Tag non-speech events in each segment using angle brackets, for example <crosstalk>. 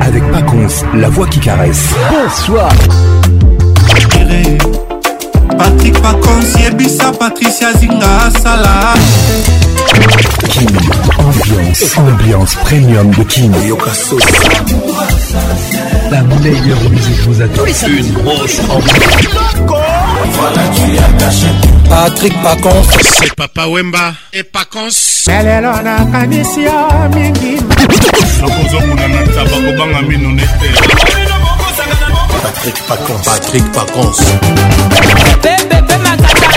avec Pacons, la voix qui caresse. Bonsoir. Patrick Pacons, Yebisa, Patricia Zinga, Salah. Kim, ambiance, ambiance premium de Kim. La meilleure musique vous attend. Une grosse ambiance. patrik pacons c'est papa wemba e pacons lelelo nakanisi yo mingi nakozokuna na taba kobanga mino nete Patrick Pacons. Patrick Pacons.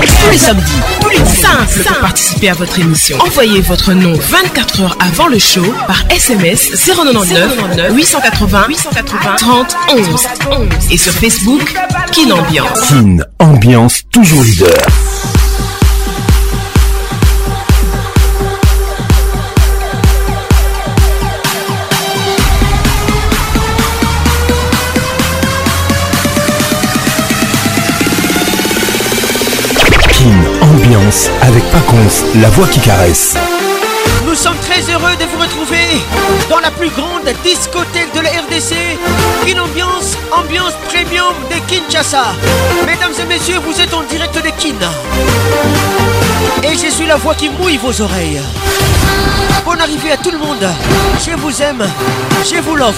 Tous les samedis, plus pour participer à votre émission. Envoyez votre nom 24 heures avant le show par SMS 099 880 880 30 11 11 et sur Facebook Kin Ambiance. Kin Ambiance toujours leader. avec Paconf, la voix qui caresse. Nous sommes très heureux de vous retrouver dans la plus grande discothèque de la RDC, une ambiance, ambiance premium de Kinshasa. Mesdames et messieurs, vous êtes en direct de Kin. Et je suis la voix qui mouille vos oreilles. Bonne arrivée à tout le monde. Je vous aime. Je vous love.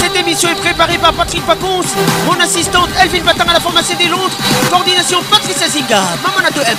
Cette émission est préparée par Patrick Pacons, mon assistante Elvin Batin à la formation des Londres, coordination Patrice Azinga, Mamana de m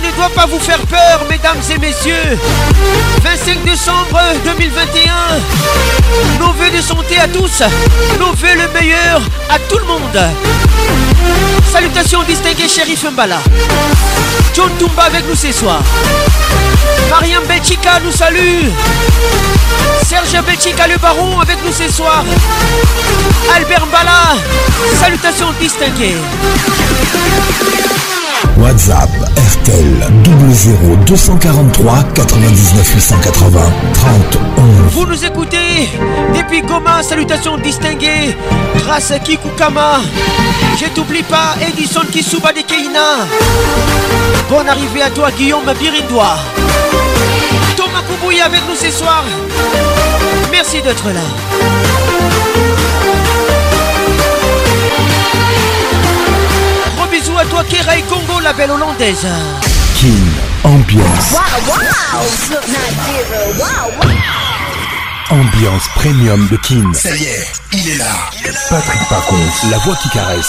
ne doit pas vous faire peur, mesdames et messieurs. 25 décembre 2021, nos voeux de santé à tous, nos voeux le meilleur à tout le monde. Salutations distinguées, shérif Mbala. John Tumba avec nous ce soir. Mariam Belchika nous salue. Serge Belchika le baron avec nous ce soir. Albert Mbala, salutations distinguées. WhatsApp RTL 00243 243 99 880 30 11. Vous nous écoutez depuis Goma, salutations distinguées. Grâce à Kikukama, je t'oublie pas, Edison Kisuba de Keina. Bonne arrivée à toi, Guillaume Birindoa. Thomas Kouboui avec nous ce soir. Merci d'être là. à toi Kerei Congo, la belle hollandaise. King Ambiance. Wow, wow. Wow, Ambiance premium de King. Ça y est, il est là. Patrick Parcon la voix qui caresse.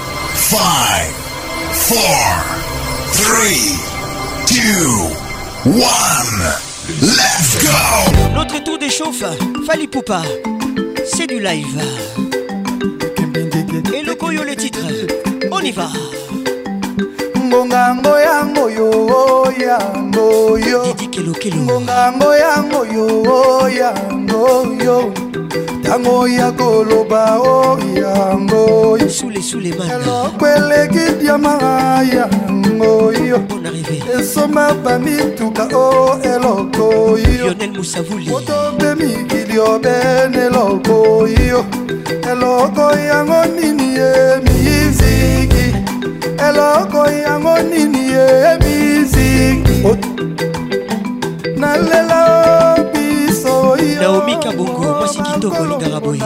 five, four, three, two, one. Let's go! Notre tour d'échauffe, Fali Poupa, c'est du live. Et le coyo les titres, on y va. ngongango yango yo yango yo ngongango yango yo yango yo yango ya koloba o yango eloko eleki diama yango yo esomba bamituka o eloko yomoto mpe mikili obene eloko yo eloko yango nini ye miziki eloko yango nini ye miziki oh. nalela o naomi kabongo mwasi kitoko olingaka boye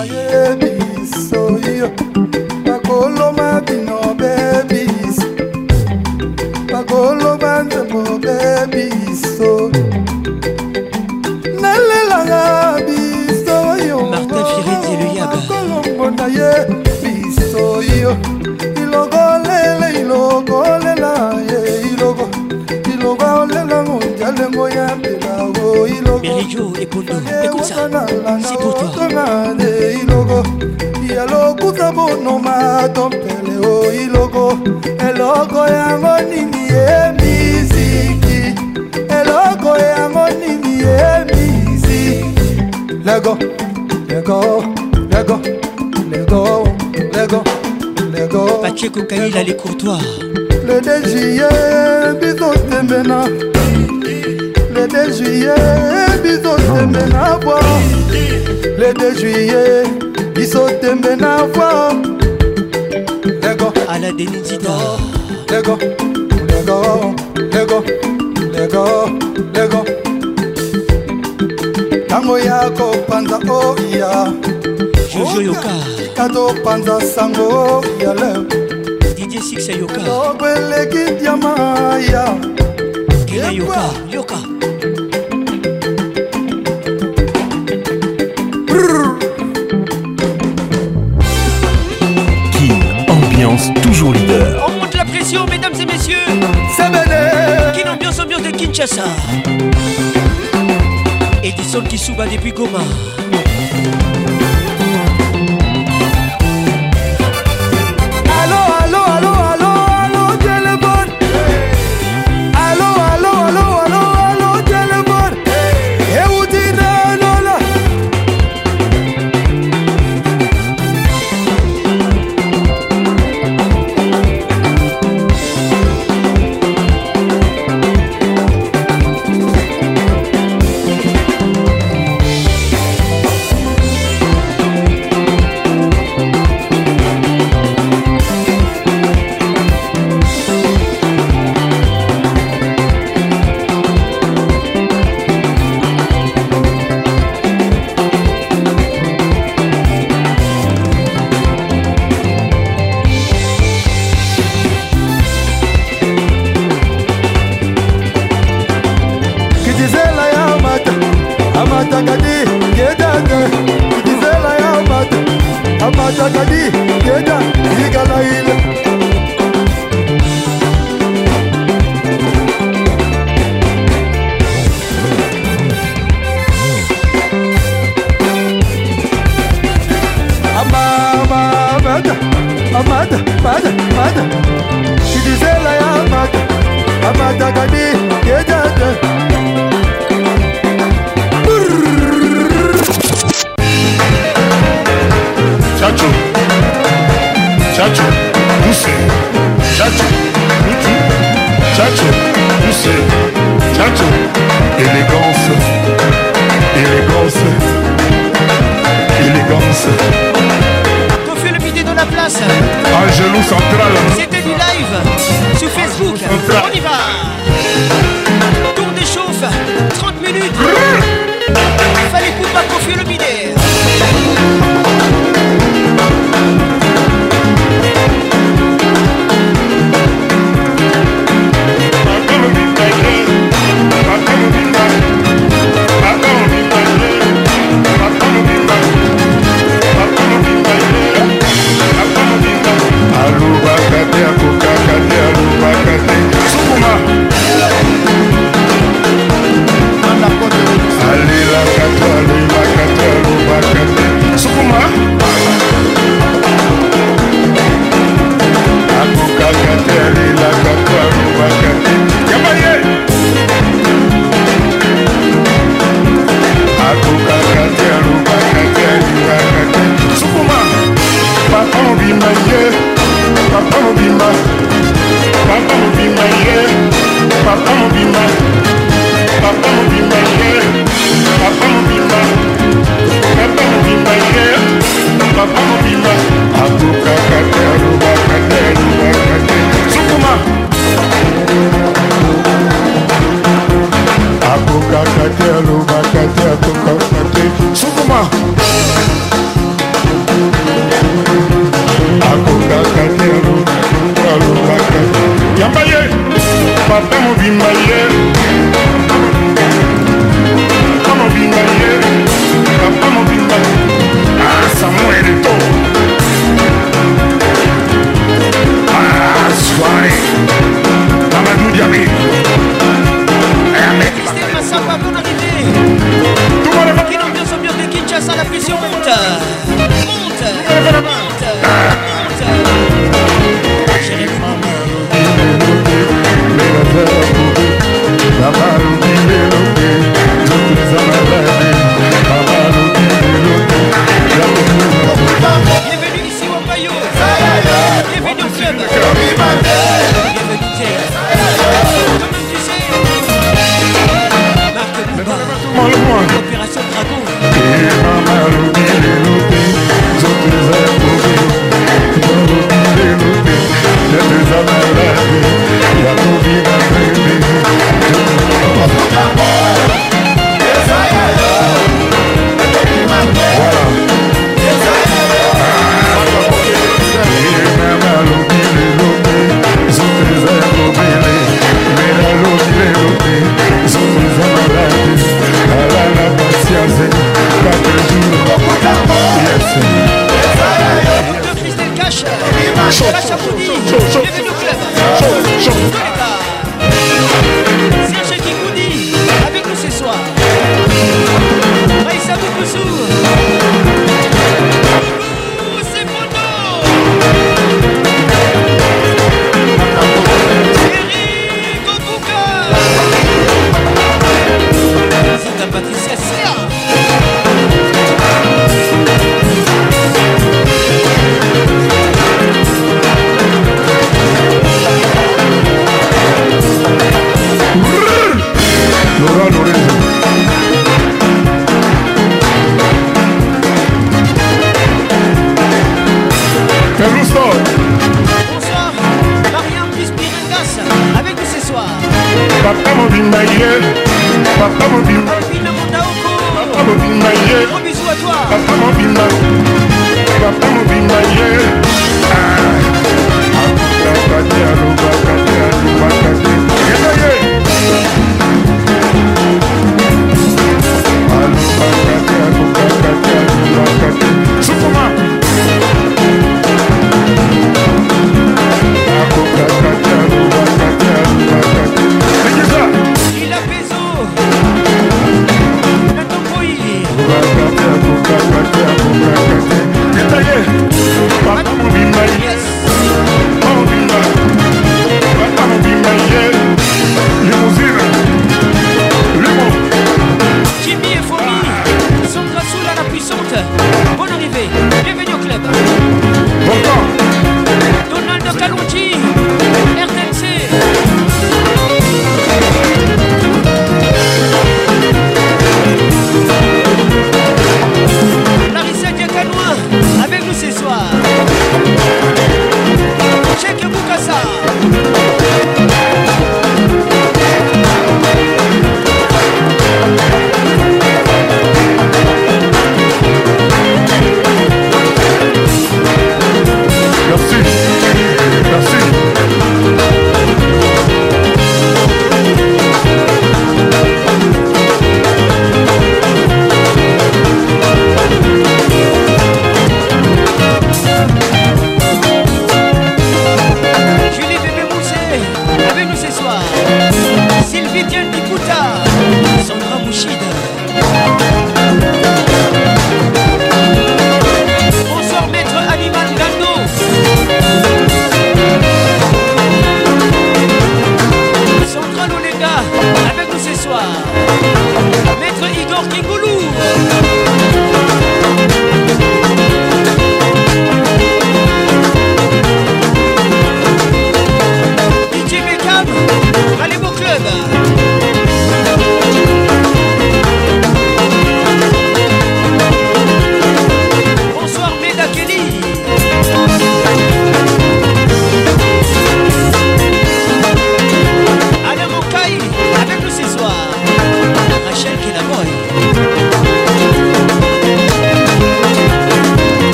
merijo ekondo ekomisa si pour toinade ilogo yalokuta bono matompele o ilogo eloko yango nini ye miziki eloko yango nini ye miziki lego lego lego lego lego lego pachekokaila les courtois le dejie bizotembe na le 2 juillet biso tembe na bwa le 2 juillet biso tembe na bwa lego ala denisito lego lego lego lego lego ntango ya kopanza oya oh, jojoyoka topanza sango oh, ya leo didie six yoka okweleki diama ya Sebene Kin ambiance ambiance de Kinshasa Edison Kisuba depuis Goma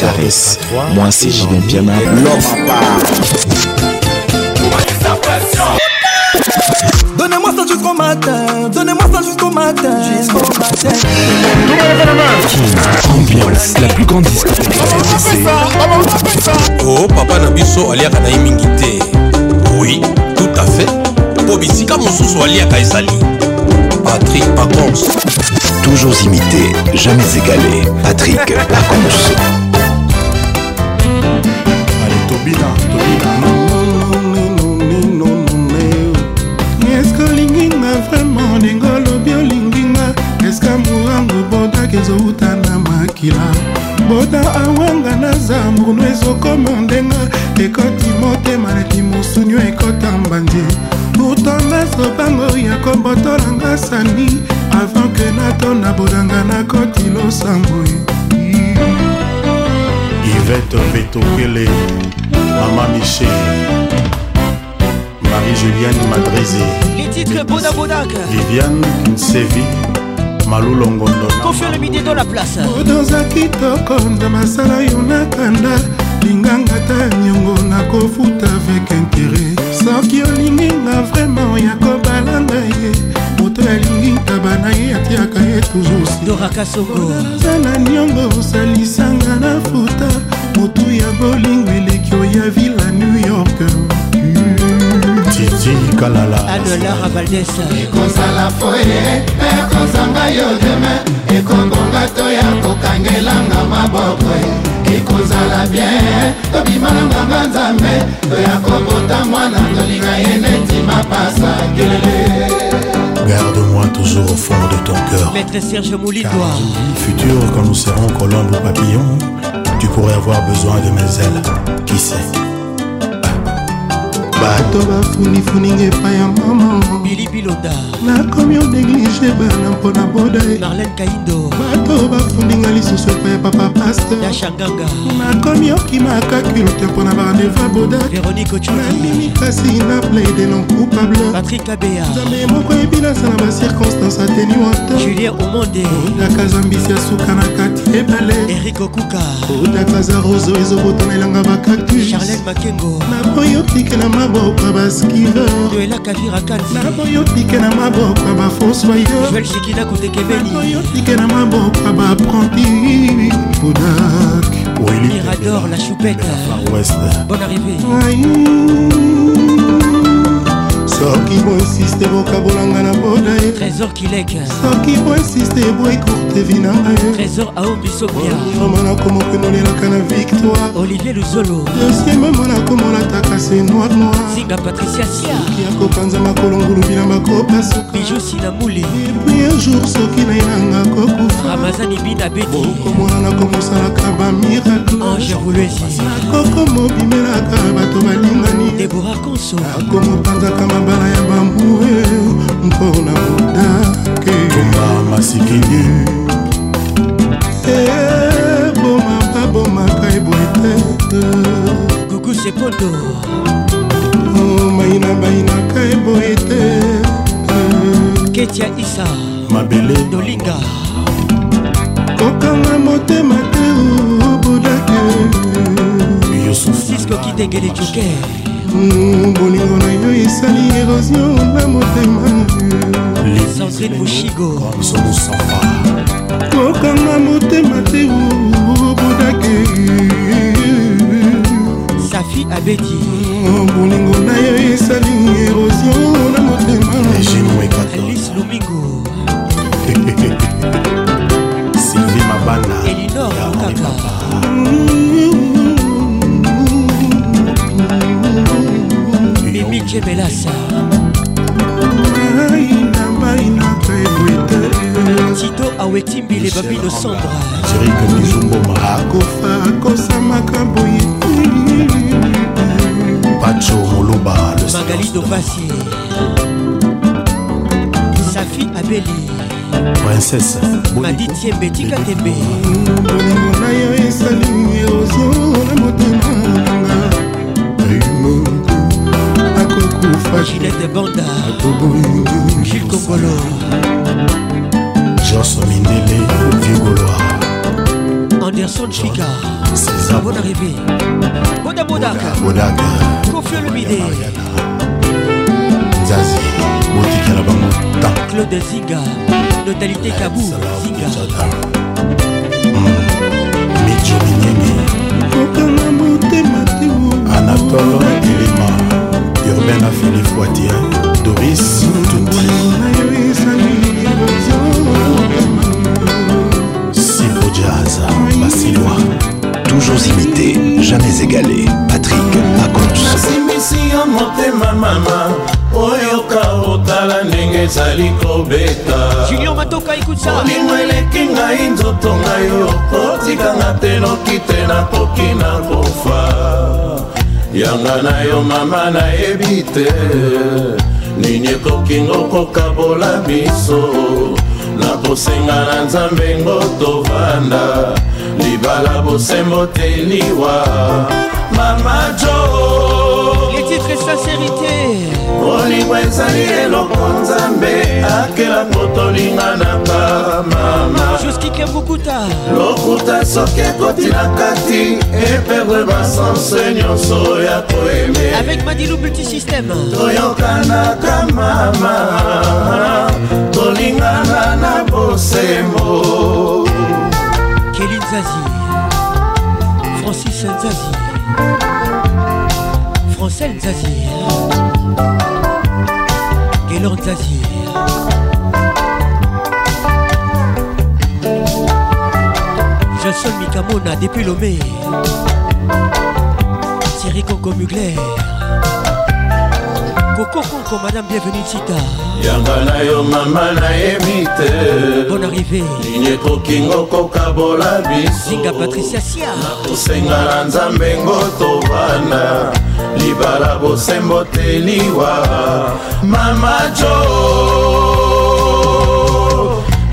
caresse. Moi, c'est Julien Piana. L'homme Donnez-moi ça jusqu'au matin, donnez-moi ça jusqu'au matin. Jusqu'au matin. Ambiance, la plus grande discothèque. Oh, papa Nabiso, aliaka na Oui, tout à fait. Po bisika mosusu aliaka Patrick Pacons. Toujours imité, jamais égalé. Patrick Pacons. boda awanga na zambunu ezokoma ndenga ekoti motema leki mosunio ekota mbanje pourtanga sobango ya kobotolanga sani avant ke natona bodanga nakoti losango ivete vetokele mama michel marie juliane madrizi les titres bodabodak viviane kinsevi malulongondokofiolomidi do la place odanza kitoko na masala yo nakanda linganga ta niongo nakofuta avec intere soki olingi nga vraimen ya kobalanga ye moto alingi ntaba na ye atiaka ye toujoursodanza na niongo osalisanga na futa motu ya bolingo eleki oya vila new york tikalala adolara valdes ekozala foye mpe ekozanga yo deme ekobonga to ya kokangelanga maboko ekozala bien tobimananganga nzambe toya kobota mwana tolinga ye neti mapasa kelele Garde-moi toujours au fond de ton cœur. Maître Serge Moulidois. Futur, quand nous serons colombes ou papillons, tu pourrais avoir besoin de mes ailes. Qui sait bato bafunifuninga epai ya mama bilibiloda nakomi onéglige bana mpona boda e. marlen kaido bato bafundinga lisusu epai ya papa paster ya shanganga nakomi okimaka culte mpona barandeva bodanandimi kasi na plaide non coupable patrik abea nzambe moko yebi nasala bacirconstance attenuante julien omonde odaka zambisi ya suka na kati ebale erik okuka odaka za roso ezobotana elanga bakactus charlen makengo naboyi otikela ma maboko ya baskilornakoyotike na maboko ya bafosoyeoyotike na maboko ya bapranti podak mirador la choupette bonne arrivée soki boinsiste bokabolanga na boda ye trésor kilek soki boinsiste boekurte vi na ye trésor aobisobiama nakomokenolelaka na victoire olivier luzolo dosie mema nakomolataka se noir noir zinga patricia siaki akopanza makolongulu bilamba kopasuka bijosi na muli epui un jour soki nainanga kokufa ramazani bina beti okomona nakomosalaka bamirakle ange vulesi nakokomobimelaka bato balingani debora konso nakomopanzaka ah, mab libala ya bambue mpona modake eh, boma masikini eboma babomaka eboyete kukusepoto oh, maina bainaka eboye te ketia isa mabele dolinga kokanga motema te obodake yususisko kitengele joker Mm, bolingo na yo esali erosio na motema sandrine bushigo kokanga motema te oh, obodake safi abeti mm, bolingo na yo esali erosio na motemaalice lumingo <laughs> sylvie mabanda elinor kaka DJ Belassa tito awetimbi lebabi losambra erike mizumboma akofa kosamaka boye pacho moloba magali dopasi safi abeli princese madi tiembe tika tembe bolingo na yo esali erozo na motema kufa gilete banda atoboyingi gil kongolo jorso mindele vigoloa anderson chika bon arrivé boda bodaka bodaka kofio lomide zazi botikela bango claude Ziga, notalité Kabou, Ziga, hmm. mijo minyemi kokanga motema te elima urbain na fili foitia doris tuti sipo jazz basilwa toujours imité jamais égalé patrik paconsimiisi yo motema mama oyoka otala ndenge ezali kobeta junior matoka ekusaolimo eleki ngai nzoto ngai yo otikanga te noki te nakoki na kofa yanga na yo mama nayebi te nini ekoki ngokokabola biso nakosenga na nzambe ngo tovanda libala bosembo teliwa mama jo les titres sincérité bolingo ezali eloko nzambe akelango tolinganaka mama lokuta soki ekoti na kati eperdre basanse nyonso ya koyemeoyokanaka mama tolingana na bosembo keli nzazi francis nzazi francel nzazi Taylor Xavier Jason Mikamona depuis Lomé Thierry Congo Mugler Coco Conco Madame Bienvenue Chita yanga na yo mama nayebi te bon arrivé linie ekokinga okokabola biso zinga patricia sia nakosengala nzambe ngo tovana libala bosembo teliwa mama jo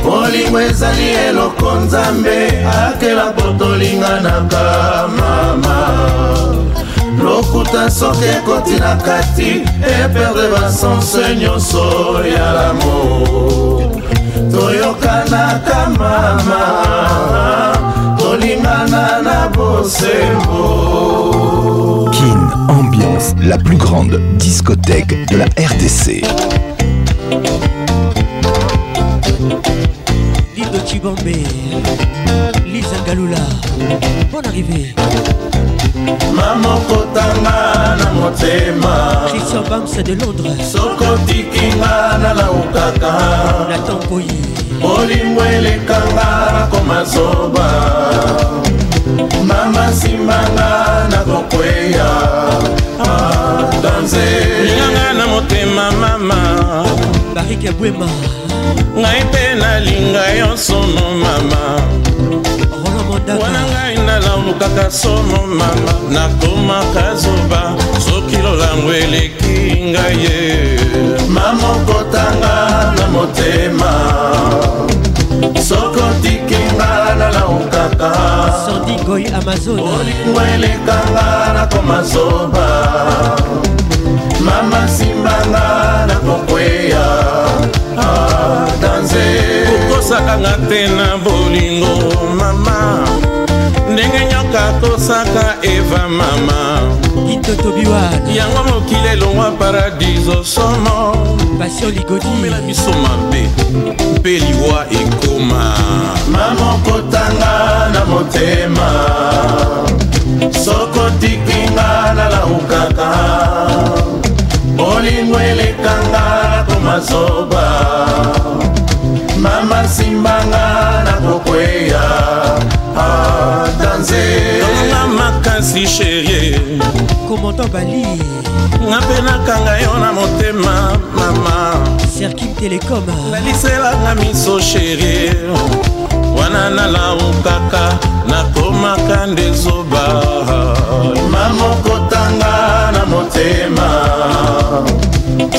molingo ezali eloko nzambe akela po tolinganaka mama lokuta soki ekoti na kati eperde basanse nyonso ya lamo toyokanaka mama tolingana na bosembo la plus grande discothèque de la RDC. Lido Chibombe, Lisa Galula, bonne arrivée. Maman Kotanga na motema Christian Bams de Londres Soko tikinga la Ukaka Nathan Koyi Bolingo elekanga koma zoba Mama simanga na kokweya linganga na motema mama barike bwema ngai mpe nalinga yo somo mama wana ngai nalaulukaka somo mama nakomaka zoba soki lolango eleki ngai ye mamokotanga na motema naokaka sordigoi amazon olikuwa elekanga nakoma zoba mama simbanga nakokweya ah, danze okosakanga te na bolingo mama ndenge nyoka kosaka eva mama yango mokili elongwa paradiso somo passion ligodiomela miso mabe mpe liwa ekoma mama kotanga na motema soko tikinga nalaukaka bolingo elekanga nakoma zoba mama simbanga nakokweya tonga makasi sherie komandan bali nga mpe nakanga yo na motema mama serkim telekom naliselanga miso sherie wana nalau kaka nakomaka nde zoba mamokotanga na motema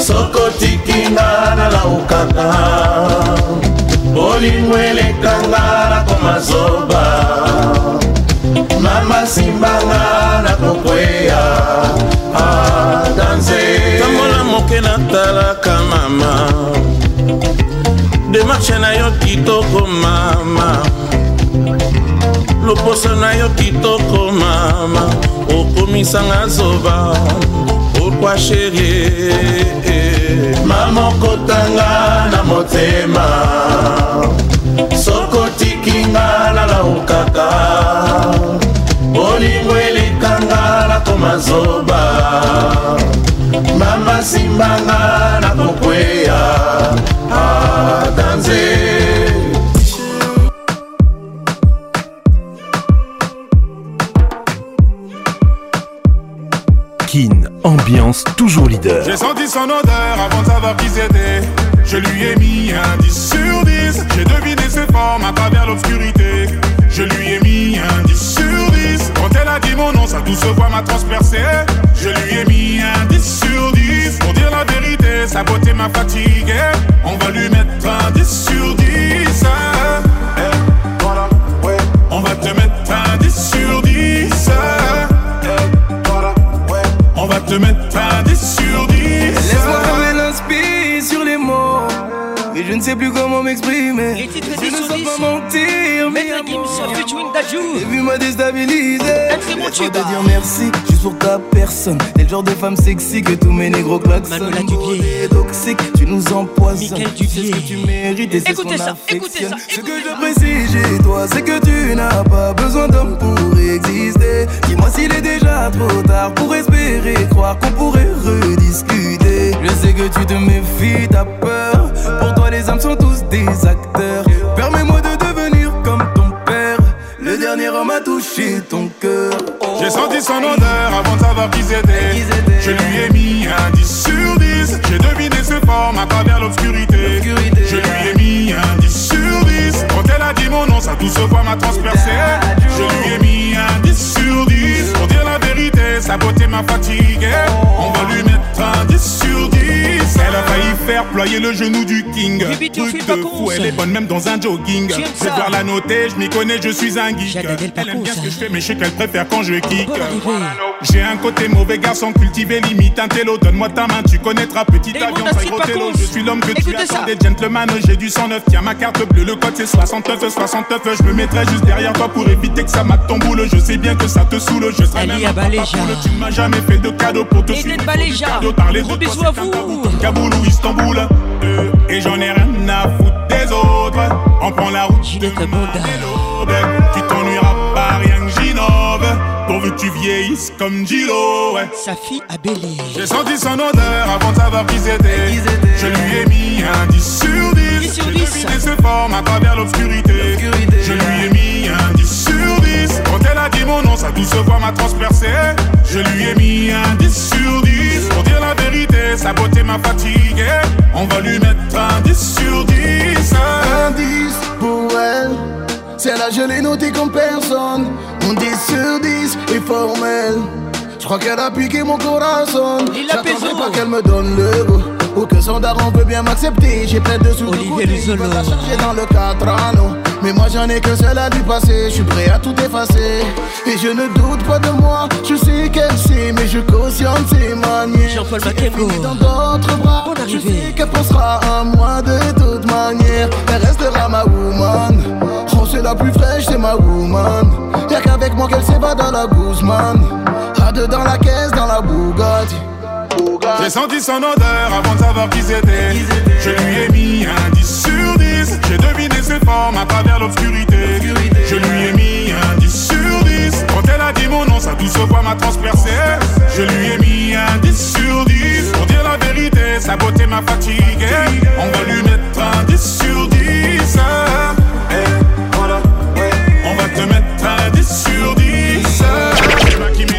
sokotikinga nalaukaka bolingo elekanga nakoma zoba mama simbanga na kokweya ah, danse tambola moke natalaka mama demarshe na yo kitoko mama loposo na yo kitoko mama okomisanga zoba pourkua sherie mamokotanga na motema sokotikinga nalaukaka Ah, Kin, ambiance toujours leader. J'ai senti son odeur avant de savoir qui c'était. Je lui ai mis un 10 sur 10. J'ai deviné ses formes à travers l'obscurité. Je lui ai mis un 10 sur 10. Quand elle a dit mon nom, sa douce voix m'a transpercé. Je lui ai mis un 10 sur 10. Pour dire la vérité, sa beauté m'a fatigué. On va lui mettre un 10 sur 10. Hein. Eh, On va te mettre un 10 sur 10. Hein. Eh, On va te mettre un 10 sur 10. Je ne sais plus comment m'exprimer. si tu des pas mentir, mais Tu vu m'a déstabilisé. Je te dire merci juste sur ta personne. T'es le genre de femme sexy que tous mes négros klaxonnent. tu toxique, tu nous empoisonnes. C'est ce que tu mérites et c'est ça, écoutez ça, Ce que précise chez toi, c'est que tu n'as pas besoin d'homme pour exister. Dis-moi s'il est déjà trop tard pour espérer croire qu'on pourrait rediscuter. Je sais que tu te méfies, t'as peur les hommes sont tous des acteurs. Permets-moi de devenir comme ton père. Le dernier homme a touché ton cœur. J'ai senti son odeur avant de savoir qui c'était. Je lui ai mis un 10 sur 10. J'ai deviné ce forme à travers l'obscurité. Je lui ai mis un 10 sur 10. Quand elle a dit mon nom, sa douce voix m'a transpercé. Je lui ai mis un 10 sur 10. Pour dire la vérité, sa beauté m'a fatigué. On va lui mettre un 10 sur 10. Elle a failli faire ployer le genou du king. Truc de fou, elle est bonne même dans un jogging. Je voir la noter, je m'y connais, je suis un geek. Elle aime bien ce que je fais, mais je sais qu'elle préfère quand je kick. J'ai un côté mauvais garçon cultivé, limite un télo. Donne-moi ta main, tu connaîtras petit avion, gros télo. Je suis l'homme que tu attends gentleman, j'ai du 109. Tiens ma carte bleue, le code c'est 69, 69. Je me mettrai juste derrière toi pour éviter que ça mate ton boule. Je sais bien que ça te saoule, je serai même un Tu m'as jamais fait de cadeau pour te suivre. Parler de toi, Kaboul ou Istanbul. Euh, et j'en ai rien à foutre des autres. On prend la route de l'aube. Tu t'ennuieras pas rien que j'innove. Pourvu que tu vieillisses comme Gilo, ouais. Sa fille a belé. J'ai senti son odeur avant de savoir qui c'était. Je lui ai mis un 10 sur 10. 10 sur ses formes à travers l'obscurité. Je lui ai mis un 10 sur 10. Quand elle a dit mon nom, sa douce voix m'a transpercé. Je lui ai mis un 10 sur 10. La vérité, sa beauté ma fatigué On va lui mettre un 10 sur 10. Un 10 pour elle. c'est la jeune l'ai notée comme personne. Mon 10 sur 10 est formel. Je crois qu'elle a piqué mon corazon. a pas qu'elle me donne le goût. Ou que son daron veut bien m'accepter. J'ai plein de sous Olivier Risolo. dans le 4 anneaux. Mais moi j'en ai que cela du passé, je suis prêt à tout effacer. Et je ne doute pas de moi, je sais qu'elle sait, mais je cautionne ses manières. Jean-Paul dans d'autres bras, je sais qu'elle pensera à moi de toute manière. Elle restera ma woman. Oh, c'est la plus fraîche, c'est ma woman. Y'a qu'avec moi qu'elle s'évade dans la Guzman. À deux dans la caisse, dans la Bugatti. J'ai senti son odeur avant de savoir qui c'était. Je lui ai mis un disque j'ai deviné ses formes à travers l'obscurité Je lui ai mis un 10 sur 10 Quand elle a dit mon nom, sa douce voix m'a transpercé Je lui ai mis un 10 sur 10 Pour dire la vérité, sa beauté m'a fatigué On va lui mettre un 10 sur 10 eh, eh, On va te mettre un 10 sur 10 qui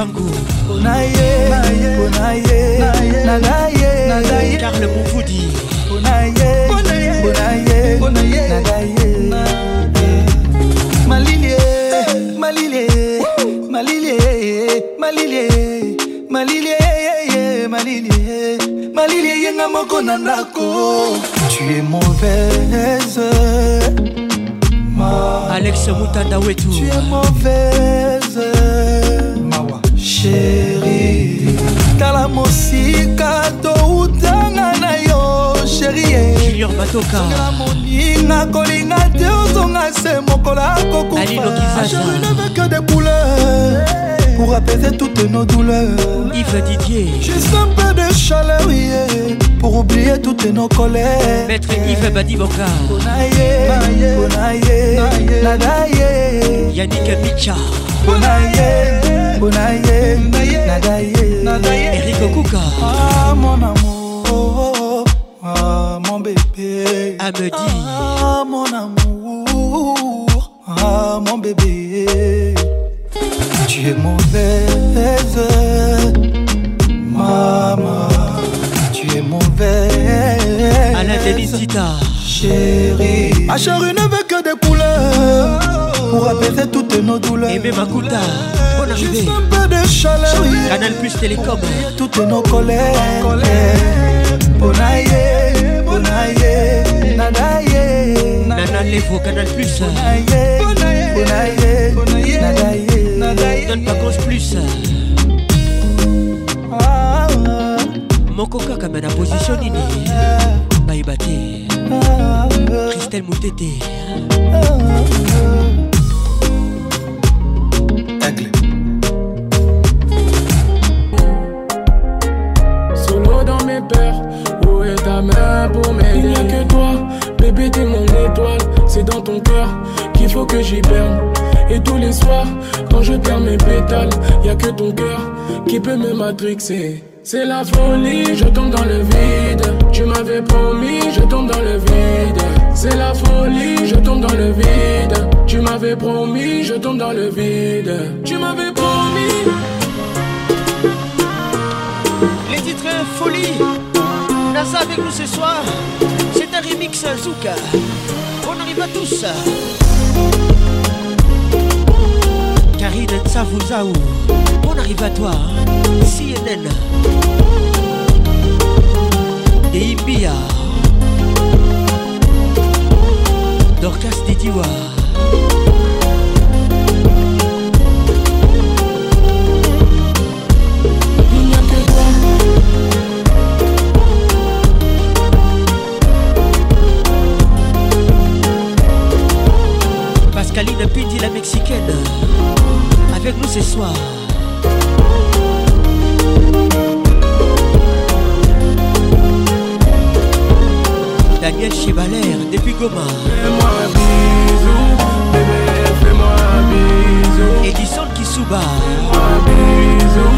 bango mpona ye mpona ye nanga ye karle mofudi mpona ye mpona ye mpona ye nanga ye malilie malilie malilie malilie malilie malilie malilie yenga moko na ndako tu es mauvaise Alex Mutanda wetu tu es mauvaise sheri tala mosika toutanga na yo sheriela moninga kolinga te ozonga se mokola kokufaeke de pour apaiser toutes nos douleurs Yves Didier Juste un peu de chaleur yeah, pour oublier toutes nos colères Maître Yves Badiboka Yannick Micha bonaye bonaye nadaye nadaye ah mon amour ah mon bébé Abedi ah mon amour ah mon bébé tu es mon maman tu es mon chérie. Ma chérie ne veut que des couleurs pour apaiser toutes nos douleurs. Et eh ben, ma bonne arrivée. Juste un peu de chaleur. Canal Plus Télécom. Toutes nos colères. Bonaye, Bonaye, Nanaye Nana Levo, Canal Plus. Bonaye, Bonaye, Bonaye, Nadaye. Nadaye. Donne grosse plus. Ah, ah, ah. Mon Coca, Moko kaka position nini Bye Christelle Solo dans mes peurs, où est ta main pour m'aider? Il n'y a que toi, bébé, t'es mon étoile. C'est dans ton cœur qu'il faut que j'y perde Et tous les soirs, quand je perds mes pétales, y a que ton cœur qui peut me matrixer. C'est la folie, je tombe dans le vide. Tu m'avais promis, je tombe dans le vide. C'est la folie, je tombe dans le vide. Tu m'avais promis, je tombe dans le vide. Tu m'avais promis. Les titres folie. Nasa avec nous ce soir. C'est un remix Zouka. On arrive à tous. vous Tsavouzaou. On arrive à toi, CNN. Deibia. Dorcas Didiwa. Pascaline Piti la mexicaine avec nous ce soir. Daniel Chibaler depuis Goma. Fais-moi un bisou, bébé, fais-moi un bisou. qui Kisuba. Fais-moi un bisou,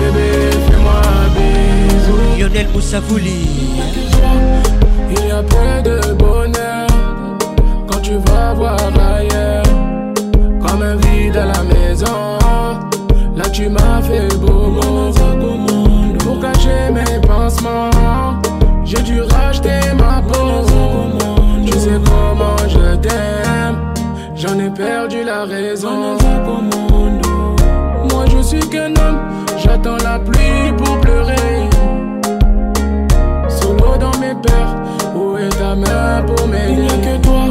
bébé, fais-moi un bisou. Lionel Moussavouli. Il y a plein de bonheur quand tu vas voir ailleurs. Comme un vide à la maison tu m'as fait beau Pour cacher mes pansements, j'ai dû racheter ma peau. Tu sais comment je t'aime, j'en ai perdu la raison. Moi je suis qu'un homme, j'attends la pluie pour pleurer. Solo dans mes peurs, où est ta main pour m'aider? Il n'y a que toi,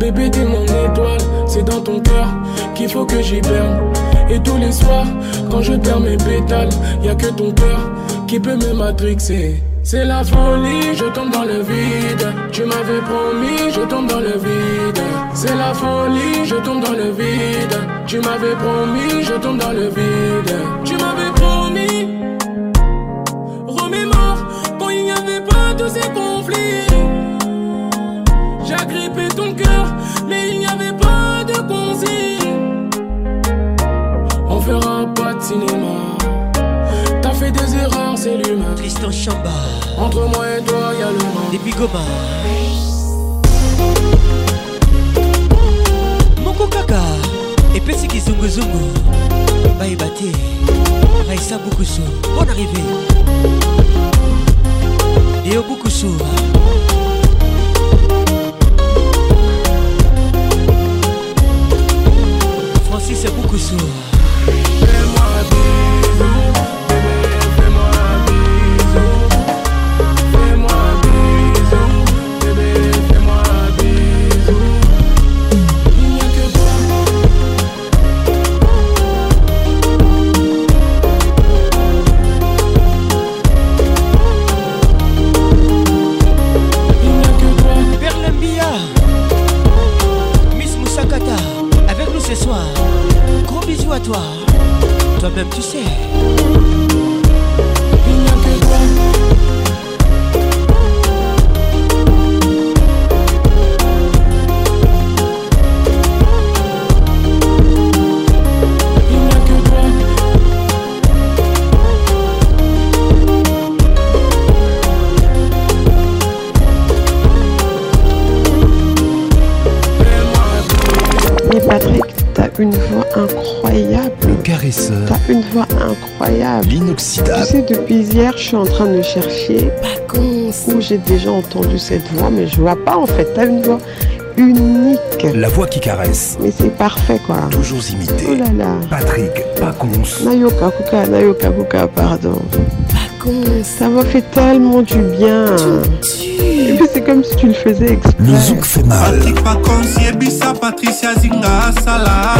bébé, t'es mon étoile. C'est dans ton cœur qu'il faut que j'y perde Et tous les soirs, quand je perds mes pétales. a que ton cœur qui peut me matrixer. C'est la folie, je tombe dans le vide. Tu m'avais promis, je tombe dans le vide. C'est la folie, je tombe dans le vide. Tu m'avais promis, je tombe dans le vide. Chamba. Entre moi et toi, a le monde. Depuis Goma. Moko Kaka. Et Petit Kizungu zongo Bye Bate. Raissa Bukusu. Bonne arrivée. Et au Bukusu. Francis Bukusu. l'inoxydable. Tu sais, depuis hier, je suis en train de chercher où j'ai déjà entendu cette voix, mais je vois pas en fait. T'as une voix unique. La voix qui caresse. Mais c'est parfait quoi. Toujours imité. Oh là là. Patrick Pacons. Nayoka Kuka, Nayoka Kuka, pardon. Pacons. Ça m'a fait tellement du bien. C'est comme si tu le faisais exprès. Le zouk fait mal. Patrick Patricia Zinga, Salah,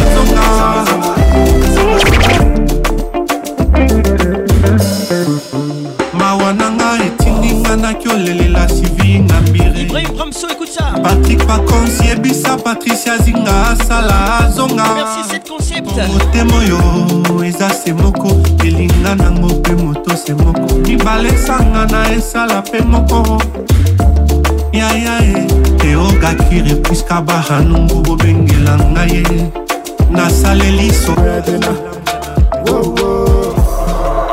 Zonga. Ibrahim Ramso, écoute ça. Patrick Pacons, Yebisa, Patricia Zinga, Sala, Zonga. Merci, cette concept. motema oyo eza se moko elinga nango mpe moto se moko mibale esangana esala mpe moko yaya e eogakire puiska bahanungu bobengela ngai ye nasaleli so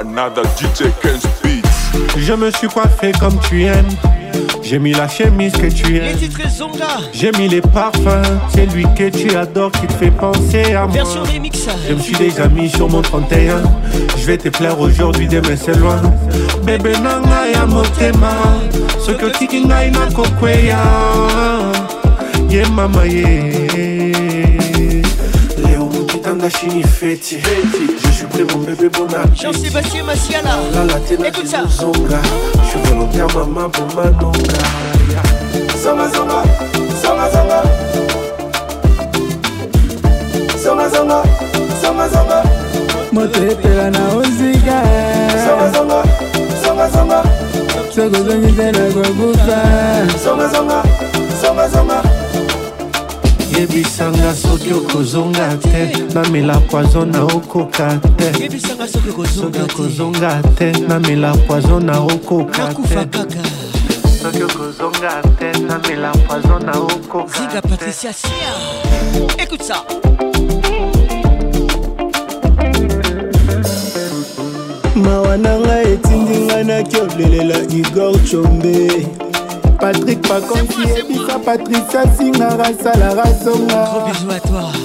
Another DJ Ken's Beats. Je me suis coiffé comme tu aimes J'ai mis la chemise que tu aimes, J'ai mis les parfums. C'est lui que tu adores qui te fait penser à moi. Je me suis déjà mis sur mon 31. Je vais te plaire aujourd'hui, demain c'est loin. Bébé nanga ya Ce que tu Kanashi Feti Je suis prêt mon bébé bon appétit Jean-Sébastien Massiala La latine Écoute ça Zonga Je suis volontaire maman pour ma nonga Zonga zonga Zonga zonga Zonga zonga Zonga zonga Motetela na ozika Zonga zonga Zonga zonga Sokozongitela kokufa Zonga zonga Zonga zonga yebisanga soki okozonga te namela poizo na okoka te soki okozonga te namela poizo na okoka te soki okozonga te namela poizo na okokaziga patricia sia écoute ça mawa na ngai etindi ngai nakiolelela igor chombe patrik pakonsi yebisa patricia singara asalaka zonga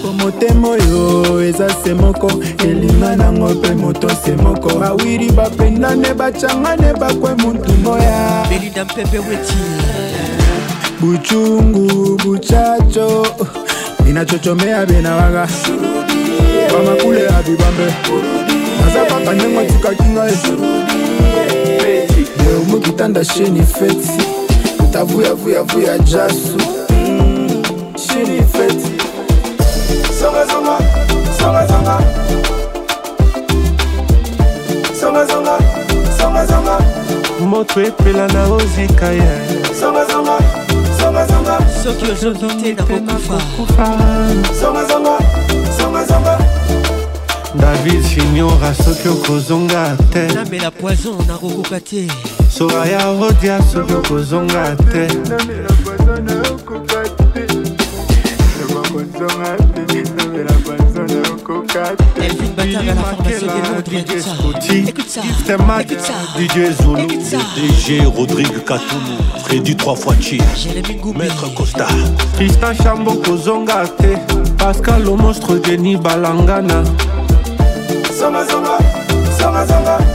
po motema oyo eza se moko elima nango mpe moto se moko bawiri bapendane bacangane bakwe muntu moya belinda mpepe weti buchungu buchacho ninachochomea benawaga bamakule ya bibambe aza kaka ndengo atikaki ngai mokitanda sheni feti tavuyavuyavuya jasu shiri feti songazonga songazonga songazonga songazonga moto epela na ozika ye songazonga songazonga soki ozokite nakokufa songazonga songazonga david juniora soki okozonga te namela poison nakokoka te soraya rodia soki okozonga te Didier Zulu, DG Rodrigue Katoumou, Freddy 3 fois Chi, Maître Costa, Tristan Chambo Kozonga, Pascal le monstre Denis Balangana,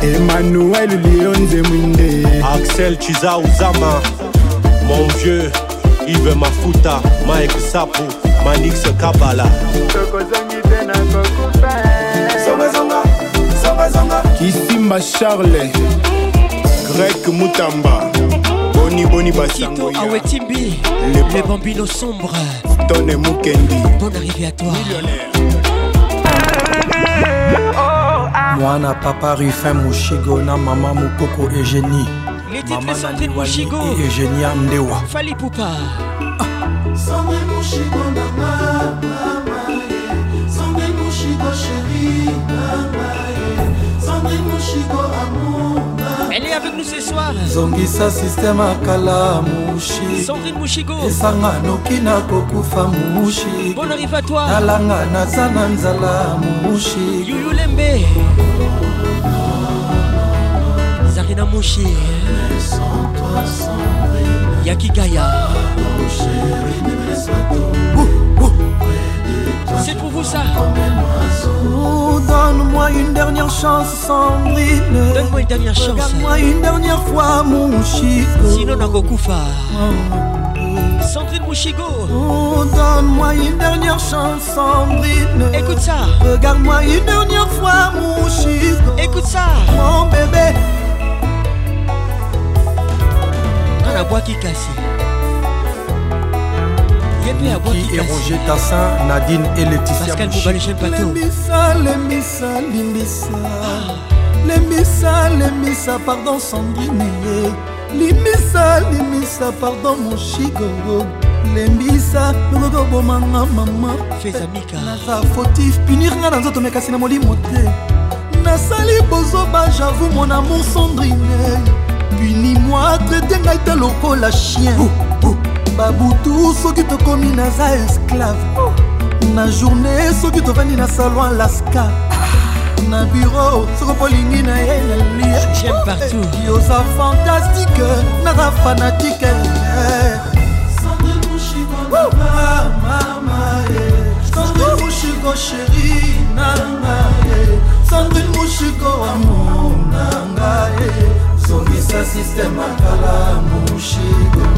Emmanuel Lionze Mwinde Axel Chiza Uzama Mon vieux Yves Mafuta Mike Sapo Manix Kabala Kisimba Charles Grec Mutamba Boni Boni Basango Awetimbi Les, Les Bambinos Sombres Tonne Mukendi Bonne arrivée à toi Millionnaire mwana papa rufin mushigo na mama mokoko egenie mama ah. na liwani egenia mdewa fali pupa ah. Elle est avec nous ce soir zongisa systeme akala mushi sandrine mushigo esanga noki nakokufa mushi bon arrivatoire talanga naza na nzala mushi yuyulembe zarina mushi yakigaya Ouh. C'est pour vous ça. Oh, donne-moi une dernière chance, Sandrine. Donne-moi une dernière chance. Regarde-moi une dernière fois, mon Chico. Sinon, Nagokufa. Oh. Sandrine Mouchigo. Oh, donne-moi une dernière chance, Sandrine. Écoute ça. Regarde-moi une dernière fois, mon Chico. Écoute ça. Mon bébé. Dans la boîte qui cassée. Niki et Roger Tassin, Nadine et Laetitia Lembisa, lembisa, limbisa Lembisa, lembisa, pardon Sandrine Limbisa, limbisa, pardon mon chigo lembisa nokoki obomanga mama naza fotif punir nga na nzoto mekasi na molimo te nasali bozoba javou mon amour sandrine puni moi traite ngai te lokola chien oh. babutu soki tokomi naza esclave na journe soki tovandi na salon alaska na biro soko polingi na ye naliyoza fantastique naza fanatike Sandrine Mouchiko chéri nanga ye Sandrine Mouchiko amour nanga ye Songisa système akala Mouchiko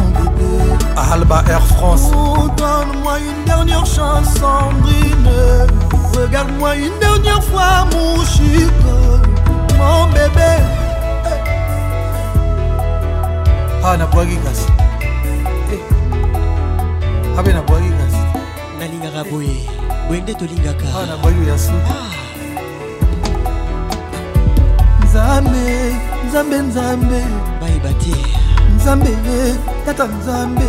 à Alba Air France. Oh, donne-moi une dernière chance, Sandrine. Regarde-moi une dernière fois, mon chic, mon bébé. Ah, nabwaki kasi eh. abe ah, nabwaki kasi nalingaka boye boye nde tolingaka ah, nabwaki yasu ah. nzambe nzambe nzambe bayeba te nzambe ye tata nzambe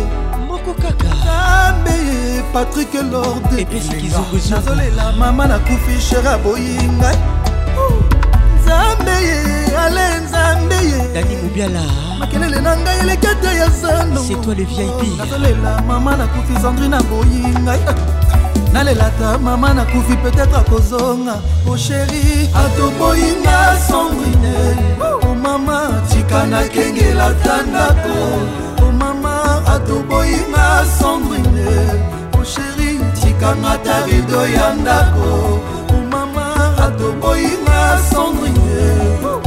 moko kaka nzambe ye patrik lordenazolela mama nakufi sher aboyi ngai nzambe ye ale nzambe ye dani mobiala makelele na ngai eleki ate ya zanonazolela mama nakufi sandrine aboyi ngai nalelata mama nakufi peut-être akozonga osheri atoboyinga sandrine omama tika nakengela ta ndako omama oh, atoboyi na sombrine osheri tikanga ta rido ya ndako omama oh, atoboyi na sombrine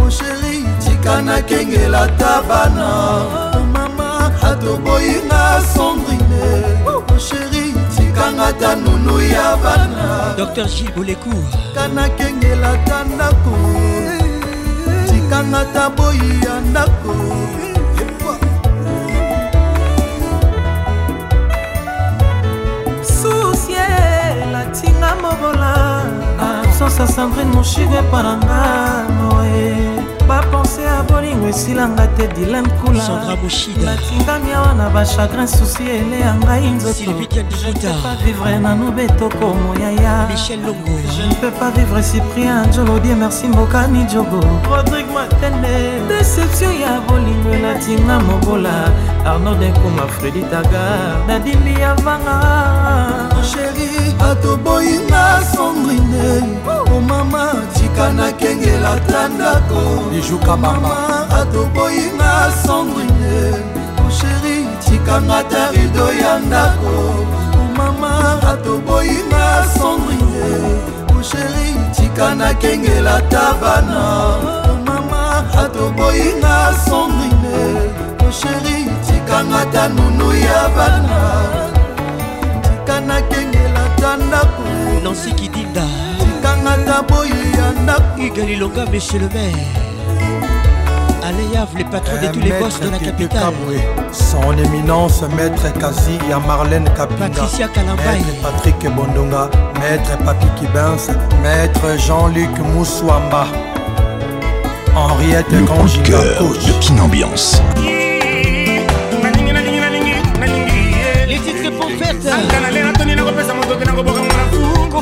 osheri tika nakengela ta bana omama oh, atoboyi na sombrine osheri tikanga ta nunu ya bana dr jibolekour kanakengela ta ndako ekanga ta boyi ya ndako susie latinga mobola ah. absence ya sandrine moshire paranga noe bapense ya bolingo esilanga te dilan kulabatingami awa na bachagrin susi eleya ngai nzotovivre nanu betoko moyaya jenepe pas vivre cyprien jolodie merci mbokani jogo rodrigue matende deception ya bolingo elatinga mobola arnaud nkuma fredi taga nadimbi ya vanga sheri atoboyinga sondrine omamati kaka nakengela ta ndako lijukabama atoboyinga sandrine osheri tikanga ta rido ya ndako omama atoboyinga sandrine osheri tika nakengela ta bana omama atoboyinga sandrine osheri tikanga ta nunu ya bana tika nakengela ta ndako nansi kidinda nakangaka boyi ya ndakigalilonga monsieur le maire aléyav le patron de eh, tous les bosses de la capitale son éminence maître kasi ya marlène kapingapatricia kalambay patrick bondonga maître papi kibins maître jean-luc mouswamba henriette kanjiga coach de kinambiance yeah.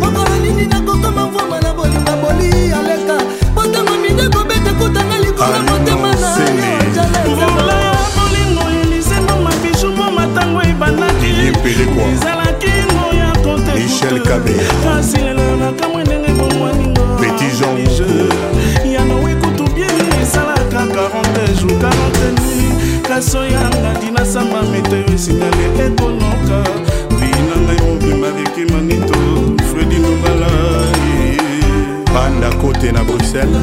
bokolanini nakokoma mvoma na bolinga boli aleka botango mide kobeta kutanga likolo motema na yojalela bolingo elisengo mabiju mo matango ebandakizalaki ngo ya koteasilela nakamwe ndenge bomwaningo ya mawe kutubie esalaka 40 jour 40 nui kaso yanga dinasamba meteo esingale ekonoka te na bruxelles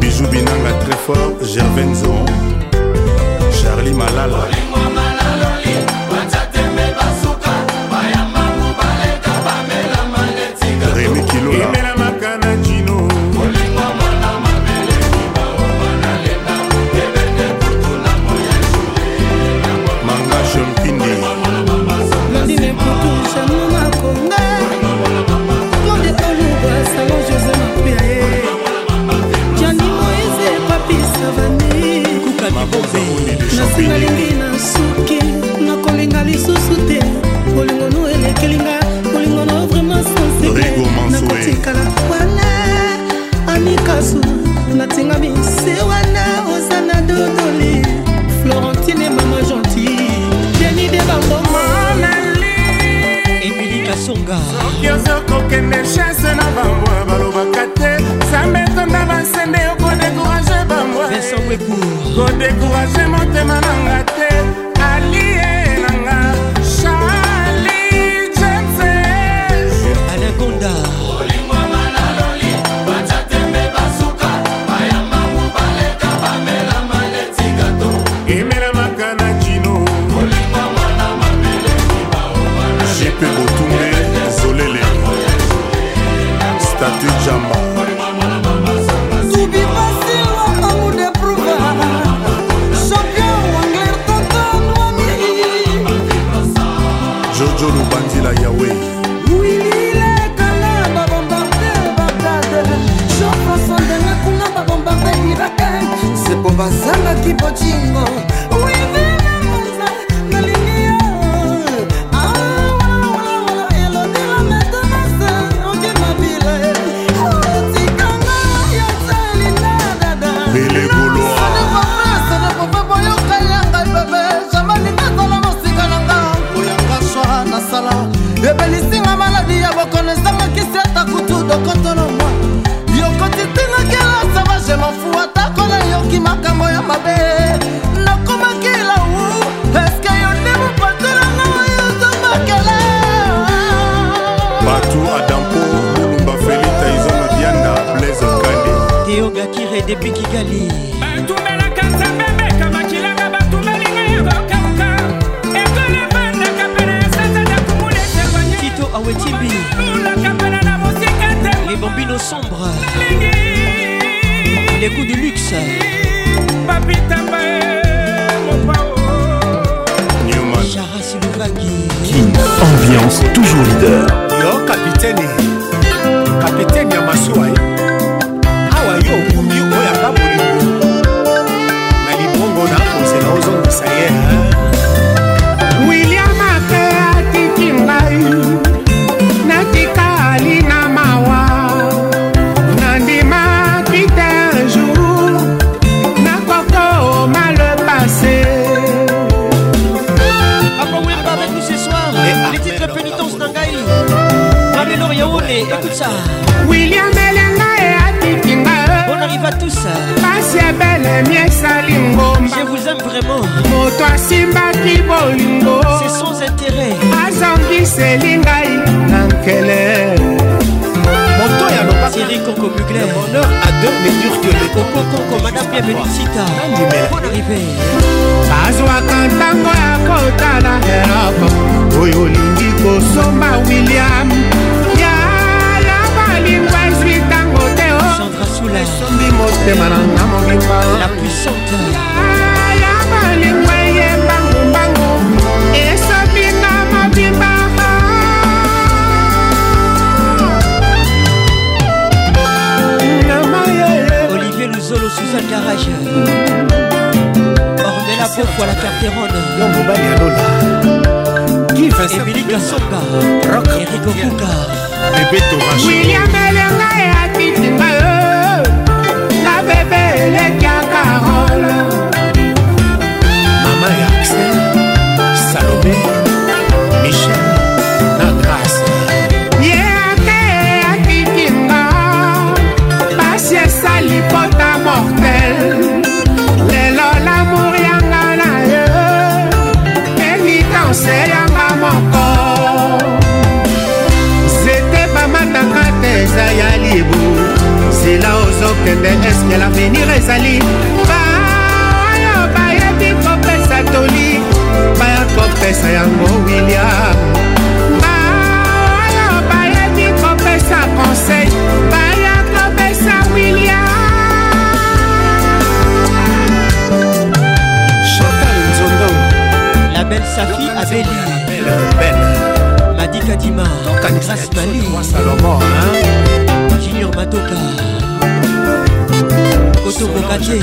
bijou binanga très fort gervain zoon charlie malala nalingi na suki nakolinga lisusu te bolingono elekelinga bolingono vraimen sansenakotikala wana amikasu natinga bise wana oza na dodoli florentine mama gentil jeni de bangoma emilikasonga kodékourage motema na ngai 你不敬我。akire depuis kigali batumelaka les les coups du luxe ambiance toujours leader Yo capitaine Capitaine c'est l'ozo saye william a atiki ngai natikali na mawa Nandima te un jour n'importe nakokoma le passé est avec nous ce soir les titres pénitence na ngai mamelor écoute ça william elenga e atiki ngai on arrive à tous pasi ebelemi miel, ngomba vraiment moto asimbaki bolingo c'est sans intérêt azongiseli ngai na nkele moto ya lopakirikoko bugler bonheur à deux mesures que le kokokoko madame bienvenisita bon arrivé bazwaka ntango ya kotala erope oyo olingi kosomba william yala balingo ezwi ntango te o oh. esombi motema nanga mobimba la puissante Suzanne Garage Ornella Pofo à la Carterone Émilie Kassonga Eric Okuka William Elenga et Admitine avenir ya libu nzela ozokende eske lavenir ezali baoyo bayebi kopesa toli baya kopesa yango william baoyo bayebi kopesa conseil baya kopesa william chantal nzondo la belle safi abeli kadima grâce mali salomon junior matoka kotobokate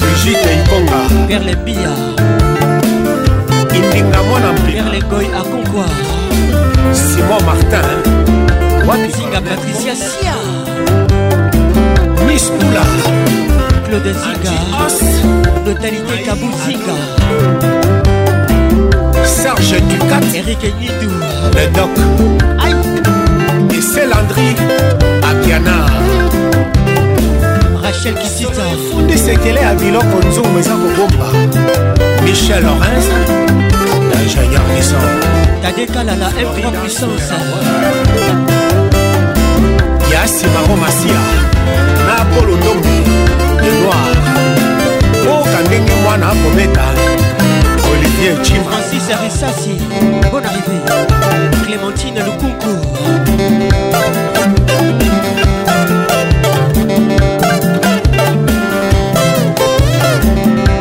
brigite ikonga perle bia indinga mwana perle goy akonkwa simon martin wapisinga patricia sia miss pula claude nzinga totalité kabuzinga Serge Ducat Eric Nidou Le Doc Aïe. Et c'est Landry Akiana Rachel Kisita Funde Sekele abiloko nzungu eza kobomba Michel Lorenz Ingénieur puissant Tadekala na M3 puissance Yasi Maro Masia Na Apollo Ndongi Edouard Oh kandenge mwana akometa Francis Arissassi Bonne arrivée Clémentine Le concours.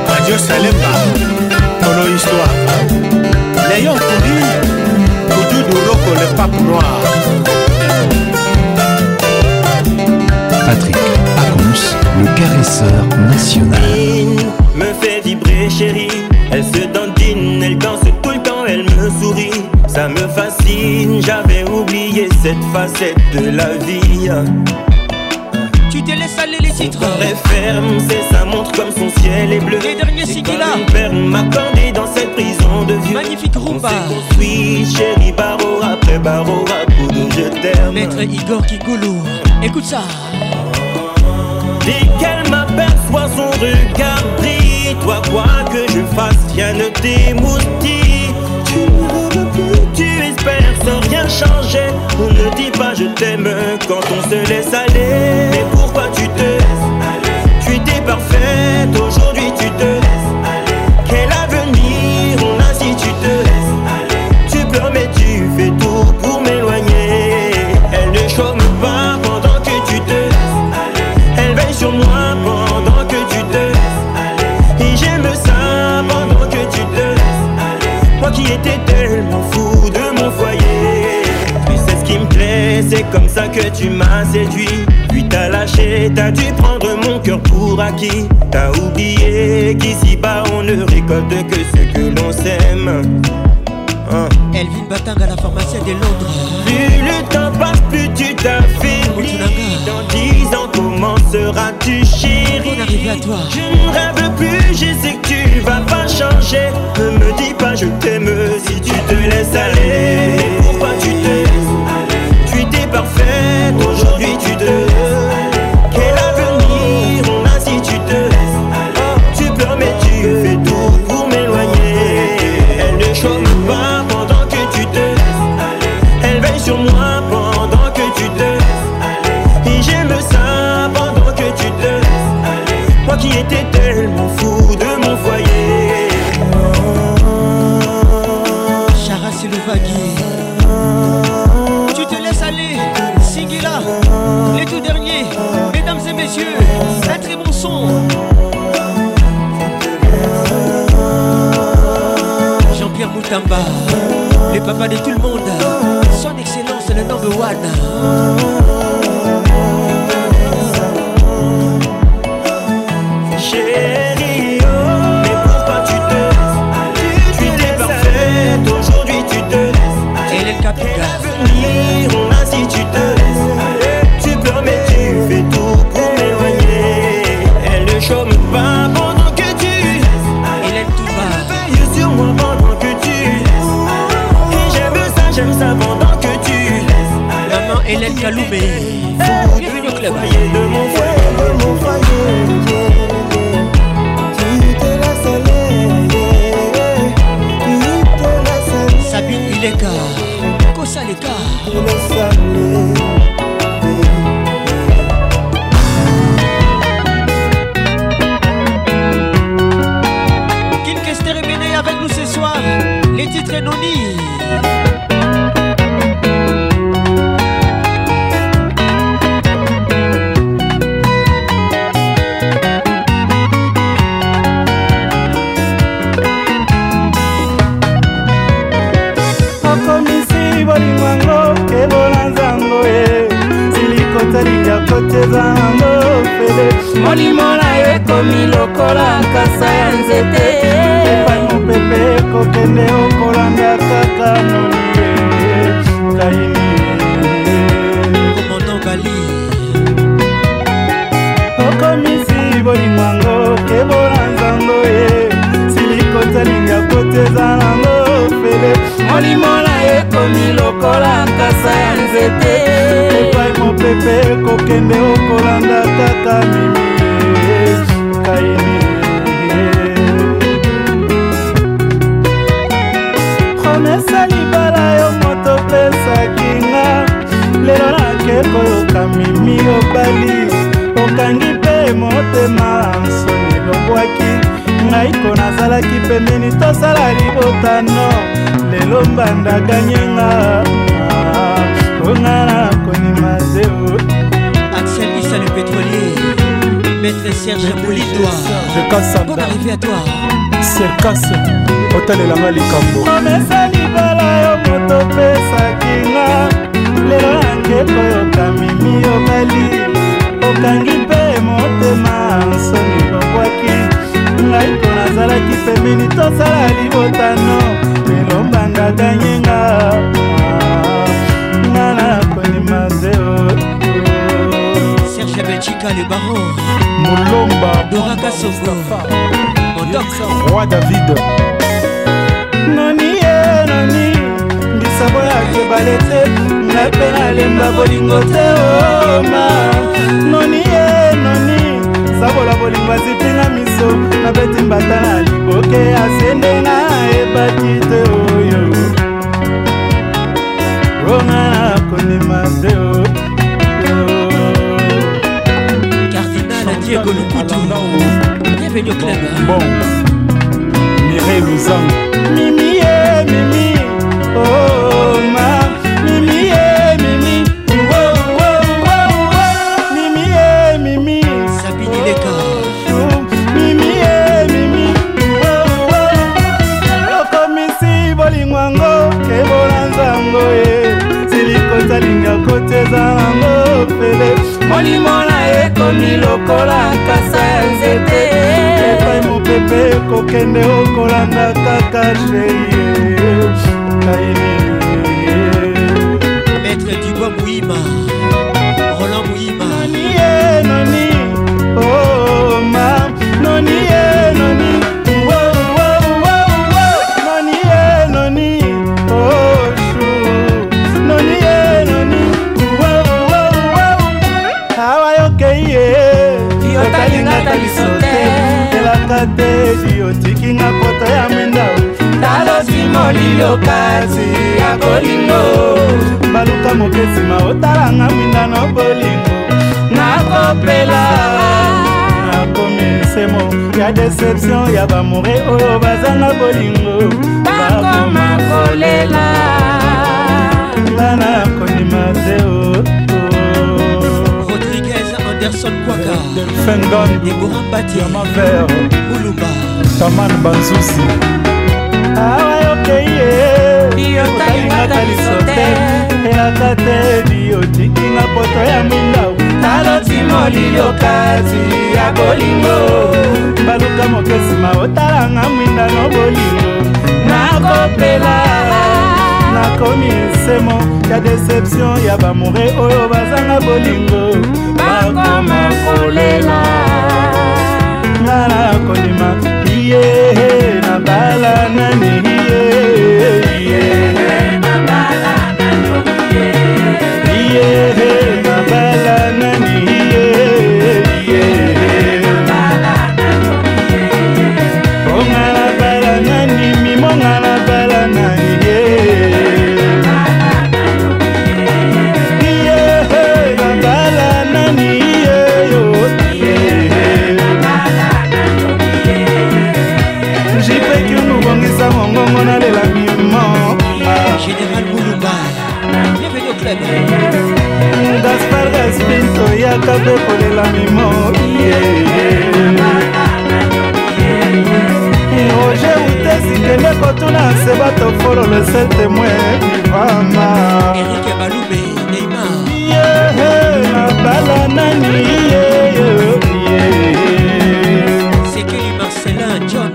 Radio Salemba ton Histoire Léon tout Koudou Douroko le pape noir Patrick Pacons, le caresseur national J'avais oublié cette facette de la vie. Tu te laisses aller les titres. Son ferme, c'est sa montre comme son ciel est bleu. Les derniers sigila. Une m'a dans cette prison de vieux. Magnifique roupa. On construit, chérie, barreau après barreau, coup je t'aime. Maître Igor Kikoulou, écoute ça. Dès qu'elle m'aperçoit son regard pris toi quoi que je fasse, rien ne t'émoustille sans rien changer. On ne dit pas je t'aime quand on se laisse aller. Mais pourquoi c'est comme ça que tu m'as séduit. Puis t'as lâché, t'as dû prendre mon cœur pour acquis. T'as oublié qu'ici-bas on ne récolte que ce que l'on sème. Hein? Elvin Batang à la pharmacie des Londres. Plus le temps passe, plus tu t'affirmes. Dans dix ans, comment seras-tu chérie Je ne rêve plus, je sais que tu vas pas changer. Ne me dis pas je t'aime si tu te laisses aller. pourquoi tu te fait aujourd'hui tu te le papa de tout le monde, son excellence le number one. Chérie, oh. mais pourquoi tu te laisses Tu t'es parfaite, aujourd'hui tu te laisses Et le capitaine, l'avenir, tu te Hélène Kaloumé. Bienvenue Sabine Ileka. Kosa Kim Kester est avec nous ce soir. Les titres non eza yango fede molimo na yo ekomi lokola kasa ya nzete epai mopepe ekokende okolanda kaka molie kaini komotokali okomisi bolingwango kebola nzango ye silikotalinga koteza nango fede molimo na yo ekomi lokola kasa ya nzete mopepe kokende okolanda kaka mimi kaini promesa libala yo moto opesaki nga lelo nake koyoka mimi obali okangi mpe motema nsoni lobwaki ngai ko nazalaki pembeni tosala libotano lelo mbanda ganyenga maître serge molidwa mpo marive ya toi serkase otalelanga likambo pamesa libala yo moto opesakinga lelo yange oyo kamimi obali okangi mpe motema nsoni lobwaki ngai mpo nazalaki pembeni tosala libotano lelo mbanda ganyenga Jessica le baron Molomba Dora Kasongo Montok Roi David Nani nani ndisabolaki ebale te ngai mpe nalemba bolingo te oma oh, noni ye noni sabola bolingo azipinga miso nabeti mbata na liboke asendenga ebaki te oyo onga nakondima te oyo oh. Diego Lukutu Bienvenue au club Bon Mireille Louzang Mimi ekomi lokola kasa ya nzete epai mopepe ekokende okolanda kaka jeye kaini maître dubois mouima nalinga te otiki nga poto ya mwinda nalosi molilo kasi ya bolingo baluka moke nsima otalanga mwinda no bolingo nakopela nakomi nsemo ya deception ya bamore oyo bazanga bolingo bakoma kolela nga nakondima te o Anderson Kwaka Delphin Gon Deborah Bati Diamant Vert kaman banzusi awa yokei ye otalingaka liso e te eyaka te biotikinga poto ya mwindau nalotimo lilokati ya bolingo baluka mokesima otalanga mwinda no bolingo nakopela nakomi nsemo ya deception ya bamore oyo bazanga bolingo bakoma kolela nga nakondima ye na mbala nani ye ye na mbala nani ye ye ata mpe kolela mimoi eh, eh. eh, roge utesi kende kotuna se bato folo le sel témoin vivama nabala nani sekeli marcelin john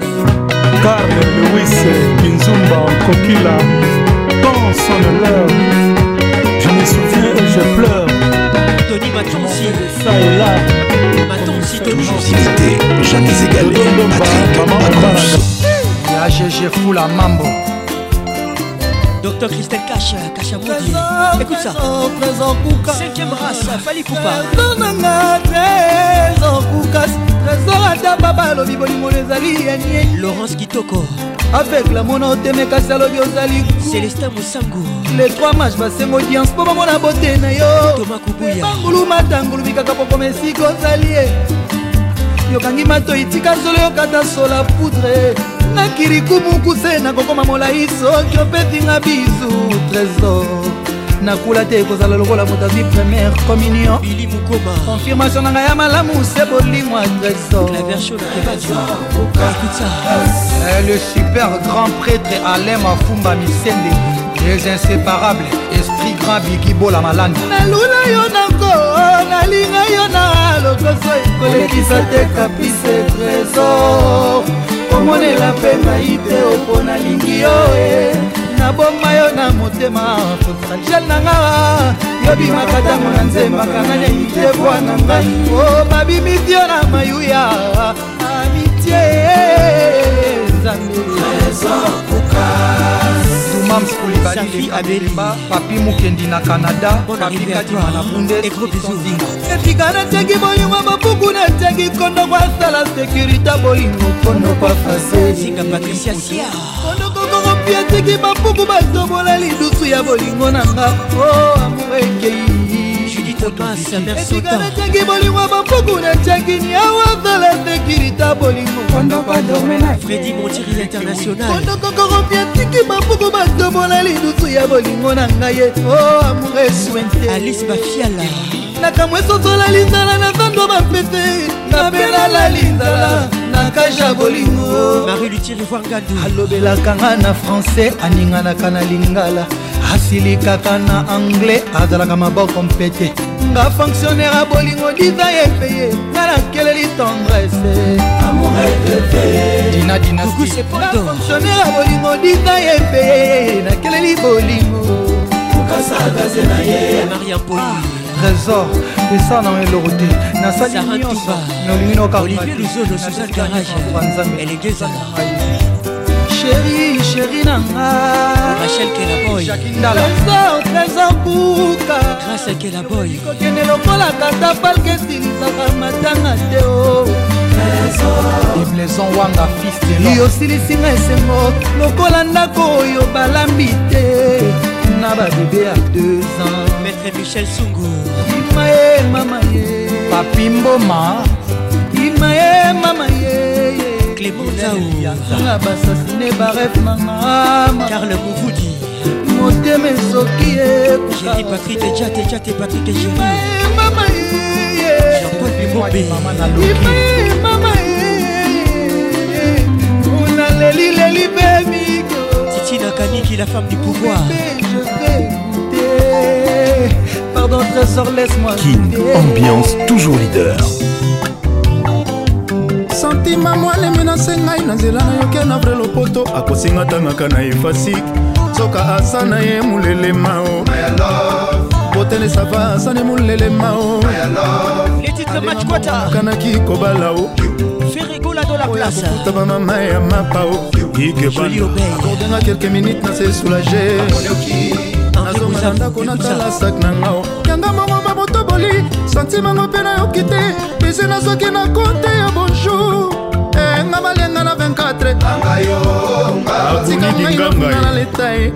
carl louis binzumba kokila dans son honneur je me souviens et je pleure Tony, ma tonsi. Ça et là. Ma tonsi, Tony. J'étais jamais égalé. Patrick Pacons. La GG fou la mambo. Docteur Christelle Cash, Cash Amondi. Écoute ça. Cinquième race, Fali Poupa. Laurence Kitoko. avec lamono oteme kasi alobi ozali celestin mosango le 3 mach basenga audience mpo bamona bote na yo bangulu matangulu bikaka pokoma esika ozali e yokangi matoi tika zolo yokata sola poudre nakiri kumukuse nakokoma molai soki opetinga bizu trésor nakula te ekozala lokola moto azwi première communion kokoma confirmation na ngai ya malamu se bolimo agresorle super grand prêtre alem afumba misende les inséparables esprit grand bikibola malanda nalula yo nango nalinga yo na lokoso ekolekisa te kapise trésor omonela mpe maite opo nalingi yo e naboma yo na motema fotralgel na nga yobimaka ntango na nzembaka nga nemitie bwa na ngai o babimisi yo na mayuya amitie nzambeakukaumamskulibadileadelima papi mokendi na canada papi katima na bundesinga efika nateki bolingo bobuku nateki kondo kwasala sekurité bolingo kondo kwafase mopepe atiki bapuku batobola lidusu ya bolingo na nga o amour ekeietikalataki bolingo bapuku natyakini awazala sekirita bolingokondokokoropi atiki bapuku batobola lidusu ya bolingo na ngai ye o amour esuentealicebafiala nakamwesosolali nzala na zando bapete napela lali nzala nakaja bolingo alobelakanga na francais aninganaka na lingala asilikaka na anglais azalaka maboko mpete nga fonctionnaire ya bolingo diva epeye nga nakeleli tendressedinadinafonctionnaire ya bolingo diva epeye nakeleli bolingo trésor esa na eloko te nasali nyonso nolingi nokakasheri sheri nangatrésor bukaokende lokola kata palkesilisaka matanga te o yosilisinga esengo lokola ndako oyo balambi te na babebe ya 2 ans maître michel sungu imaye mama ye papi mboma imaye mama ye clémentzaoyanga basasine baref mama karl muvudi motema esoki ekokjeri patrik jate jate patrik jeri mama ye jean-paul bimombe imaye mama ye una leli leli bemiko titina kaniki la femme du pouvoir pardon trésor laisse-moi King, ambiance toujours leader santima mwalemi nasengai na nzela nayoke na vrai lopoto akosinga tangaka na efasike soka asa na ye molelema o botene sava asa ne molelema o makanaki kobala o yakokuta bamama ya mapa o ikebana akordanga kelke minute na se soulage nazomana ndako natala sak na ngao yanga mongo babotoboli santimango mpe nayoki te pese nazoki na konte ya bonjour enga eh, malenga na 24otika ngai nakuna na leta ye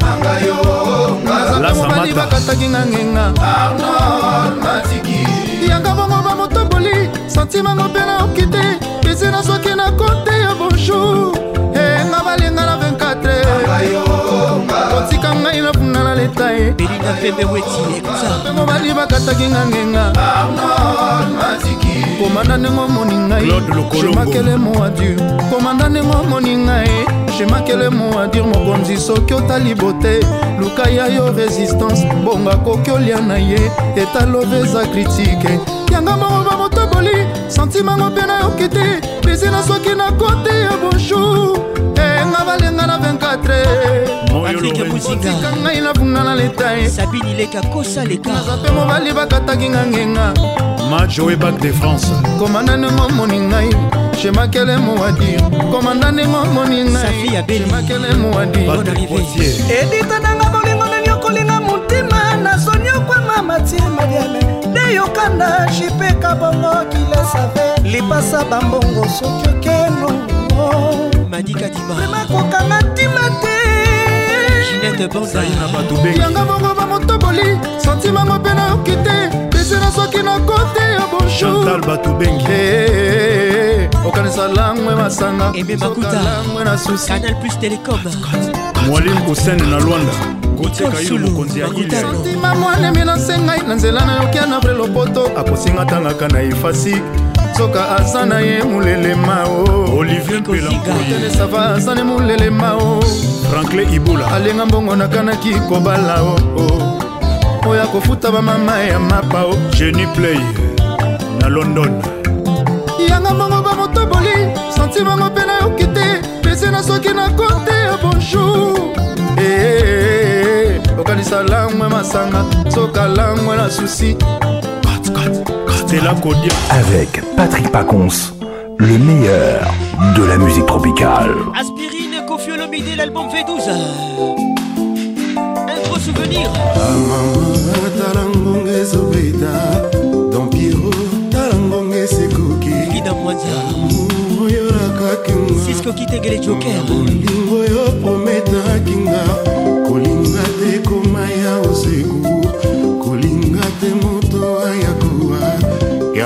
nazaka mobali bakataki nga ngenga yanga mongo babotoboli santimango mpe nayoki te pese nazoki na konte ya bonjour enga eh, malenga na idolatre kotika ngai nafunda na leta ye mobali bakataki nga ngenga komanda ndengo moni ngai shemakele moadur komanda ndengo moni ngai shemakele moadur mokonzi soki otali bote luka ya yo resistance bonga koki olia na ye etalove eza kritike yanga moko bamotoboli santimango mpe nayoki te bisi na soki na kote ya bonjour eh, balenga balenga na 24otika ngai nabunda na leta naza mpe mobali bakataki nga ngenga majoe bac de france komanda ndengo omoni ngai shemakele mowadir komanda ndengo omoni ngaimakele mowadireditananga matiemadiame nde yokanda jipeka bongo kilesave lipasa bambongo soki okeno madi kadimakokanga ntima te yanga bongo bamotoboli santima mo mpe nayoki te pesena soki na oh, eh, eh, eh, kote ya bonjour okanisa langwe masanga langwe na susi mwalimu kosene na lwanda koteka yo mokonzi ya ilesantima mwanemi nasengai na nzela nayokia na vre lopoto akosinga tangaka na efasi soka aza na ye molelema o oliviertelesava aza ne molelema o franklin ibula alenga mbongo nakanaki kobala o oyo akofuta bamama ya mapa o jeni play na london yanga mbongo bamotoboli santi bango mpe nayoki te pese na soki na kote ya bonjour eh, eh, eh, okanisa langwe masanga soka langwe na susi Avec Patrick Pacons, le meilleur de la musique tropicale. Aspirine, Kofi l'album fait 12 Un gros souvenir. Cisco qui t'a joker les yo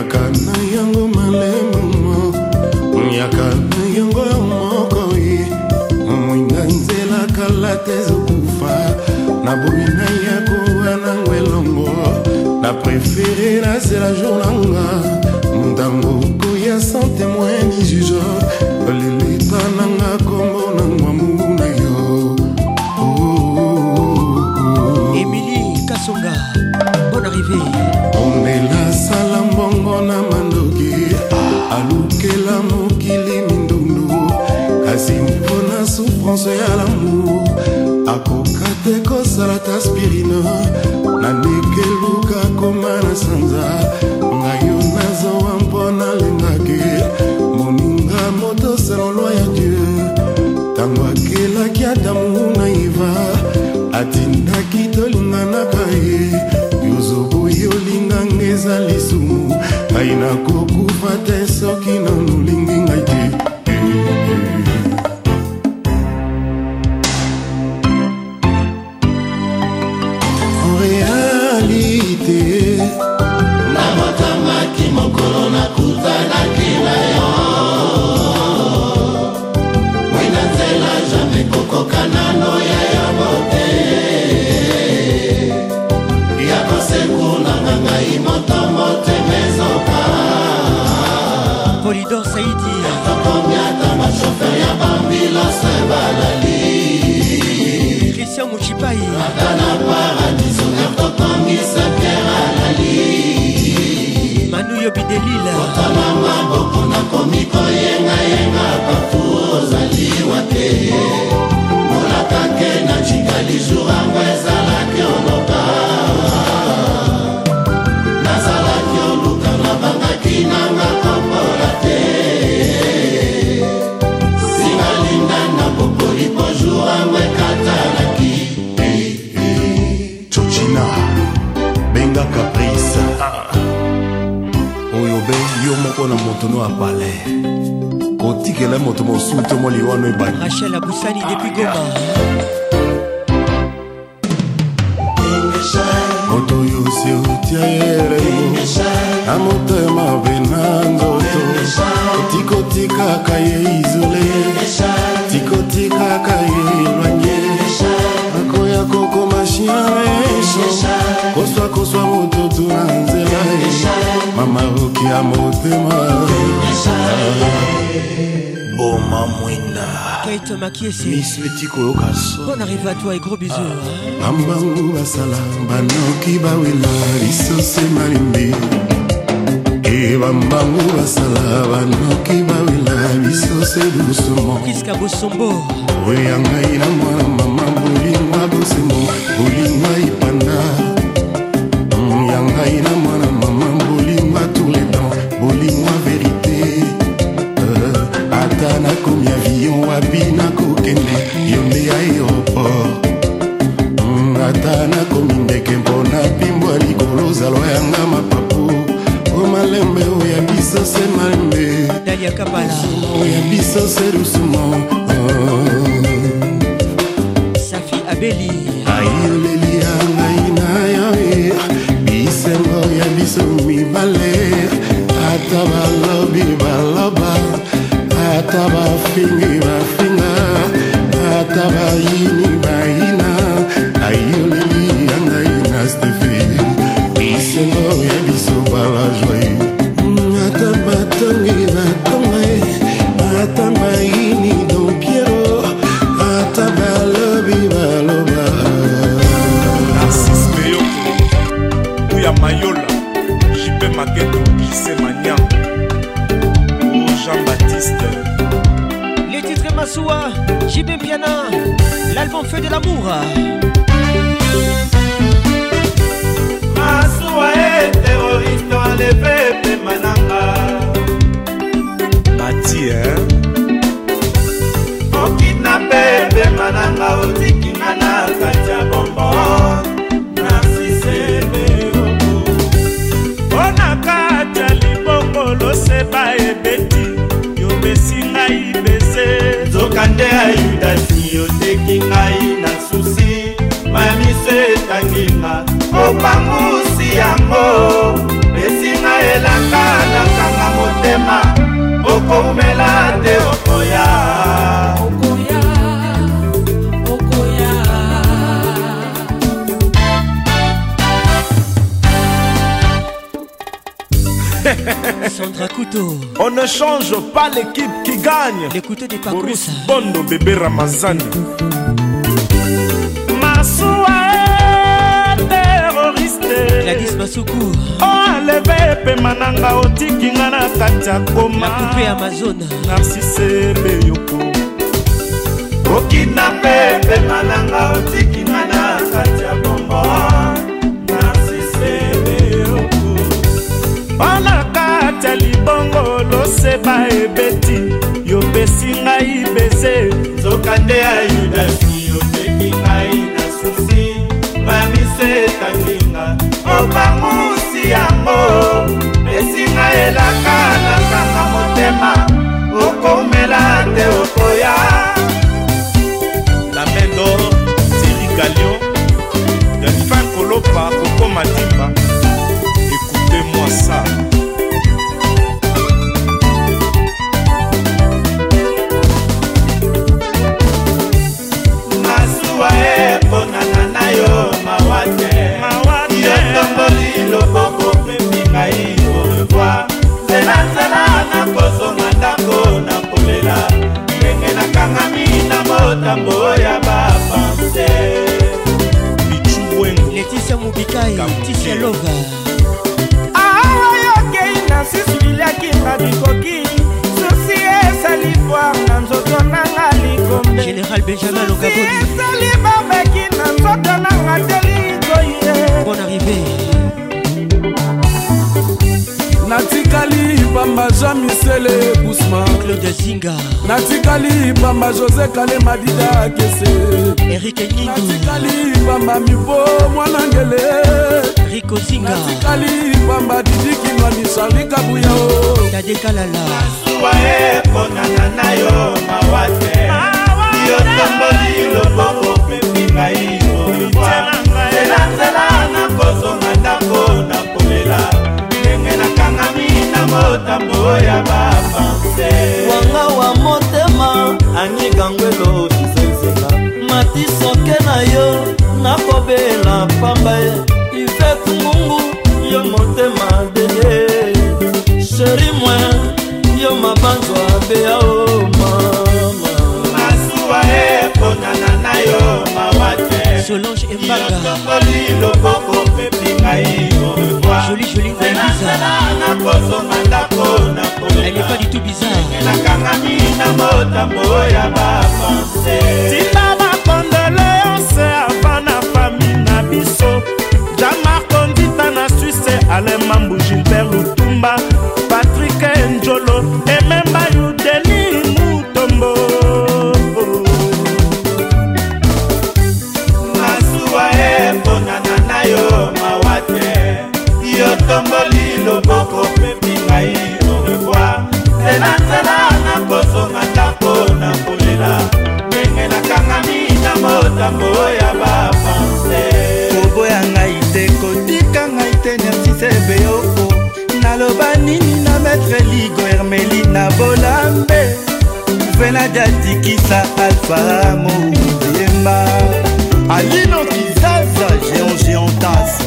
yaka na yango malemo yaka na yango moko ye mwinda nzela kala te ezokufa naboyi na yakowa nango elongo na prefere nasela jour nanga ntango koya sans témoin ni jugeant nyonso ya lamu akoka te kosala ta spirine nanekeluka koma na sanza ngai yo nazowa mpo nalingaki moninga moto selolwa ya dieu ntango akelaki adamu na iva atindaki tolinganaka ye yozoboyolingange eza lisumu ngai nakokufa te soki nanuna Charlie depuis Goma. mama mwena kaito makiese mismeti koyoka so bon arrive à toi et gros bisous ah. bambangu basala banoki bawela lisose malimbi e bambangu basala banoki bawela lisose lusumokiska bosombo oya ngai na mwana mama bolingwa bosembo bolingwa ipanda mm, ya ngai na mwana wapi nakokende yo nde aéroport mm, ata nakomi ndeke mpona pimbwa likolo ozalwa yanga mapapu o oh, malembe oya biso se malembe oya biso se rusumo mm. safi abeli ayoleli ya ngai na yo bisengo ya biso mibale ata balobi balobi Ataba fini, ma fina, ataba yini. avant feu de l'amour masuwa e terorito alepe pema nanga matie okina pe pema nanga otikinga na kati ya bombo na sisebeo mpo na kati ya libongo loseba ebeti bangusi yango esinga elanga nakanga motema okoumela te okoya Sandra Couteau. On ne change pas l'équipe qui gagne. L'écoutez des parcours. Boris Bondo, bébé Ramazan. Massou masuku oleve oh, epema na nga otiki nga na kati ya koma nakupe ya mazona narsisele yoko okina mpe epema na nga otiki nga na kati ya bombo narsisele yoko mpona kati ya libongo loseba ebeti yopesi ngai beze nzoka nde ya yudasi yopeki ngai na susi bamisetangi mopangusi yango esinga elaka nakanga motema okomela te okoya lamendo tiri galion delfin kolopa kokoma dimba ekute mwasa motambo ya bapanse bicuwengo leticia mobikai ticia loga awa yokei na susu liliakimba bikoki susi esali voir na nzoto nanga likombe général benjamin logaboni esali babeki na nzoto nanga te likoye bon arrivé natikali pamba jean misele busmanzinga natikali pamba josé kale madida kese erike natikali pamba mibo mwana ngele rikozingatikali pamba didikinwani charli kabuyao tadekalalaasuwa eponana na yo mawa te yo tomboli loboko pepi ngai oyoa nzelanzela nakozonga ndako motambo ya bapanse wanga wa motema angikangwelo kisenzela matisoke na yo nakobela pamba ifet ngungu yo motema deye sheri mwe yo mabanzwa beao mama masuwa eponana na yo mawate solange embaga yotokoli loboko pepi ngai joli joli nzela na kosomba ndako na koleka du tout bizarreelakangami na motambo ya bapanse tinda bakondoleonse ava na fami na biso jamarko ndita na swisse alemambu gilbert lutumba na bolambe venadi atikisa alfa moyema alino kisasa géon géontase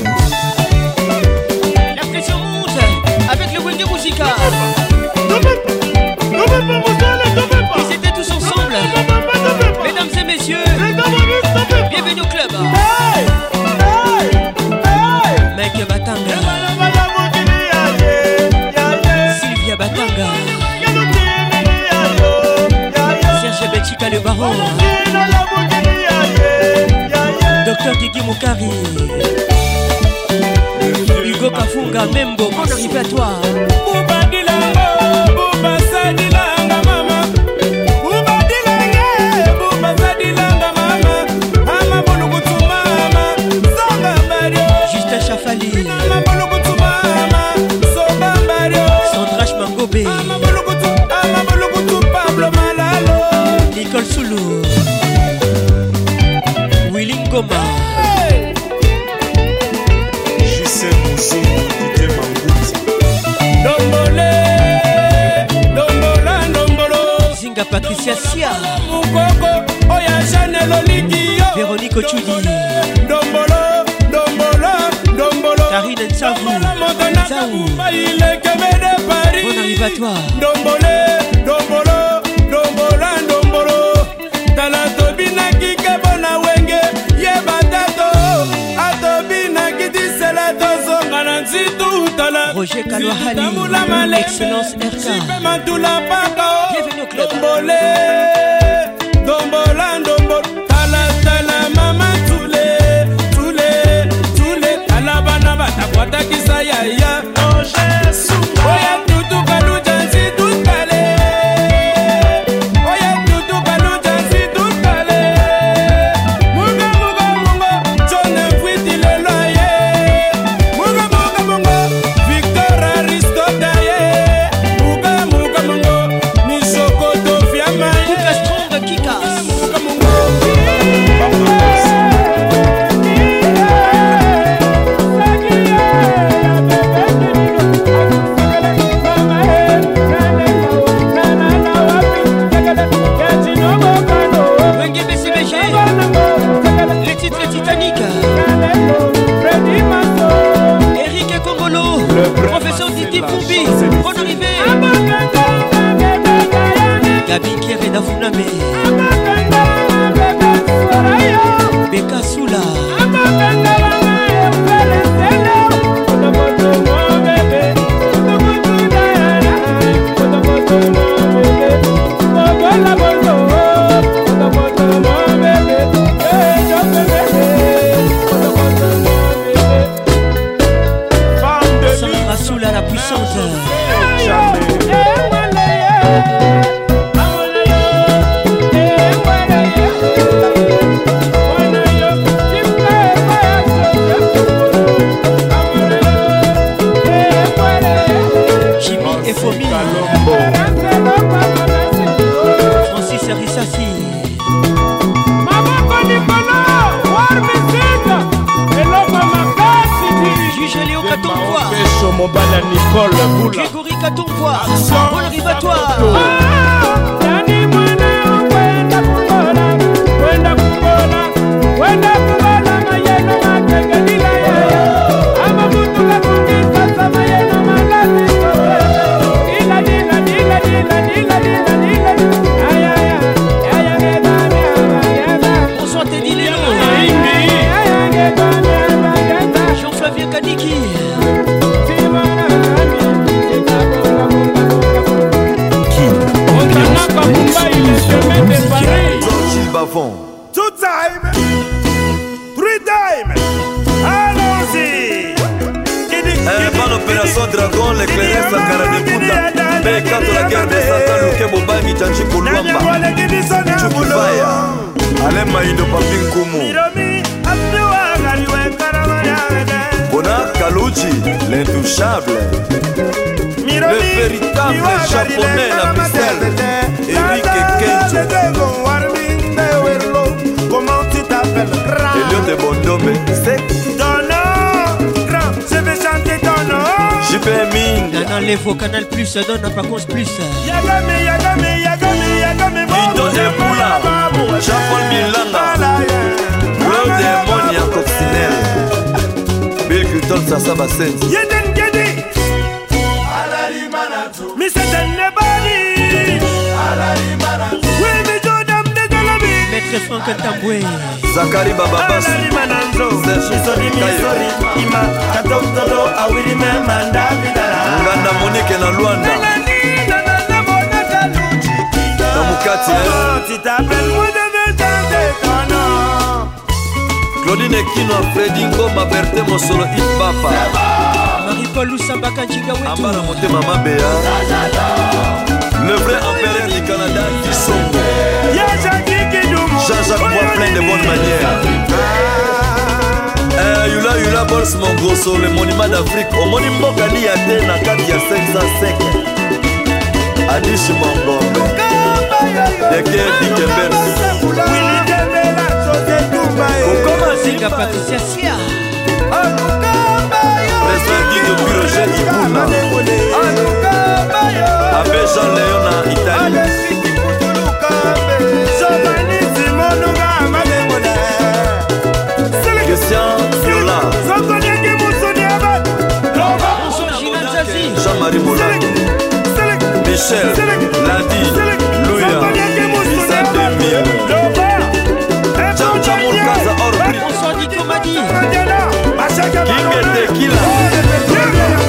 La pression rouge avec le wenge musical docteur Guigui Moukari Hugo Kafunga Membo on arrive à toi Justin Chafali Sandrache Mangobé Nicole Soulou Willy Ngoma siasia mokoko oyo jane elolingi yo véronique ocudi ndombolo ndombolo ndombolo karine nsavu nsavu ilekeme de paris bon arrivatoire ndombole ndombolo ndombolo ndombolo tala tobinaki kebo na wenge yeba tato atobinaki tisela tozonga na nzitu tala roger kalwahali excellence rk dombole dombola ndombo talatala mama tule tule tule tala bana batakwata kisa yaya o oh, jesu plus, donne un Pacons plus. Yagame, Yagame, Yagame, Yagame, Vito de Moula, Jean-Paul Milana, Bleu démonia coccinelle, Bill Clinton, Sasa Basset. Yeden Gedi, Alali Manatou, Mr. Nebali, Alali Manatou, Wilmy Jodam de Galabi, Maître Franck Tamboué, Zakari Bababas, Alali Manatou. biso misori misori ima katokutolo awilime mandabidala nganda monike na lwanda na mokati eh. oh, claudine kino fredi ngoma berte mosolo ipapa maripolusabakanjigaambala motema mabeya eh. le vrai empereur du canada kisongo jean-jacques moi plein de bonne manière ya yulayula bols mongoso le monima d'afrike omoni mboka liya te na kati ya 505 adish mongombe deke dikembeokoma patricia sia presentido biroge ibuna abe jean leon na italie Lucien Viola Jean-Marie Bolak Michel Ladi Louya Isa Demir Jean-Jean Mourkaza Orbri Kingete Kila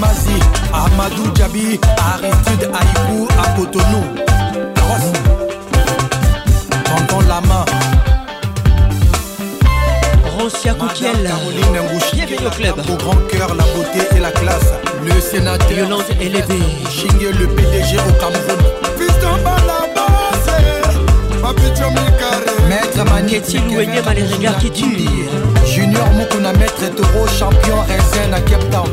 Mazi, Ahmadou Djabi, Aristide Aïkou à dans la main, Rosia Koukiel. Caroline Ngouchi. au Au grand cœur, la beauté et la classe. Le sénateur. Yolande élevé. Chingue le PDG au Cameroun. Fils d'un Maître Magneti Louéné les regards qui tuent Junior Mukuna Maître Toro Champion SN à Cape Town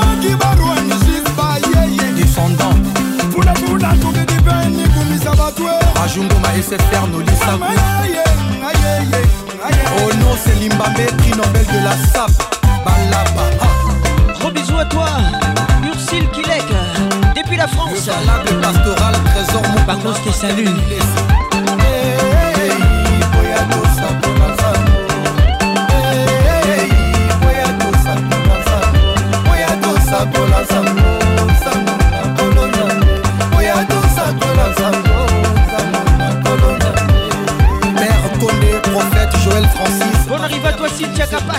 buda tukiti mpe nikumisa bato bajungoma sfr nolisaku oh ono selimbambe prix nobel de la sap balaba gros bisou à toi ursile kilek depuis la france le valable pastoral trésor mopakos te salue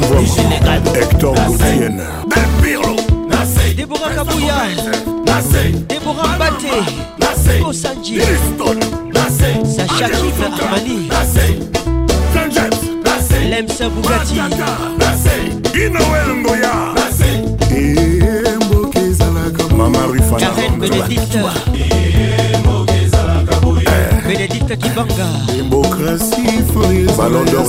m'envoie Hector Gauthier Pirlo Deborah Kabouya Déborah Baté Osanji Sacha Armani Lemsa Bugatti Mama Rifana Karen Bénédicte Bénédicte eh. Kibanga Ballon d'or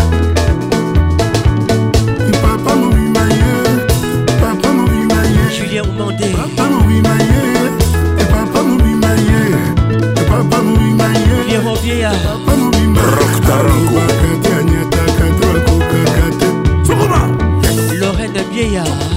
vieillard Lorraine Vieillard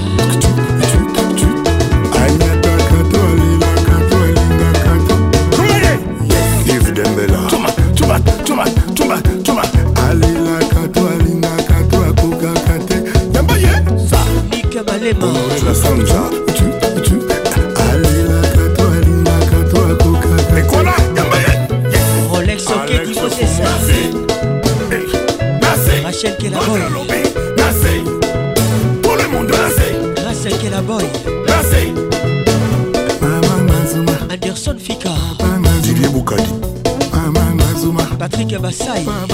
la boy Nasei Tout le monde Nasei Nasei qui est la boy Nasei Maman Mazuma Anderson Fika Maman Didier Boukadi Maman Mazuma Patrick Abassai Maman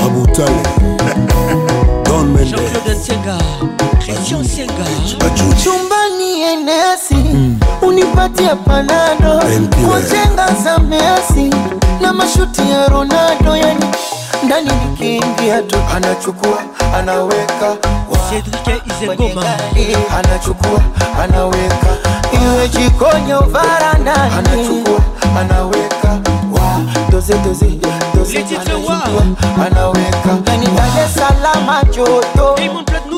ya Panado kujenga za Messi na mashuti ya Ronaldo, yani ndani nikiingia tu anachukua anaweka anachukua anaweka, iwe jikoni au varandani, anachukua anaweka doze doze doze, anachukua anaweka, yani Dar es Salaam joto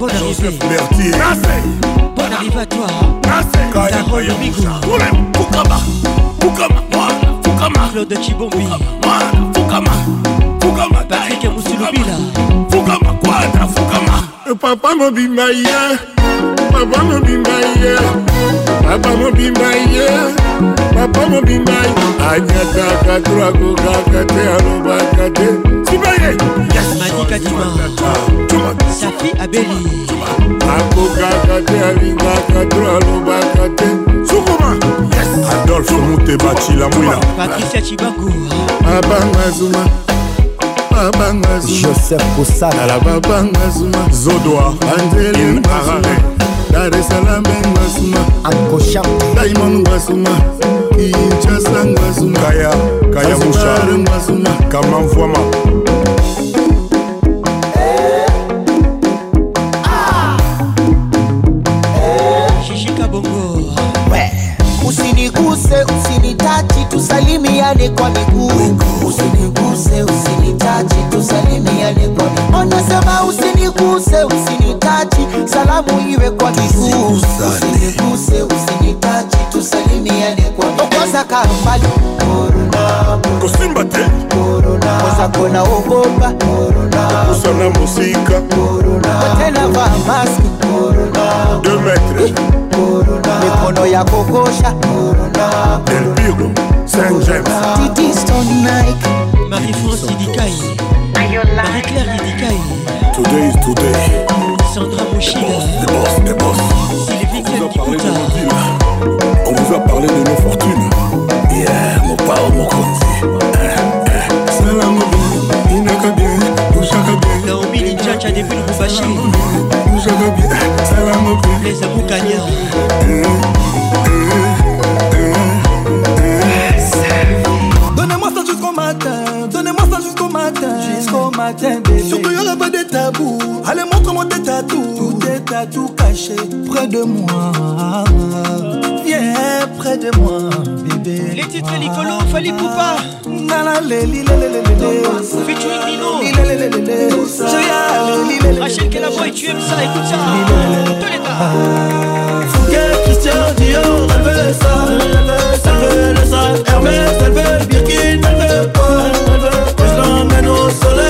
Bonne arrivée. Bonne arrivée à toi. Carole Migou. Fukama. Fukama. Fukama. Claude Chibombi. Fukama. Fukama. Patrick Moussilobila. Fukama. Quadra. Fukama. Papa mobimba ye. Papa mobimba ye. papa mobimba ye papa mobimba anyataka to akokaka te alobaka te sibaye safi abeli akokaka te alingaka to alobaka te sukuma adolfe muteba cilamwila patricia cibangu abanga zuma babanga zuma joseph kosala babanga zuma zodoa anzelin marare Dar es Salaam Ngwasuma Anko Sham Diamond Ngwasuma Kinshasa Ngwasuma Kaya Kaya Musha Ngwasuma Kama Mfuama usiniguse, usinitachi, tusalimiane kwa miguu. Usiniguse, usinitachi, tusalimiane kwa miguu. Wanasema usiniguse, usinitachi damu iwe kwa miguu, usiniguse, usinitaji, tusalimiane kwa miguu. Okoza kambali korona, kusimba te korona, koza kona ogopa korona, kusana musika korona, tena vaa maski korona, deux korona, mikono ya kokosha korona, Del Saint James, Titi Stone Nike, Marie-France Idikai Marie-Claire Yedikaï Today is today Sandra Mouchida Les boss, les boss Sylvie Kikouta On vous a parlé de nos fortunes Yeah, mon pao, mon konzi Salam inaka bien, bouchaka bien Naomi Ninjacha depuis le Boubaché Bouchaka bien, salam bien Les Aboukania Donnez-moi ça jusqu'au matin matin, bébé. Surtout, y'aura pas de tabou. Allez, montre-moi tes tatous. Tous tes tatous cachés près de moi. Yeah, près de moi, bébé. Les titres Licolo, Fali Poupa. Nala, leli, les, Nino. Joya, Rachel Kelabo et tu aimes ça, écoute ça. De l'état. Fouquet, Christian Dior, elle veut ça. Elle veut le sac Hermès, elle veut le Birkin, elle veut pas. Elle veut pas je l'emmène au soleil.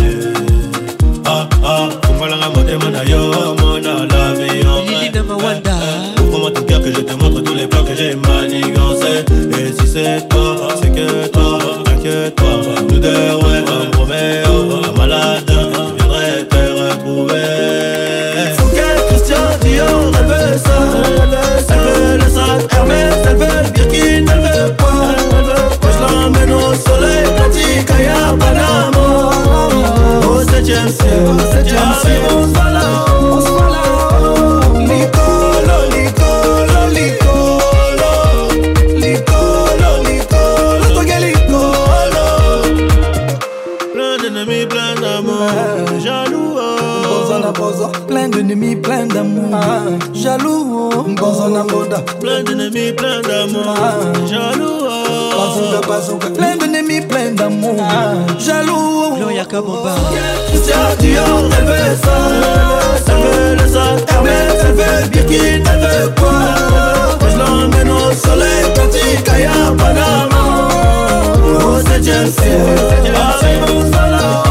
falanga mon dans yo la en Ouvre-moi cœur que je te montre tous les plans que j'ai manigancés Et si c'est toi, c'est que toi, que toi Nous deux, ouais, comme Roméo, oh, un malade, je viendrai te retrouver Fouquet, Christian Dior, elle veut ça Elle veut le sac Hermès, elle veut le Birkin James, c'est On se Plein d'ennemis, plein d'amour, jaloux. la plein d'ennemis, plein d'amour, jaloux. plein d'ennemis, plein d'amour, jaloux. plein d'ennemis, plein d'amour, Kabamba oh. Christian Dior elle veut ça Elle veut le sac Hermès Elle veut Birkin Elle veut quoi Je l'emmène au soleil Petit Kaya Panama Oh c'est Chelsea Arrive au salon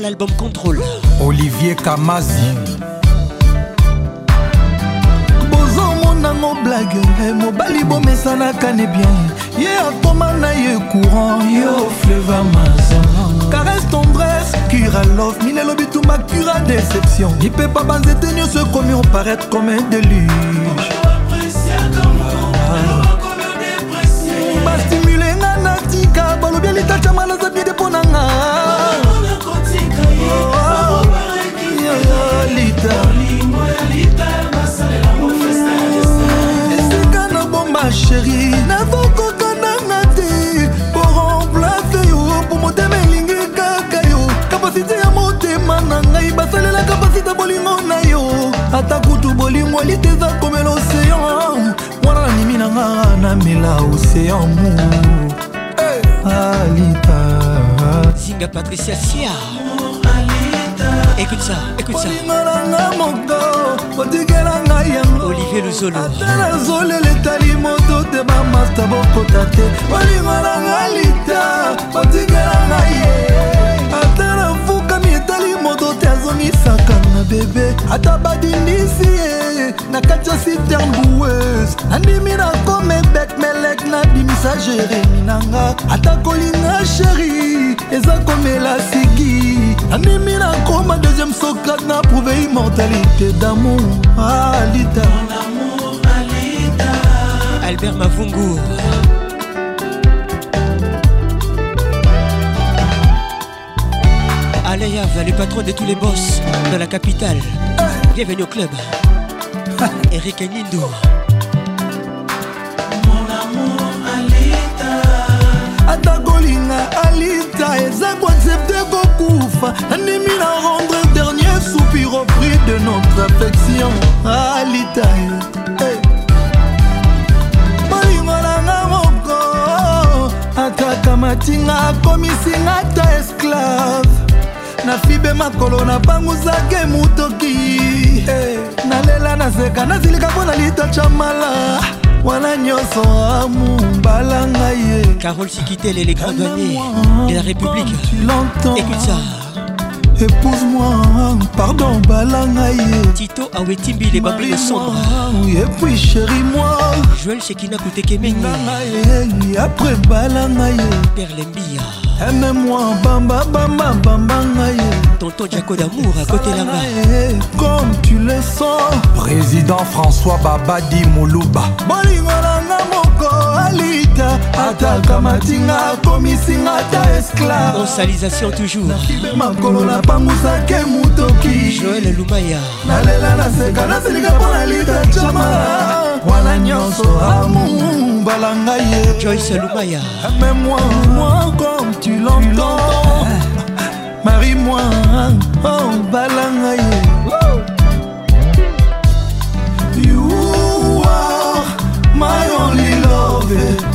l'album Contrôle. Olivier Kamazi. Eh, mais blague Et n'a qu'à ne bien ye akoma na ye courant yo fleva Amazon caresse tendresse cura love Ma ma cura déception Il peut pas baser tenir Ce commun paraître comme un déluge molite eza komela océan mwana nanimi na nga namela océan mu alita zinga patricia sia écoute ça écoute ça olingananga moka otikela ngai yango olivier luzolo ata nazolela etali moto te bamasta bokota te olingananga lita otikela ngai ye moto te azongisaka na bebe ata badindisi ye na kati ya siterne boueuse nandimi na komebek melek nabimisa jeremi nanga ata kolinga sheri eza komela sigi nandimi nakoma deuxième socrate na prouve immortalité damour alita albert mavungu Allez les de tous les boss dans la capitale. Bienvenue au club. <laughs> Eric Nindo. Mon amour, Alita. Golina Alita, eza de kokufa. Animi na rendre dernier soupir au prix de notre affection. Alita. Hey. comme ici ta esclave nafibe makolo napangusake motoki hey, nalela naseka nazilika mpo na eh, litacha mala wana nyonso amumbala ngai ye carole sikitel et les grands douaniers de la république écoute ça épouse-moi pardon bala ngai ye tito awetibi les babli sombre epuis chéri moi joel shekina kutekemengi après bala ngai ye perlembia aime-moi bamba bamba bamba ngai tonton jako d'amour à côté là-bas comme tu le sens président françois babadi moluba bolingo nanga moko alita ataka matinga akomisinga ta esclave onsalisation toujours nakibe makolo napangusake motoki joel lumaya nalela naseka nasilika mpo nalita jama wana nyonso amu mbala ngai ye joyce lumaya amemwa moko tu l'entends. Marie-moi, oh, balangaye. You are my only love.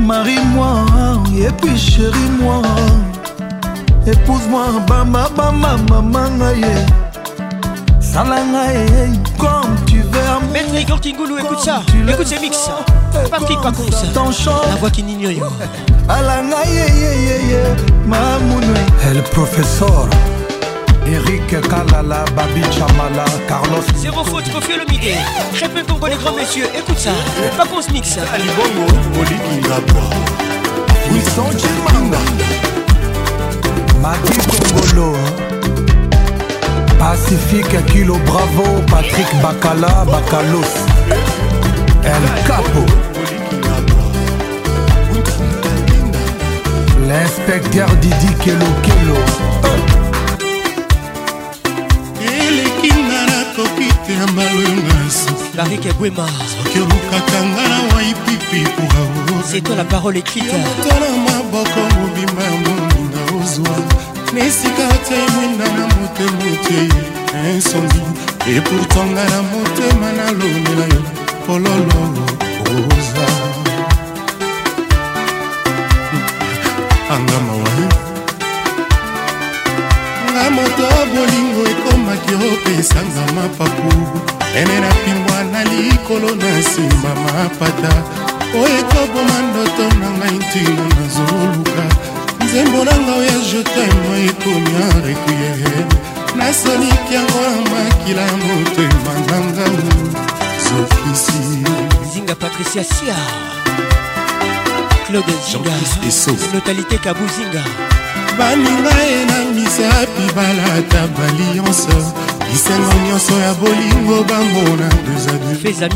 Marie-moi, et puis chérie-moi. Épouse-moi, bama, bamba, maman, Salanga, eh, eh, comme tu veux. Maître Igor Tingoulou, écoute ça. Écoute ce mix. Patrick Pacons. La voix qui n'ignore. Alanga, aïe, eh, maman, professeur. Eric Kalala, Babi Chamala, Carlos. Zéro faute, Kofi Olomide. Répète ton bon les grands messieurs. Écoute ça. Vacances mix. Ali Bongo, Olivier Labroix. Wilson Chimanga. Madi Congolo. Pacifique Kilo Bravo, Patrick Bacala, Bacalos. El Capo. L'inspecteur Didi Kelo Kelo. te ya malwenga sobarik ebwema soki olukaka nga na waipipi kuraoseto la parole ekitayoto na maboko mobimba ya moninga ozwa na esika te mwinda na motema otie insombi epurto nga na motema nalonela yo pololo oza angamawa na moto bolingo ekomaki opesanga mapapu ene na mpingwa na likolo na nsima mapata oyo ekoboma ndoto na ngai ntina nazoluka nzembo nanga oya jetema ekomi a requiere nasoliki yango na makila motema nanga zokisi zinga patricia sia claude zinga notalité kabuzinga baninga ye na misapi balata balianse lisengo nyonso ya bolingo bambona dezaduoya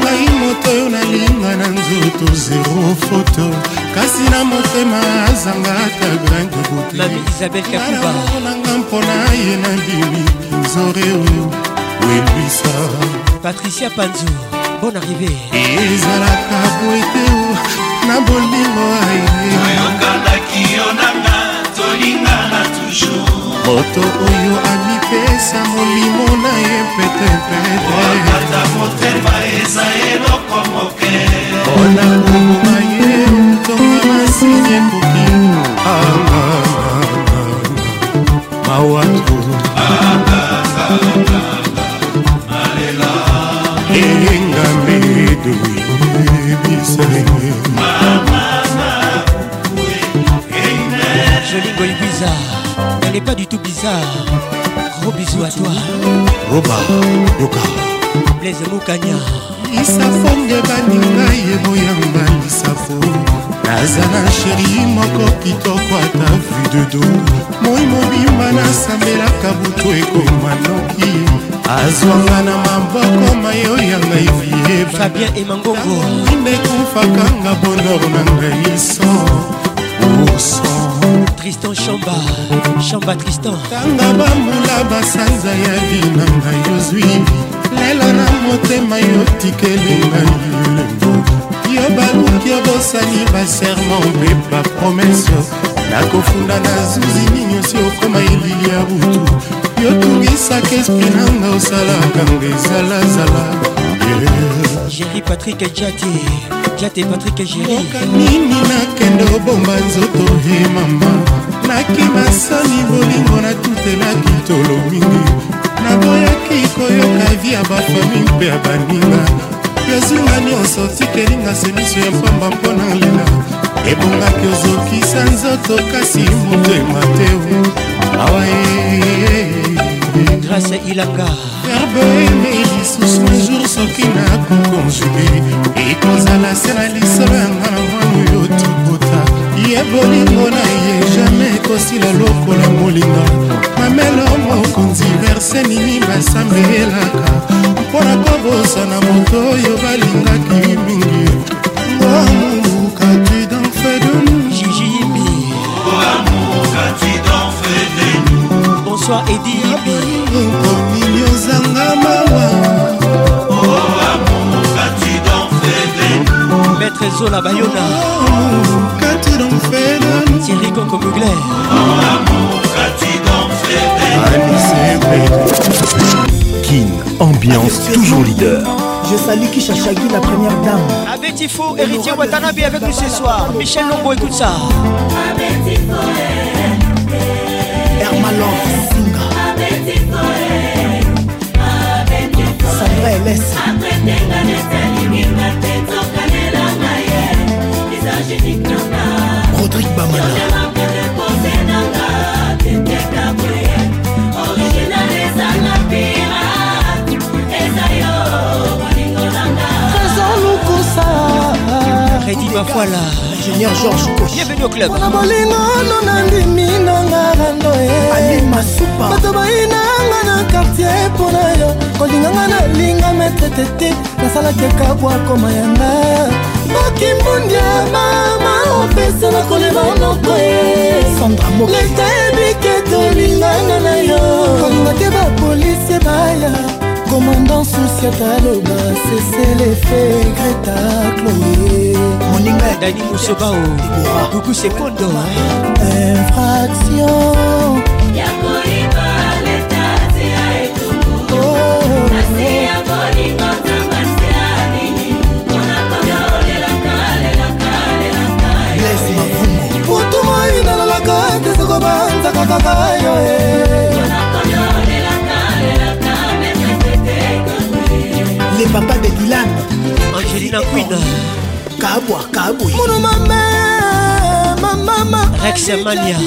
ngai moto oyo nalinga na nzoto zero foto kasi na motema azanga ata grande boteananga mpona ye na bimi kinzore oyo welwisa patricia panzu bon arrivé ezalaka boete na bolingo ayokandaki yo nanga kolingana toujours moto oyo amipesa molimo na ye petepete motema eza eloko moke mpona koboma ye ntonga masini ekoki mawatu elinga medo yebisenge Jolingo est bizarre, elle n'est pas du tout bizarre. Gros bisous à toi. Roba, Luka. Blaise Moukanya. isafonge baninga ye boyanga lisafo nazala sheri moko kitoko ata vu de do moi mobimba nasambelaka butu ekoma noki azwanga na maboko mayo ya ngai viebafabien emangongo indekufakanga bonor na ngai so urson tristan chamba chamba tristan tanga bambula basanza ya binanga yozwi lelo na motema yotikelinga yo baluki obosani baserma mpe bapromese nakofunda na zuzi nini osi okoma elili ya butu yotungisaka espri nanga osalaka ngo ezalazala jeri patrik jati kiate patrik egériokanini nakende obomba nzoto e mama nakima soni bolingo natutelaki tolo mingi naboyaki koyoka vi ya bafami mpe ya baninga yozinga nyonso tikelinga se miso ya pamba mpona lela ebongaki ozokisa nzoto kasi moto ema te awa eh, eh, eh. grâce ilanga verbene lisusu ajour soki nakokonjuge ekozala se na lisolo yanga na mwana oyo tokota ye bolingo na ye jamai ekosila lokola molinga mamelo mokonzi verse nini basambelaka mpo na kobosana moto oyo balingaki françois ediyebi ozanga maître zola bayona thierry coco mugler kin ambiance toujours leader je salue Kishachagi, la première dame. Abetifo, héritier Watanabe avec nous ce soir. Michel Longo, écoute ça. Hermalance. sandra elesi apretenga nesalinginga te tokanelanga ye isagenique nanga rodrigue bamana Freddy Bafuala Ingénieur Georges Koch Bienvenue au club Mpona bolingono nandimi nanga rando eh. Ali Masupa Bato bayinanga na quartier mpona yo kolinganga nalinga maître tete nasalaki ekabwa koma yanga bakimbundi mama opesa na kolema noko eh. leta yebike tolingana na yo kolinga te bapolisi baya komanda susi ataloba seselefe greta chloe moninga ya dani mosobao kuku sekondo infraction papa de Dylan Angelina Queen Kabwa Kabwe Mono mama mama mama Rex Mania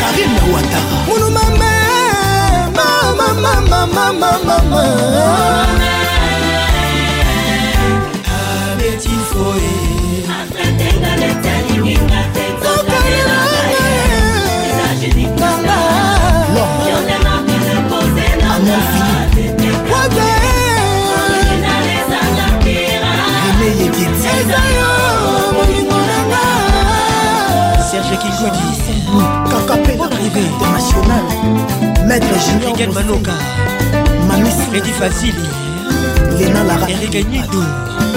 Karim Ouattara Mono mama mama mama mama mama Petit foyer bolingo nanga serge kigodi kaka pena privé international maître juniorgen banoka mamesedi fasili lena lara erike nyido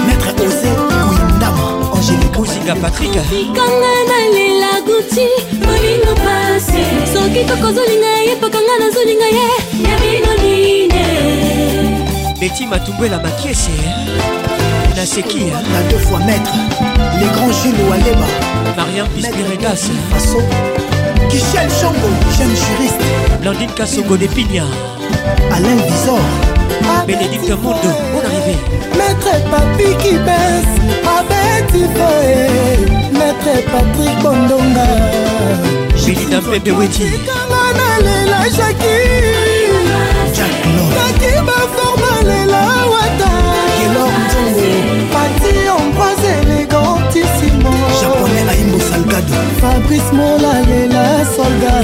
maître ose kuindama angélikosinga patrika kanga nalela guti bolingo pase soki tokozolinga ye pakanga nazolinga ye ya bino nine beti matumbwela makiese c'est qui La hein deux fois maître, les grands Gilles Waleba, Marianne Pispiregas, Faso, Michel jeune juriste, Blandine Kassoko de Pigna, Alain Visor, ah, Bénédicte Mondo, Bon arrivé Maître Papi qui baisse, Abed Ivoé, Maître Patrick Bondonga, Bélina Pepe Weti, Jacques Lord, Jacques Baforma fabrice molalela solda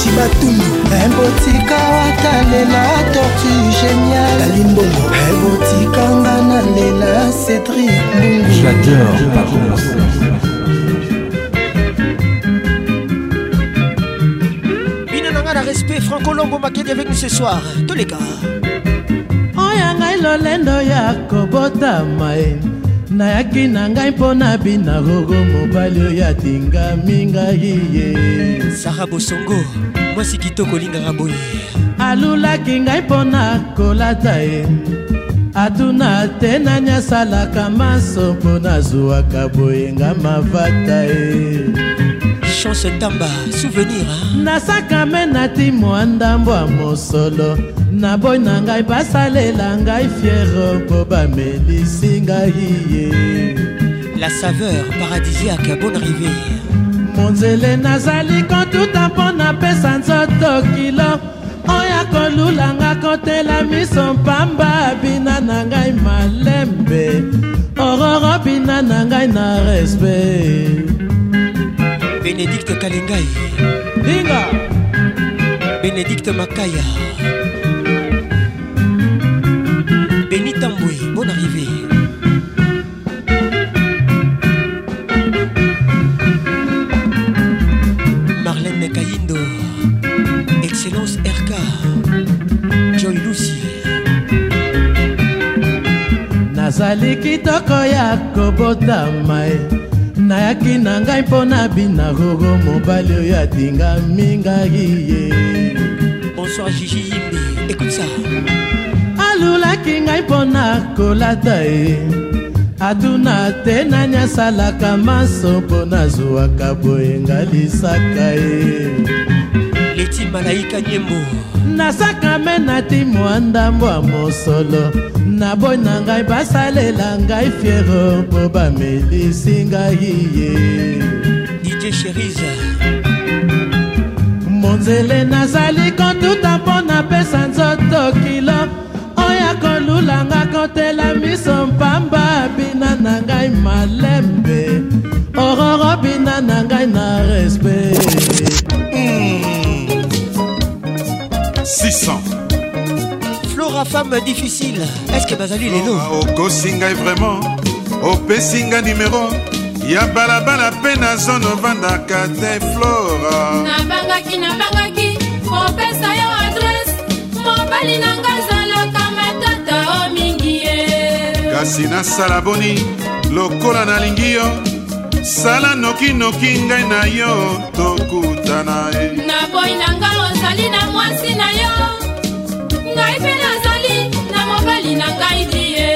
cibatuni ebotika eh, watalela tortu génial alimbongo ebotikanga eh, na lela cédri bino nanga na respect franco longo makedi avec nous ce soir toleka oyo ngai lolendo ya kobotama e nayaki na ngai mpo na bina rogo mobali oyo atingami ngai ye sara bosongo mwasi kitoko olingaka boye alulaki ngai mpo na kolata ye atuna te nani asalaka maso mpo nazwwaka boyenga mavata ye chance tamba souvenir nasakame na ntimo andambo ya mosolo na boy na ngai basalela ngai fiere mpo bamelisi ngai ye la saveur paradisiaque bonne rivière monzele nazali kotuta mpo napesa nzoto kilo oyo kolulanga kotela miso mpamba bina na ngai malembe ororo bina na ngai na respect bénédicte kalingai dinga bénédicte makaya kitoko ya kobotama e nayaki na ngai mpo na bina gogo mobali oyo atinga mingai ye bonsoir jiji yimbi écoute ça alulaki ngai mpo na kolata ye atuna te nani asalaka maso mpo nazwwaka boyenga lisaka ye leti malaika nyembo nasakame nati mwandambo ya mosolo na boy na ngai basalela ngai fiereur mpo bamelisi ngai ye dj sheriza monzele nazali kotuta mpo napesa nzoto kilo oyo kolulanga kotela miso mpamba bina na ngai malembe ororo bina na ngai na respect 600 hmm. trois femmes difficiles est-ce que bazali lelo okosi ngai vraiment opesi ngai numéro ya balabala mpe na zone ovandaka te flora nabangaki nabangaki kopesa yo adrese mobali na ngai azalaka matata o mingi ye kasi nasala boni lokola nalingi yo sala nokinoki ngai na yo tokutana ye na boyi na ngai ozali na mwasi na yo ngai mpe naza ya ngai die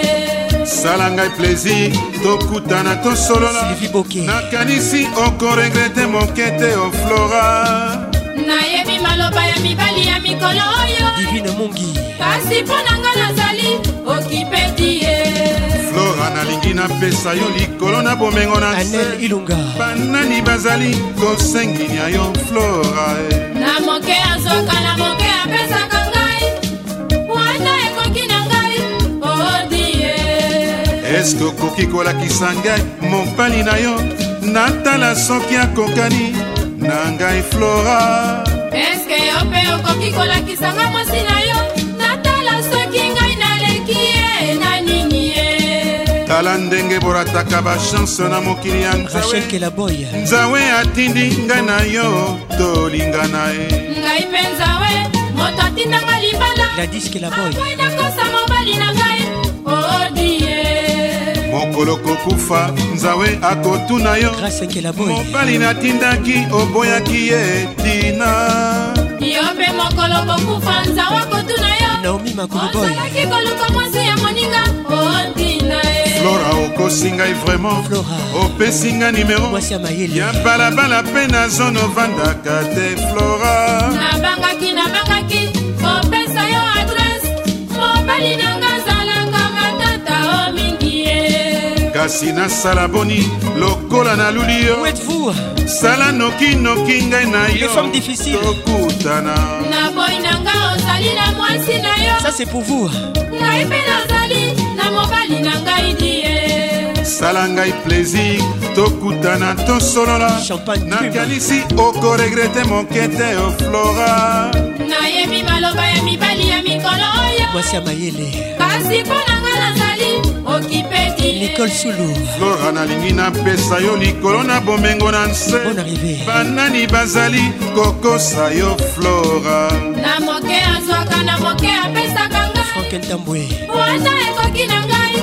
sala ngai plaisir tokutana tosololanakanisi okoregrete moke te oflora oh nayebi maloba ya mibali ya mikolo oyo divine mungi kasi mpo na nga nazali okipe die flora nalingi napesa yo likolo na bomengo na anel ilunga banani bazali kosenginia yo flora eh. na moke azwaka na moke apesaka eske okoki kolakisa ngai mopali na yo natala soki akokani na ngai flora eske yo mpe okoki kolakisa ngai mwasi na yo natala soki ngai naleki ye na nini ye tala ndenge borataka bachanse na mokili ya nzawe atindi ngai na yo tolingana ye ngai mpe nzawe moto atindanga libala akoyi nakosa mobali na ngai mokolo kokufa nzawe akotuna yo mobali natindaki oboyaki ye tina yo mpe mokolo kokufa nzawe akotuna yo naomi makuluboyozalaki koluka mwasi ya moninga otina ye flora okosi ngai vraimen opesi ngai nimero ya balabala mpe na zone ovandaka te flora nabangaki kasi nasala boni lokola naluli yo sala nokinoki ngai na yotokutana na boyi na nga ozali na mwasi na yo ngai mpe nazali na mobali na ngai die sala ngai plaisir tokutana tosolola nakanisi okoregrete moke te oflora nayebi maloba ya mibali ya mikolo oyo kasi mpo na nga nazali okipi l'école soulou flora nalingi napesa yo likolo na bomengo na nse banani bazali kokosa yo flora na moke azwaka na moke apesaka ngaiankentambwe wana ekoki na ngai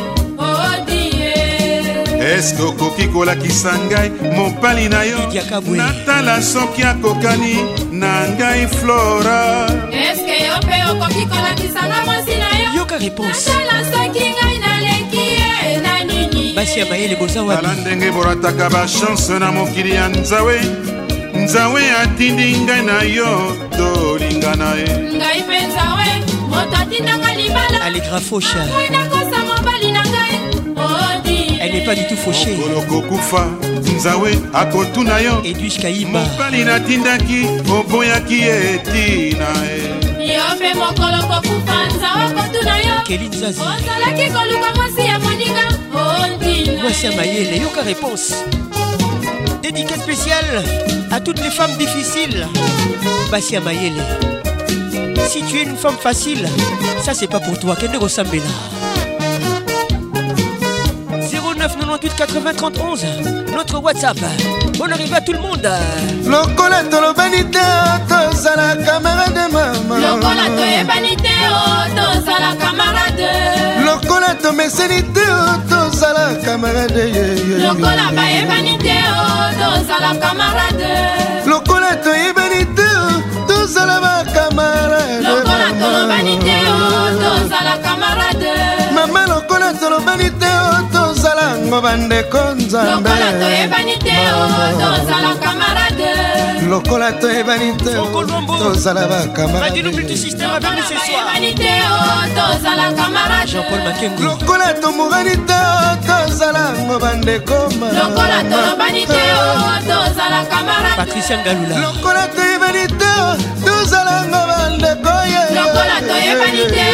eske okoki kolakisa ngai mopali na yo natala soki akokani na ngai flora eske yo mpe okoki kolakisa ngai mwasi na yo yoka réponse natala soki ngai naleki ye na basi ya mayele boza watala ndenge borataka bashanse na mokili ya nzawe nzawe atindi ngai na yo tolingana ye ngai mpe nzawe moto atindanga libala alegrafosha nakosa mobali na ngai Elle n'est pas du tout fauchée. kokufa nzawe akotuna yo edus kaiba mobali natindaki oboyaki etina ye yo mpe mokolo kokufa nzawe akotuna yo kelinzazi ozalaki koluka mwasi ya moni Angoissia Mayele, Yoka Réponse. Dédicace spéciale à toutes les femmes difficiles. Bassia Mayele, si tu es une femme facile, ça c'est pas pour toi. qu'elle ne ressemble ressemble. 80 31 notre WhatsApp. On arrive à tout le monde. Lokola tolobani te tozala camarade mama. Lokola toyebani te tozala camarade. Lokola tomeseni te tozala camarade. Lokola bayebani te tozala camarade. Lokola toyebani te tozala ba camarade. Lokola tolobani te tozala camarade. Mama lokola tolobani te yango bandeko nzambelokola toyebani te oh, tozala kamarade lokola toyebani te oh, tozala bakamaradlokola oh, tomorani te tozala yango bandeko lokola toyebani te tozala yango bandeko ye lokola toyebani te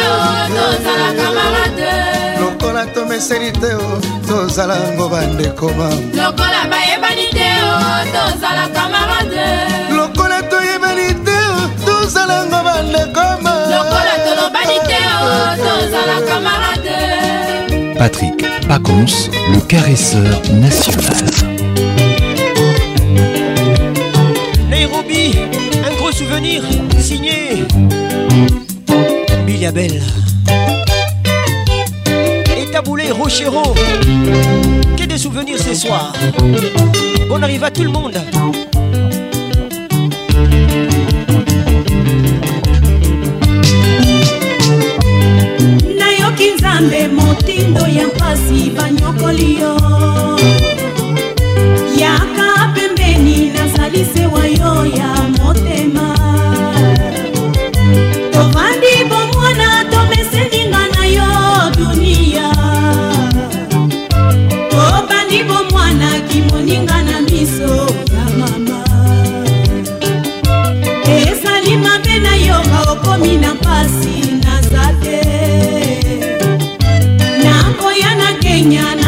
tozala kamarade wana tomeseli te o tozala yango bandekoma lokola bayebani te o tozala kamarade lokola toyebani te o tozala yango bandekoma lokola tolobani te o tozala kamarade patrick pacons le caresseur national Nairobi un gros souvenir signé bilia belle Rochero. Que des souvenirs ce soir. On arrive à tout le monde. nayoki nzambe motindo ya mpasi banyokoli yo yaka pembeni nazali sewa yo ya soki moninga na miso ya mama ezali mabe na yo baokomi na mpasi naza te nakoya na kenya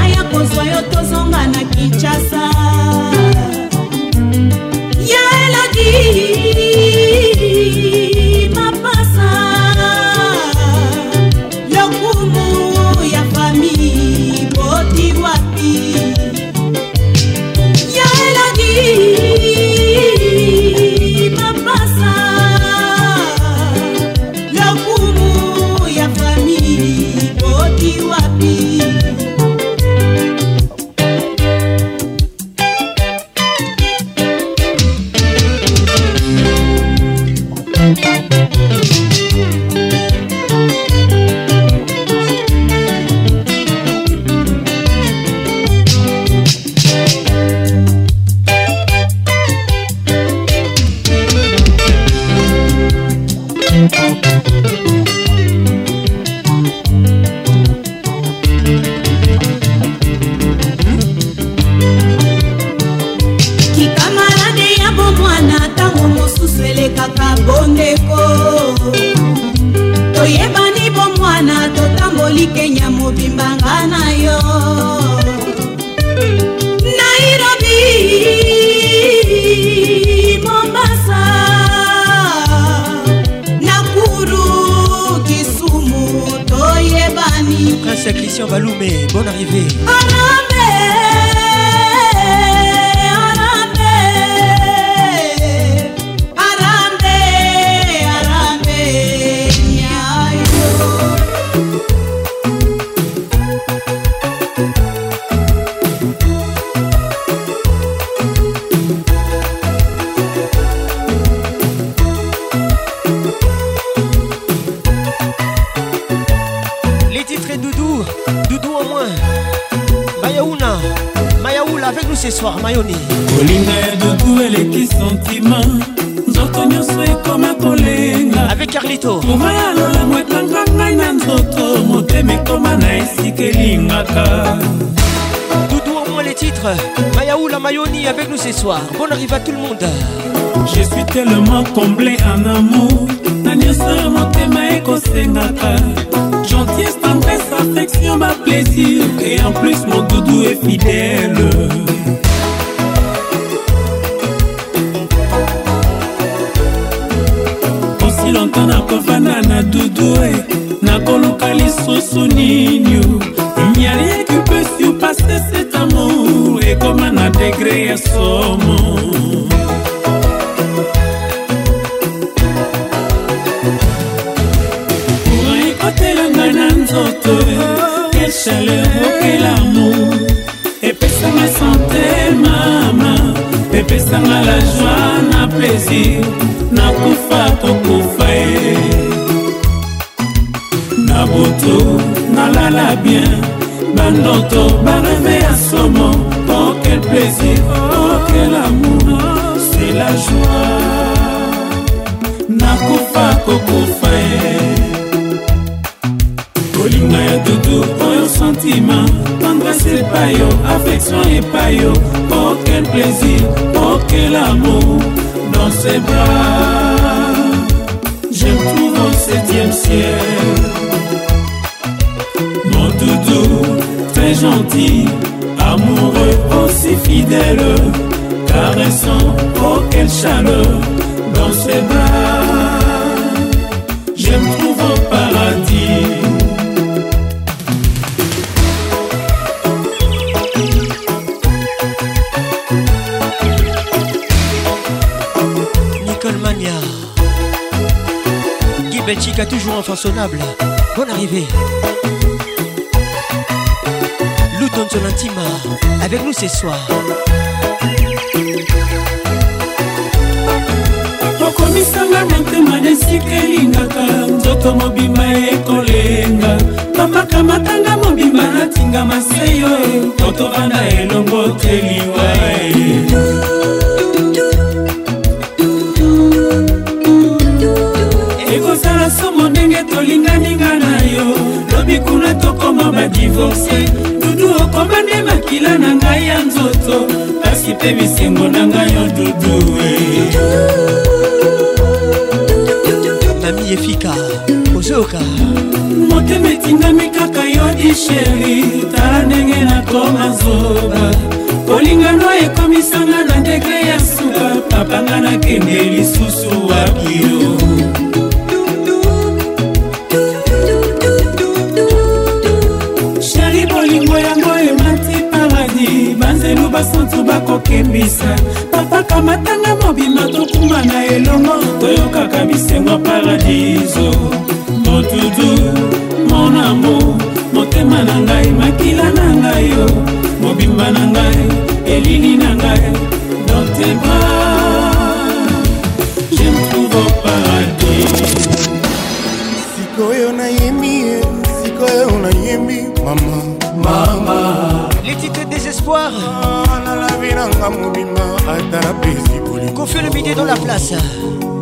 mama letitre désespoir ah, nalabi nanga mobima ata napesi bolikofie le midi dans la place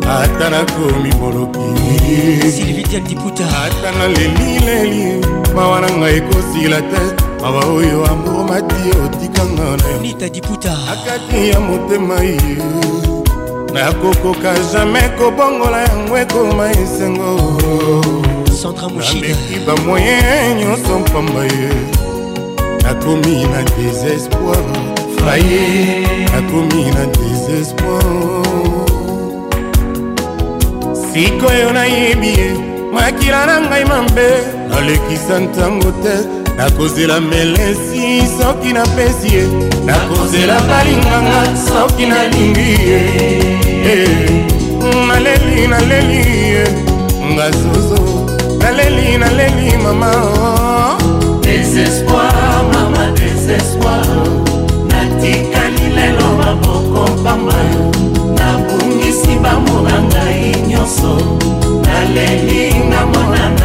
ata nakomi boloki silvitel diputa ata naleli leli mawa na ngai ekosila te mawa oyo amoromati otikanga na nita diputa akati ya motema ye nakokoka jamai kobongola yango ekoma esengo centre moshidameki bamoye nyonso mpamba ye nakomi na désespoir faye nakomi na désespoir sikoyo nayebi ye makila na ngai mabe nalekisa ntango te nakozela melesi soki napesi ye nakozela balinganga soki nalingi ye eh, naleli naleli ye nga zozo naleli naleli mama oh. désespoir mama désespoir natikali lelo maboko pamba nabungisi bamona ngai nyonso naleli namona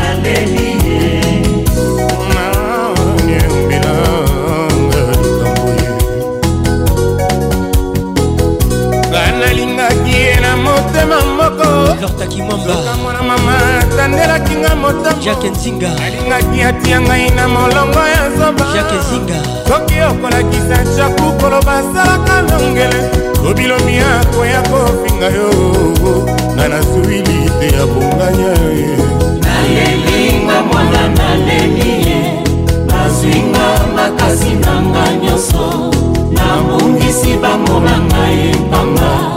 victor takimwambaoka mwana mama atandelaki nga motamojake nzinga alingaki atia ngai na molongo ya zobajake nzinga soki okolakisa chaku koloba asalaka longele lobilobi akoya kofinga yo nga na suwili te ya bonganya ye nalelinga mwana naleli ye nazwinga makasi na nga nyonso nabongisi bango na ngai mpanga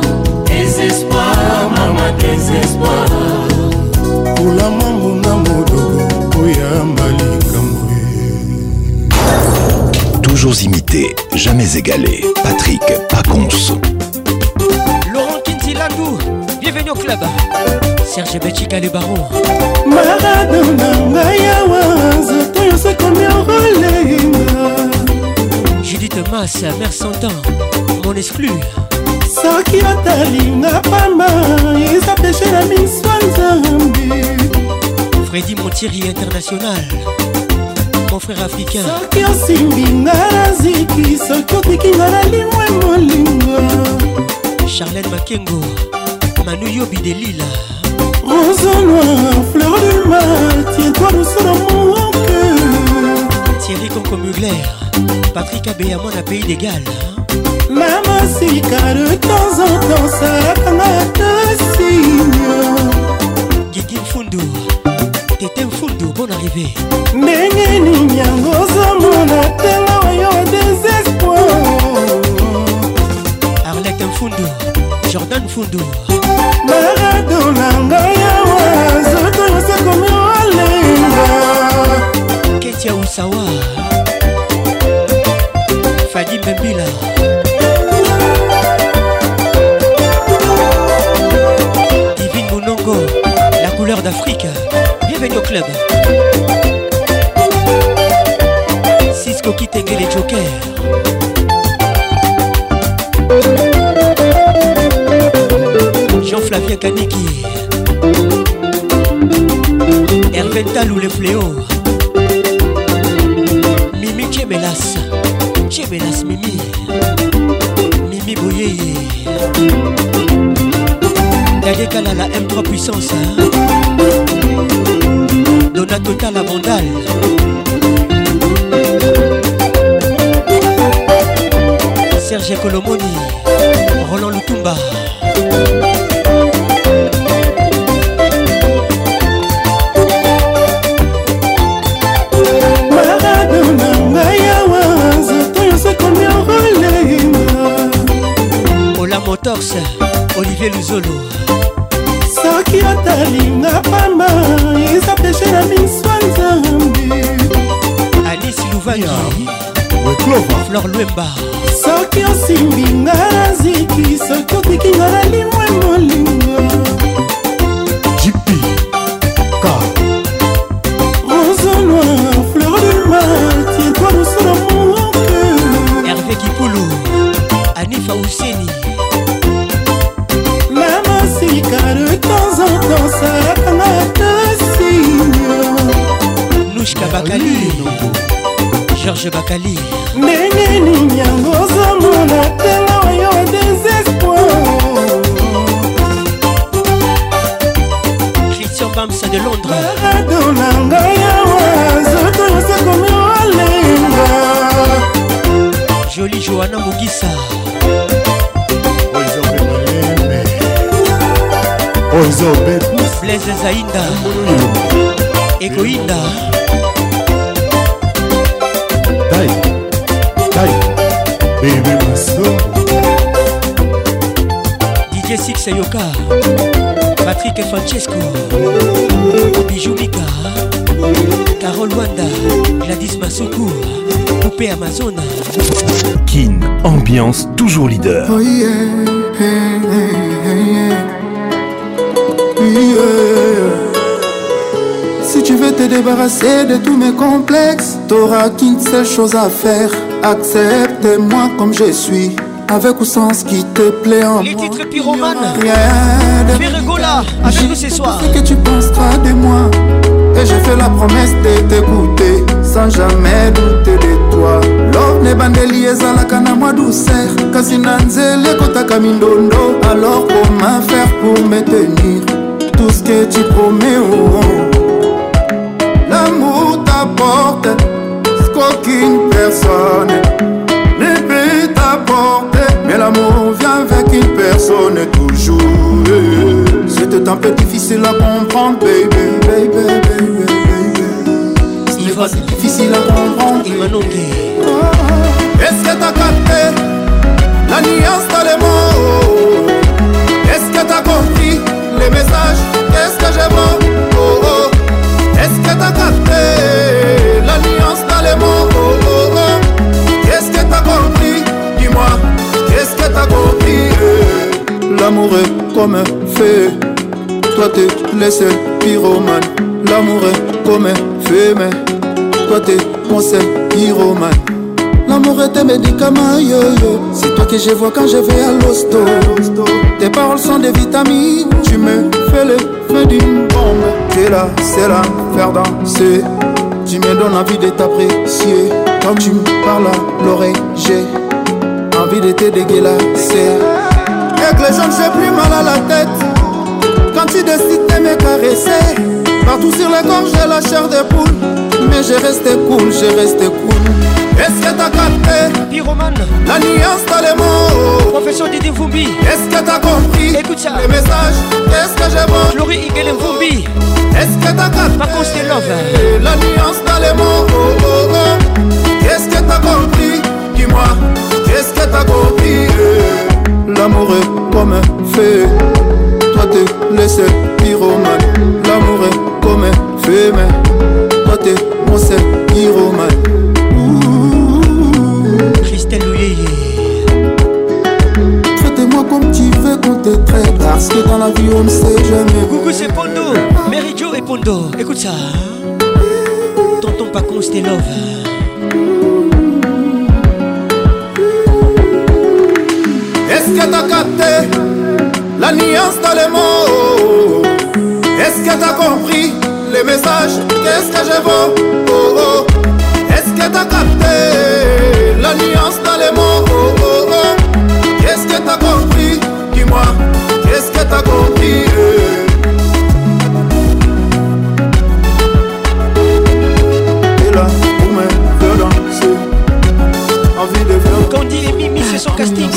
désespoir, maman désespoir. kolama muna modoko koyamba likambo Toujours imité, jamais égalé. Patrick paconce Laurent kintilandu bienvenue au club. Serge Betchika le baron. maradona na ngai awa nzoto nyonso ekomi oroleinga judith mas mer santan mon exclu soki otalinga pamba eza peshe na miso ya nzambe fredi motiri international mon frère africain soki osimbinga na ziki soki otikinga na limwe molingo charlene makengo manu yobi de lila rose noir fleur du mar tiens-toi douce dans mon cœur thierry concomugler patrick abeyamon na pays de galles merci car de temps en temps salakanga tasinyo gigi mfundu tete mfundu mpona arrive ndenge nini yango ozomona ntango oyo desespoir arlet mfundu jordan mfundu maradona ngai awa nzoto nyonso ekomi olenga ketia usawa fadi mbembila nord d'Afrique. Bienvenue au club. Cisco Kitenge les Jokers. Jean-Flavien Kaniki. Hervé Talou les fléaux. Mimi Tchebelas. Tchebelas Mimi. Mimi Boyeye. Kalekala la M3 puissance hein. Donato la vandale Serge Colomoni Roland Lutumba torche olivier luzolo soki otalinga pamba eza peshe na miso ya nzambe alice luvangi flor lwemba soki osimbinga na ziki soki otikinga na limwe molinga bakali george bakali ndenge nini yango ozomona tanga oyo desespoir christian bamsa de londres parado na ngai awa nzoto nyonso ekomi olenga joli joana mokisa oh, oh, blaise zainda ekoinda Kai, Six Patrick et Francesco, Bijou Mika, Carole Wanda, Gladys Masoku Poupée Amazona. Kin, ambiance toujours leader. Oh si tu veux te débarrasser de tous mes complexes T'auras qu'une seule chose à faire. Accepte-moi comme je suis. Avec ou sans ce qui te plaît en Les moi. titres pyromanes. Ferregola, à chez nous ce soir. Ce que tu penseras de moi. Et j'ai fait la promesse de t'écouter. Sans jamais douter de toi. L'homme n'est bandeli ezalaka na mwa douceur. Kasi na nzele kotaka mindondo. Alors comment faire pour me tenir? Tout ce que tu promets, oh, oh. l'amour t'apporte. Aucune personne ne peut t'apporter. Mais l'amour vient avec une personne toujours. C'était un peu difficile à comprendre, baby, baby, baby, baby. pas difficile à comprendre. Ah, est-ce que t'as capté la nuance dans les mots? Est-ce que t'as compris les messages? Est-ce que j'ai mort? L'amour est comme un feu. Toi t'es seul pyromane. L'amour est comme un feu, mais toi t'es seul pyromane. L'amour est un médicament, C'est toi que je vois quand je vais à l'hosto. Tes paroles sont des vitamines. Tu me fais le feu d'une bombe. T'es là, c'est là, faire danser. Tu me donnes envie de t'apprécier. Quand tu me parles à l'oreille, j'ai envie de te dégueulasser. Avec les jeunes, j'ai plus mal à la tête. Quand tu décides de me caresser, partout sur le corps, j'ai la chair de poule. Mais j'ai resté cool, j'ai resté cool. Est-ce que t'as capté Pyromane La nuance dans les mots Professeur Didi Est-ce que t'as compris Écoute ça Les messages Est-ce que j'ai bon Florie Igele vumbi Est-ce que t'as capté Par contre c'est love La nuance dans les mots oh, oh, oh. Est-ce que t'as compris Dis-moi Est-ce que t'as compris L'amoureux comme un feu. Toi t'es le seul pyromane. L'amour est comme un feu, mais toi t'es mon seul pyromane. Christelle Tu Traite-moi comme tu veux qu'on te traite. Parce que dans la vie on ne sait jamais. Coucou, c'est Pondo. Mary Jo et Pondo. Écoute ça. Tonton pas c'était love. Est-ce que t'as capté la nuance dans les mots Est-ce que t'as compris les messages Qu'est-ce que je vends oh, oh, Est-ce que t'as capté la nuance dans les mots oh, oh, oh. Qu'est-ce que t'as compris Dis-moi, qu'est-ce que t'as compris Envie de Candy et Mimi, c'est son casting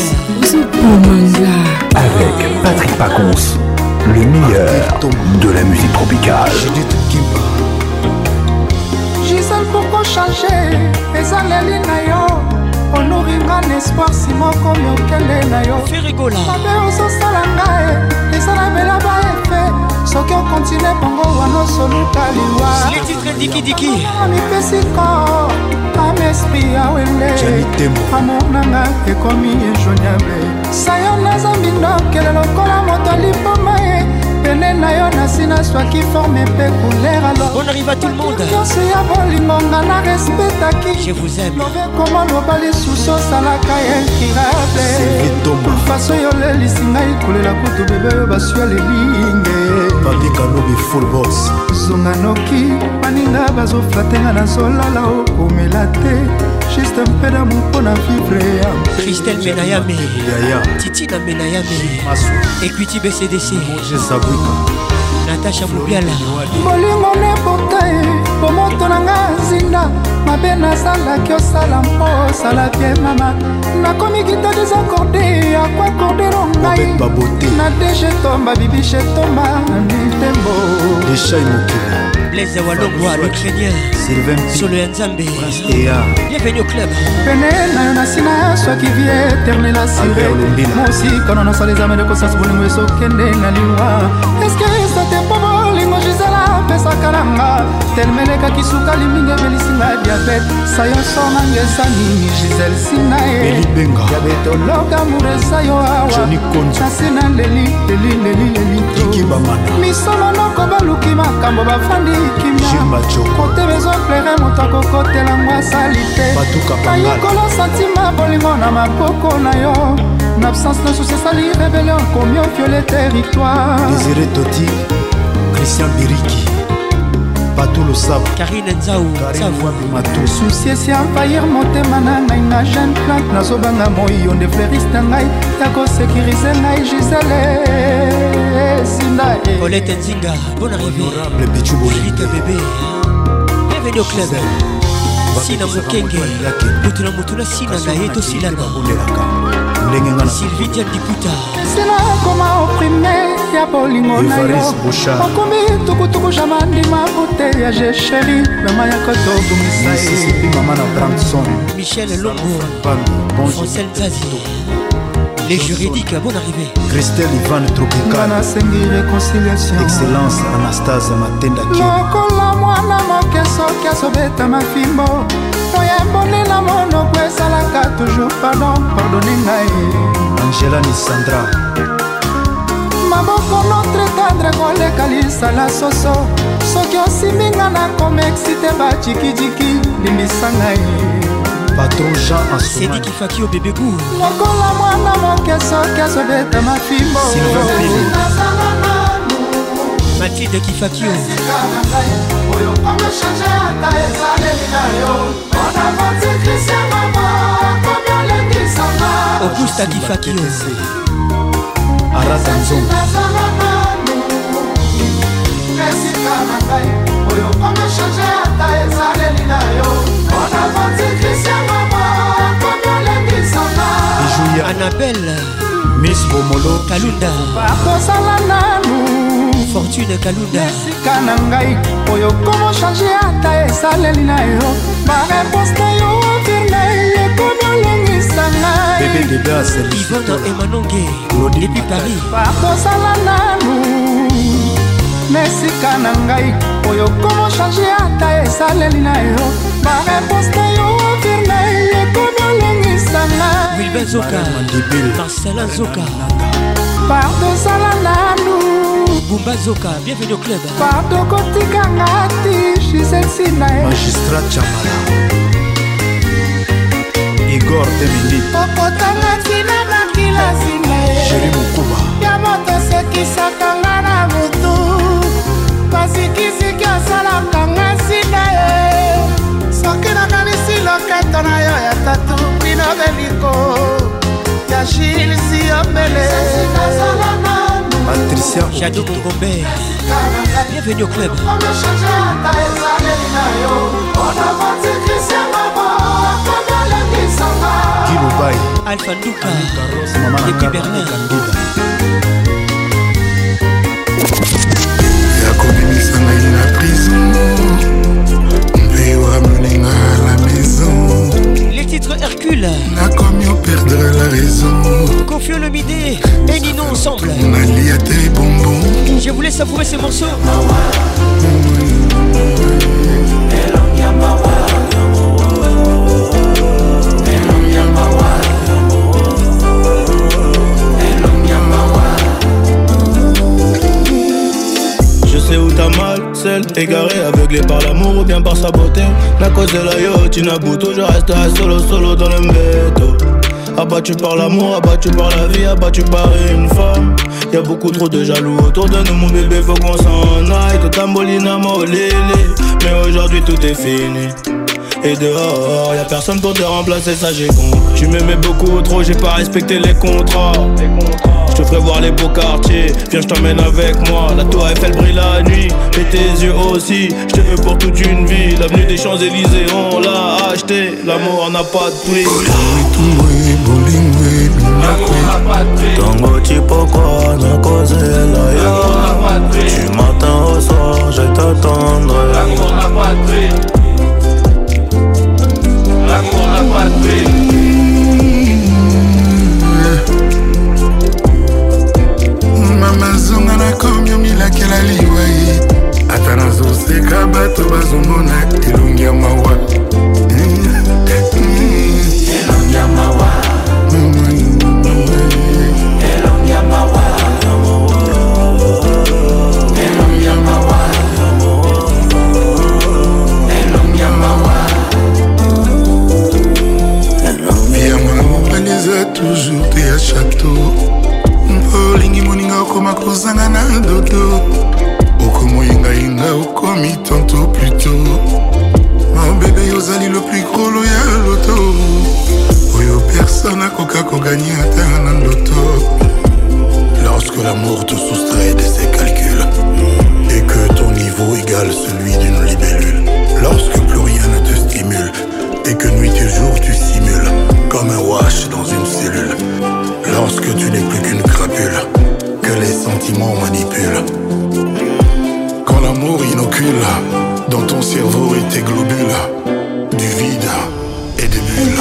Romanza. Avec Patrick Pacons, le meilleur de la musique tropicale. gisele pourko change ezaleli na yo oluringa na espoir si moko miokende na yo mabe ozosala ngai eza na belaba soki okontine bango wana soluka liwamipesi ko amespri ya wende amor nanga ekomi injoignable sayo naza mbindo kele lokola moto alipo monene na yo nasina swaki forme mpe couleur alornyonso ya bolingonga na respetaki lobekomo loba lisusu osalaka intirablefaso yo lelisi ngai kolela kutu bebe oyo baswa lelinge zonga noki baninga bazoflatenga nazolala okomela te juste mpe damu mpo na vivre ya kristel menayame titina menayame ekuiti bcdc natasha mobiala bolingo nde botai bomoto na nga zinda mabe nazalaki osala mpo osala bie mama nakomi kita desakorde akwa kordero ngai na deje tomba bibishe tomba mitembo deshai mokili Blaise Walongwa, l'Ukrainien Sylvain Solo Nzambe Bienvenue au club penela na nsina soki vie eternel asire mosika na nasala ezama ndeko sasi bolingo esokende na liwa eske masaka na nga telmelekaki sukali mingi ebelisinga ya diabete sayonso nanga eza nini gisele sina ya betoloka mur eza yo awa kasi na leli leli leli lelitomisolonoko baluki makambo bafandi kimia kote bezoplere moto akokotelango asali te bayekolo santima bolingo na maboko na yo na absence nasusi esali rébellion komi oviole territoire désiré toti christian biriki bato losabosusi esi envahir motema na ngai na jeune plante nazobanga moiyo nde fleuriste na ngai ya kosekirize ngai gisele esinda olete nzinga bon arrivéhonorable bicubolike bebe bienvenu au club sina mokenge motu na motu na sina na ye tosilana sylvie dian diputa sina akoma oprime ya bolingo na yo okomi tukutuku jama ndima kote ya jesheri mama ya kotobungisa longoancel zazi les juridiques à bon arrivée christelle ivan tropical nasengi réconciliation excellence anastase matenda lokola mwana moke soki asobeta mafimbo moyemboni na monoko ezalaka toujours pardon pardone ngai angela nisandra maboko notre tendre koleka lisala soso soki osiminga na komexite bajikijiki limbisa ngai patron jean asediki faki obebegu lokola mwana moke soki azobeta mafimbo matilde kifakio oyo omechange ata ezaleli na yo mpona motikisi mama komi olendisanga augusta kifakio grâce ya nzongo esika na ngai oyo omechange ata ezaleli na yo mpona vantikisi ya mama komi olengisanga ejuya anabele mis bomolo kalunda bakosala nanu fortune kalunda esika na ngai oyo komochange ata esaleli na yo bareponse na yo firnei ekomi olengi na ngaiivoto emanonge epi paris bakosala nanu na esika na ngai oyo komo change ata esaleli na yo bareponse na yo ovir na ye ekomi olengisa ngai wilbe zoka marcela zoka pardosala nanu bumba zoka bienvenu au club pardo kotikanga ti jisesi na ye magistrat chamala igor temindi okotangaki na makila nsima jeri mokuba ya moto osekisaka nga na butu basikisiki osalaka nga nsina ye soki nakanisi loketo na yo ya tatu bino beliko ya jilisi yombele patricia jadi mongombe bienvenue au club kilobai alpha luka epi bernard yakobimisa ngai na prison mpe à la maison les titres hercule nakomi perdre la raison confio le midé et nino ensemble nalia te bonbons je voulais savourer ce morceau Mawa. Mawa Je sais où t'as mal, Égaré, aveuglé par l'amour ou bien par sa beauté La cause de la yo, tu je resterai solo, solo dans le métro Abattu par l'amour, abattu par la vie, abattu par une femme Y'a beaucoup trop de jaloux autour de nous, mon bébé, faut qu'on s'en aille Tout tambolina, lili mais aujourd'hui tout est fini et dehors, y'a personne pour te remplacer, ça j'ai con. Tu m'aimais beaucoup trop, j'ai pas respecté les contrats. Je te ferai voir les beaux quartiers, viens je t'emmène avec moi La tour Eiffel brille la nuit, mets tes yeux aussi Je te veux pour toute une vie, l'avenue des Champs-Élysées on l'a acheté L'amour n'a pas de prix pas de prix. Du matin au soir, je t'attendrai L'amour n'a pas de prix bango aparté mama zonga nakomi omilakela liwai ata nazoseka bato bazomona elongi ya mawa toujours te à château tour olingi moninga okoma kozanga na dodo okomoyengayinga okomi tanto pluto mabebe ozali le plus grolo ya loto oyo personne akoka koganye ata na loto lorsque l'amour te soustrait de ses calculs et que ton niveau égale celui d'une libellule lorsque plus rien ne te stimule et que nuit et jour tu simules comme un wash dans une Lorsque tu n'es plus qu'une crapule, que les sentiments manipulent. Quand l'amour inocule dans ton cerveau et tes globules, du vide et des bulles.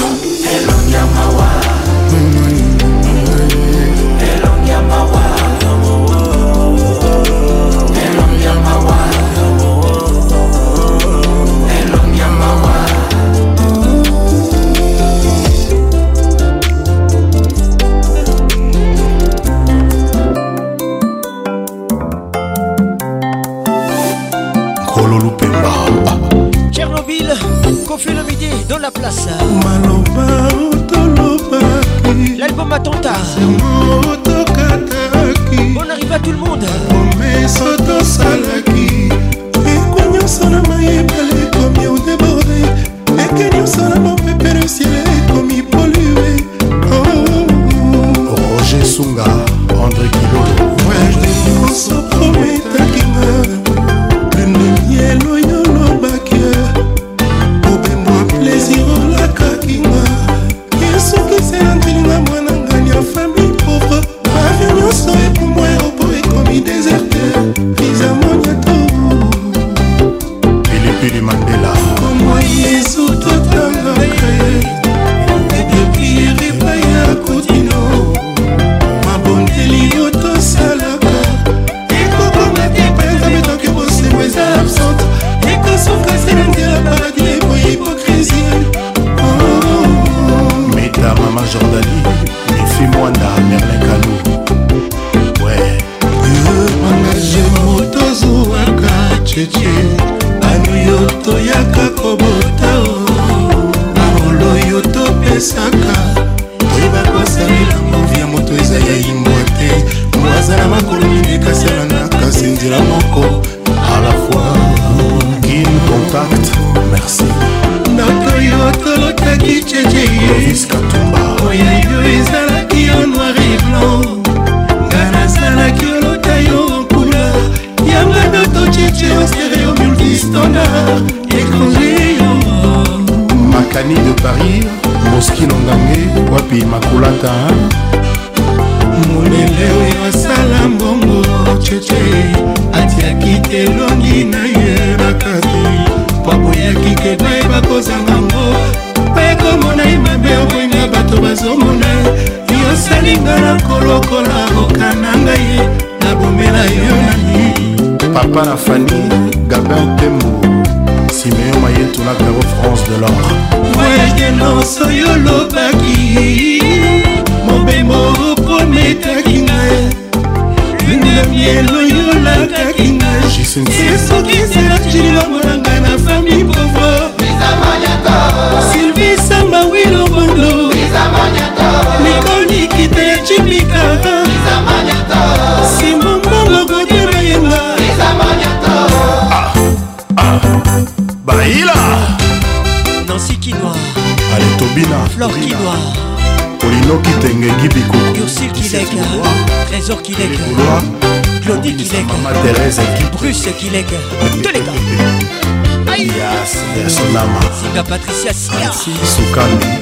ministre Maman Thérèse qui Bruce est Tous les gars Yas Yasolama Singa Patricia Sia Soukani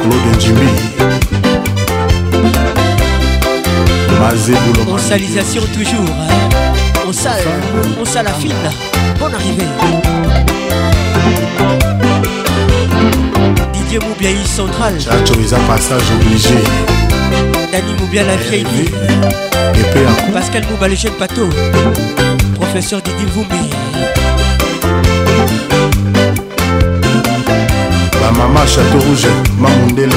Claude Njimi Mazé Boulogne On salisation toujours hein? On sale On sale la Bonne arrivée Didier Moubiaï Central Chacho, ils a passage obligé Dani la eh, vieille eh, vie eh, Pascal Mouba le bateau Professeur Didi Ma maman Château Rouge, Mamondele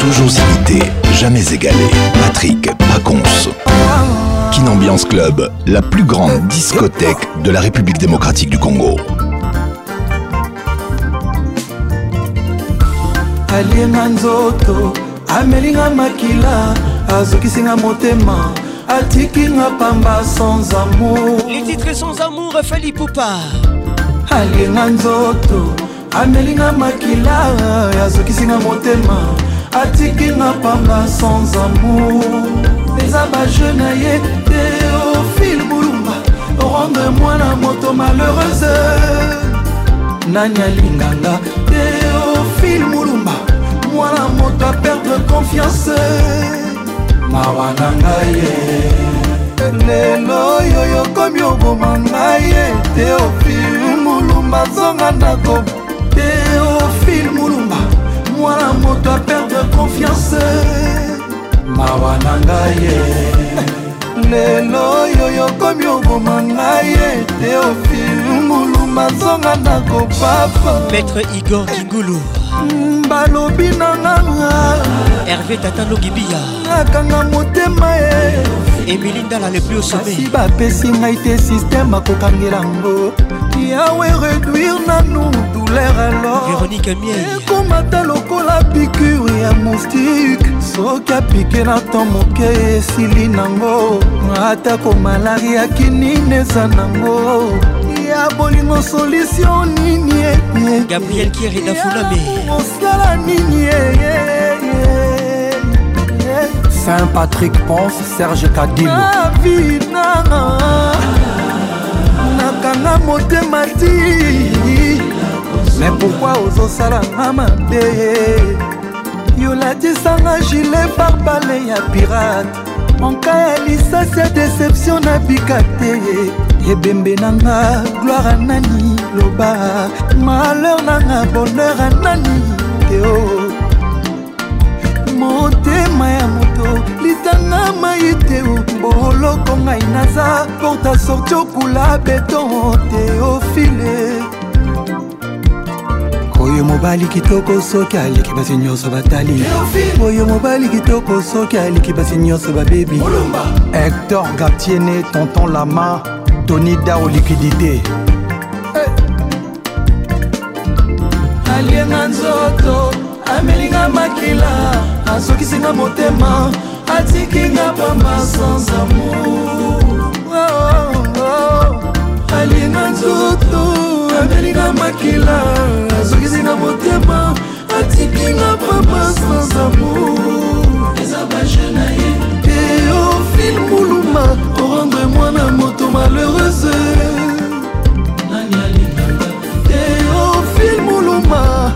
Toujours imité, jamais égalé Patrick Pacons Kinambiance Club, la plus grande discothèque de la République démocratique du Congo amelinga makila azokisinga motema atikinga pamba sans amour les titres sans amour fali poupa alienga nzoto amelinga makila azokisinga motema atikinga pamba sans amour eza baje na ye teofile bulumba rendre mwana moto malheureuse nani alinganga teofile mulumba mwana moto aperdre confiance mawa na ngai lelo oyo yokomi oboma ngai ete ofil mulumba zonga ndako te ofil mulumba mwana moto aperdre confiance mawa na ngai lelo oyo yokomi oboma ngai ete ofil mulumba zonga ndako papa maître igor kingulu balobi nanga herve tatanokibiya nakanga motema e emili ndala le plus osomasi bapesi ngai te systeme akokangela ngo yawe réduire nanu douleur aloresekomata lokola pikure ya moustike soki apike na to moke esili nango atako malari ya kinini eza nango ya bolingo solutio nini gabriel kiere dafulame osala nini saint patrick ponce serge kadimovinaa nakanga motema ti mais pourkoi ozosalanga mabe yolatisanga gilet barbale ya pirate monka ya lisasi ya deception nabika te ebembe nanga gloire anani loba malheur nanga bonheur anani teo motema ya moto litanga mai te boloko ngai naza porta sorti okula beton teofile oyo mobali kitoko soki aliki basi nyonso batali oyo mobali kitoko soki aliki basi nyonso babebi hector gatiene tonton lama tony dao likidité eh. alienga nzoto amelinga makila asokisinga motema atikinga pamba sans amour oh, oh, oh. alienga nzoto amelinga makila asokisinga motema atikinga pamba sans amour eza bajena ye teofile muluma orendre moi moto malheureuse teofil eh, oh, muluma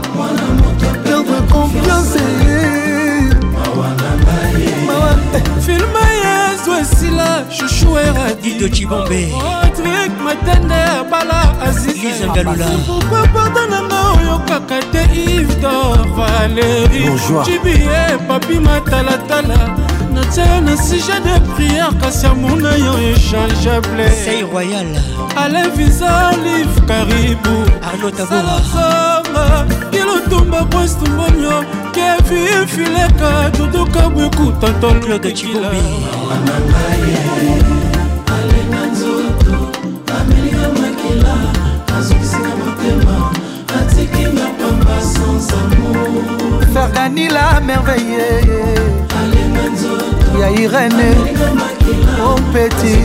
perdre confiance eh, filma yezo esila chouchouera dido cibombe oh, trik matende abala azizizangalulapokwa pardon nanga oyokaka te ivdor valeri cibie eh, papi matalatala tia na sujet de prière kasi amona yo échangeable sei royal ale visa live karibu arlotaboaanga kilotumba kwestumbanyo kevi fileka duduka bwekuta tolclaude cibobi alenga nzoto amelinga makila azokisinga motema atiki mapamba sans amour ferganila merveille ya irene opeti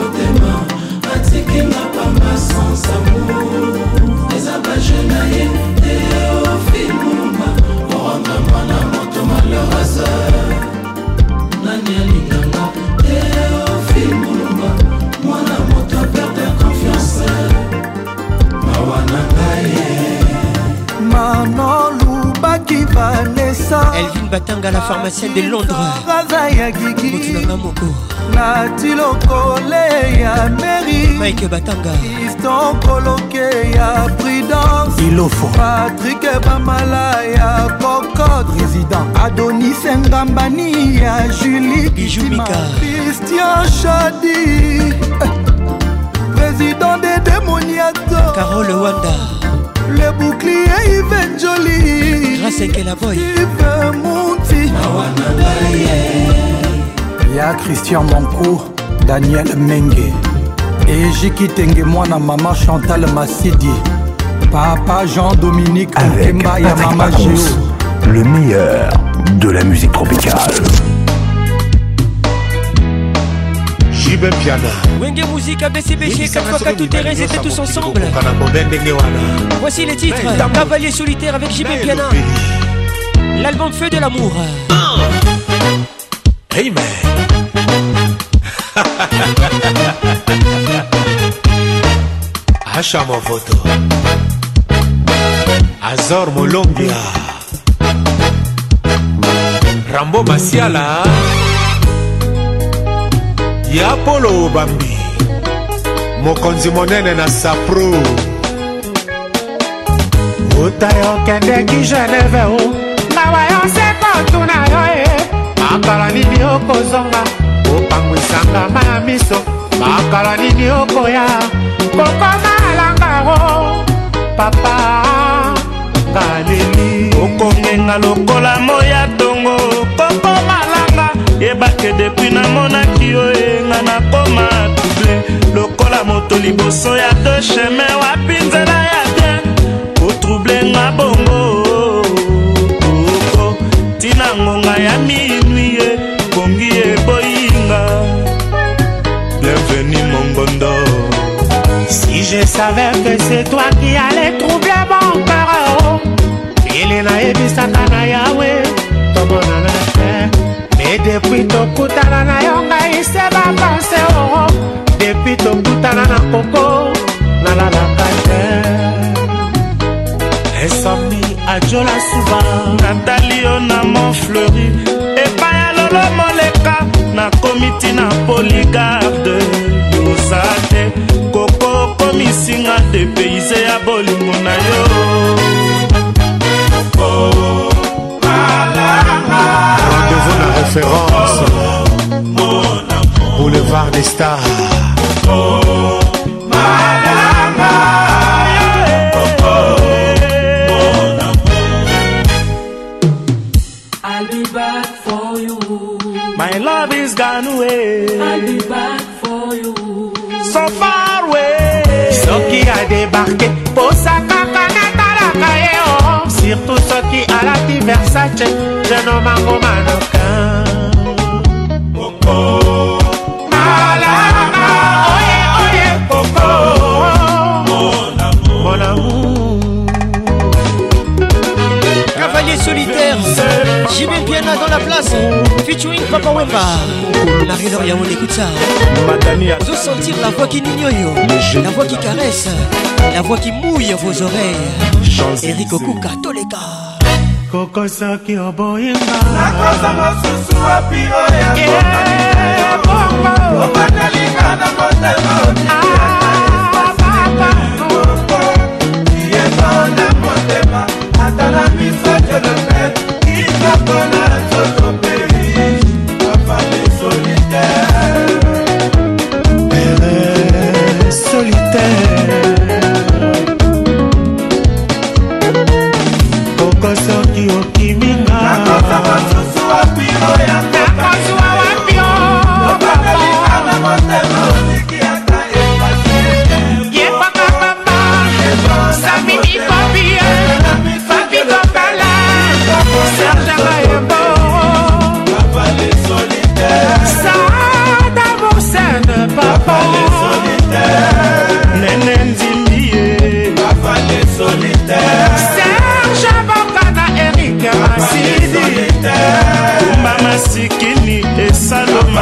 oh, atikinga pamba sans amour eza bajena ye teofimuma oranga mwana moto malorasa nani alinganga teofimuluma mwana moto aperde confiance mawa na ngai manolubaki vale epesa elvin batanga la pharmacienne de londresraza ya gigibotunanga moko nati lokole ya meri mike batanga kriston koloke ya prudence ilofo patrik bamala ya kokod résident adonis ngambani ya julie bijumika christian shadi eh, eh. président de démoniato carole wanda le bouclier Yves Joli grâce à la voix Yves Monti ya Christian Mancourt Daniel Menge ejiki tenge mwana mama chantal masidi papa jean dominique Avec Nkemba ya mama Pacons, le meilleur de la musique tropicale Ruben Piana Wenge Musique ABC BG Katwaka Tout est resté tous ensemble Voici les titres Cavalier solitaire avec JB Piana L'album Feu de l'amour Hey man Acha mon photo Azor Molombia Rambo Masiala ya polo obambi mokonzi monene na sapro otayo okendeki geneve o mawa yo nse kotuna yo e eh. makala nini okozonga kopangwisanga ma ya miso makala nini okoya kokoma alangaro papa ngaleli okongenga lokola moya tongo kokoma yebake depuis namonaki yo enga nakoma tuble lokola moto liboso ya de chemin wapi nzela ya te otruble-nga bongo oko ntina ngonga ya minui ye kongi eboyinga bienvenu mongondo si je savais que c'est toi qui allais troubler mon cœur oh. ele nayebisaka na yawe tobonana e depuis tokutana oh, oh. na yo ngai se bapanse oo depuis tokutana na koko nalalaka te esami ajola suba natali yo na mont fleuri epai ya lolo moleka nakomi ntina poligarde yoza te koko komisinga depeyse ya bolingo conférence. Boulevard des stars. I'll be back for you. My love is gone away. I'll be back for you. So far away. a débarqué. Oh. Surtout ceux qui à la Je nomme Jimmy Piana dans la place, featuring Papa Wemba. La Rédoria, on écoute ça. Vous sentir la voix qui nignoyo, la voix qui caresse, la voix qui mouille vos oreilles. Eric Okuka, Toleka. kokosoki oboyingaokosa mosusu apiro eh, ya bongo okotalinga na motema Bye.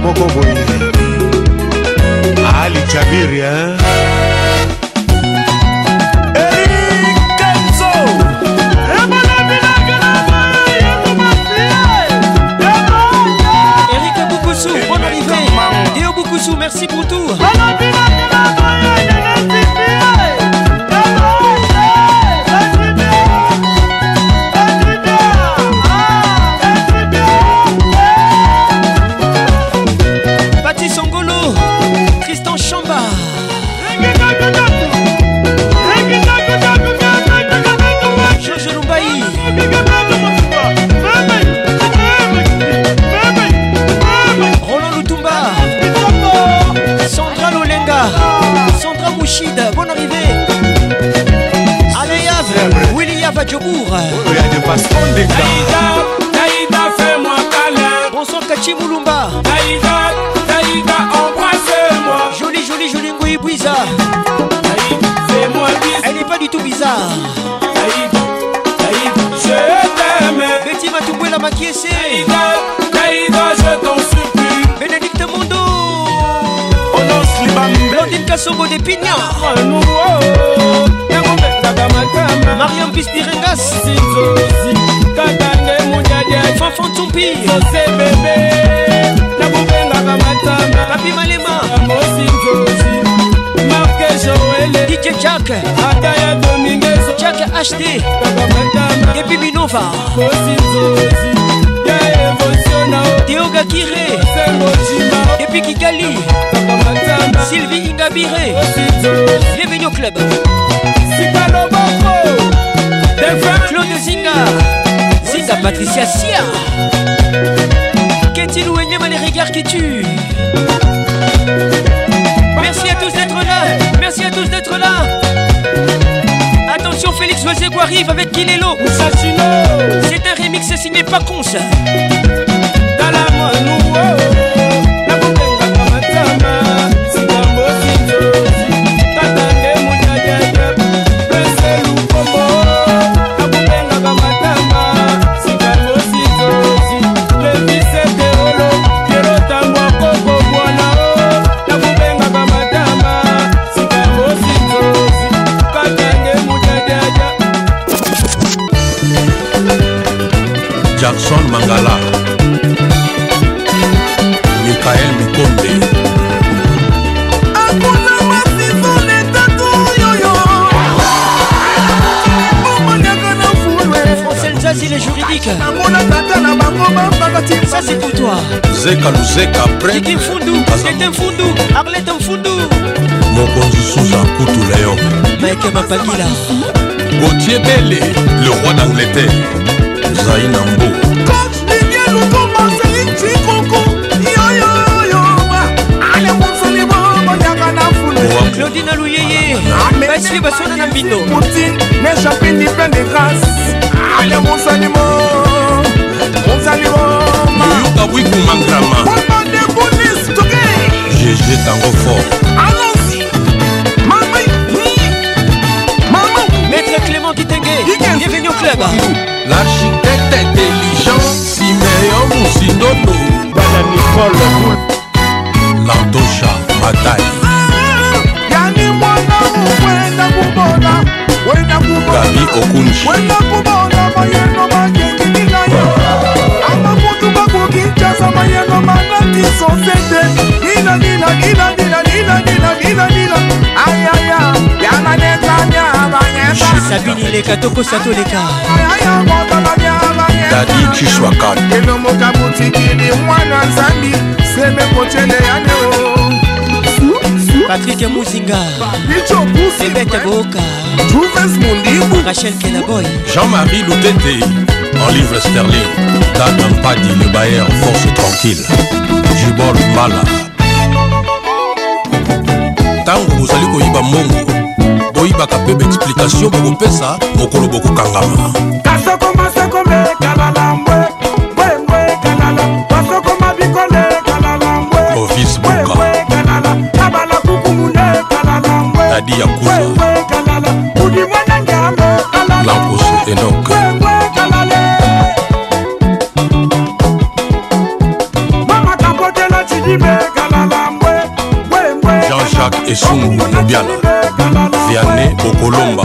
moko boye ali jabiri Merci pour tout. pasco ndenga taïda fais moi câlin bonsoir kachi mulumba taïda taïda embrasse moi joli joli joli ngoui buiza fais moi bis elle n'est pas du tout bizarre taïda taïda je t'aime Betty Matoumboué la maquiessée taïda taïda je t'en supplie Bénédicte Mondo Onos Libambe Blondine Kassongo des Pignards mariam bistirenga sinzozi kaka nde monyadiai fafon tumpi zose bebe nakobengaka matanga kapi malema mosinzozi marke joele dije jake ata Domingueso, domingezo jake hd kaka matanga kepi binova mosinzozi ya evosionao deoga kire sengojima kepi kigali kaka sylvie ingabire mosinzozi bienvenue au club sikalobo c'est ta Patricia Sia Qu'est-il ou mal les regards qui tuent Merci à tous d'être là Merci à tous d'être là Attention Félix Oisego arrive avec Guilelo C'est un remix signé ça Dans la oh. luzeka luzeka prete mokonzi suza kutu leon mike mapangila gotie bele le roi d'angleterre zai na mbo claudine aluyeye ah, basili basona na mbino ne champini plein de grâce ale monsalimo monsalimo mpaka wiku mangrama gg tango fort maître clément kitenge bienvenue au club l'architecte intelligent simeo musindono bana nicole landosha matai ah, yani mwana mokwenda kumona wenda kumona gabi okunshi wenda kumona mayeno masama yengo manaki sosete ninaninaninaninaninanina ayaya yananetanya banyesabinileka tokosa toleka dadi chiswaka enomoka butikili mwana nzambi seme kocele yaneo patrik muzinga ebete boka rachel kelaboy jean-marie lutete en livre sterling, Dan Mpadi, le Bayer, force tranquille, Jubor Mbala. ntango bozali koyiba mbongo boyibaka mpe baexplikatio bokopesa mokolo bokokangama sungu mondial vianney okolomba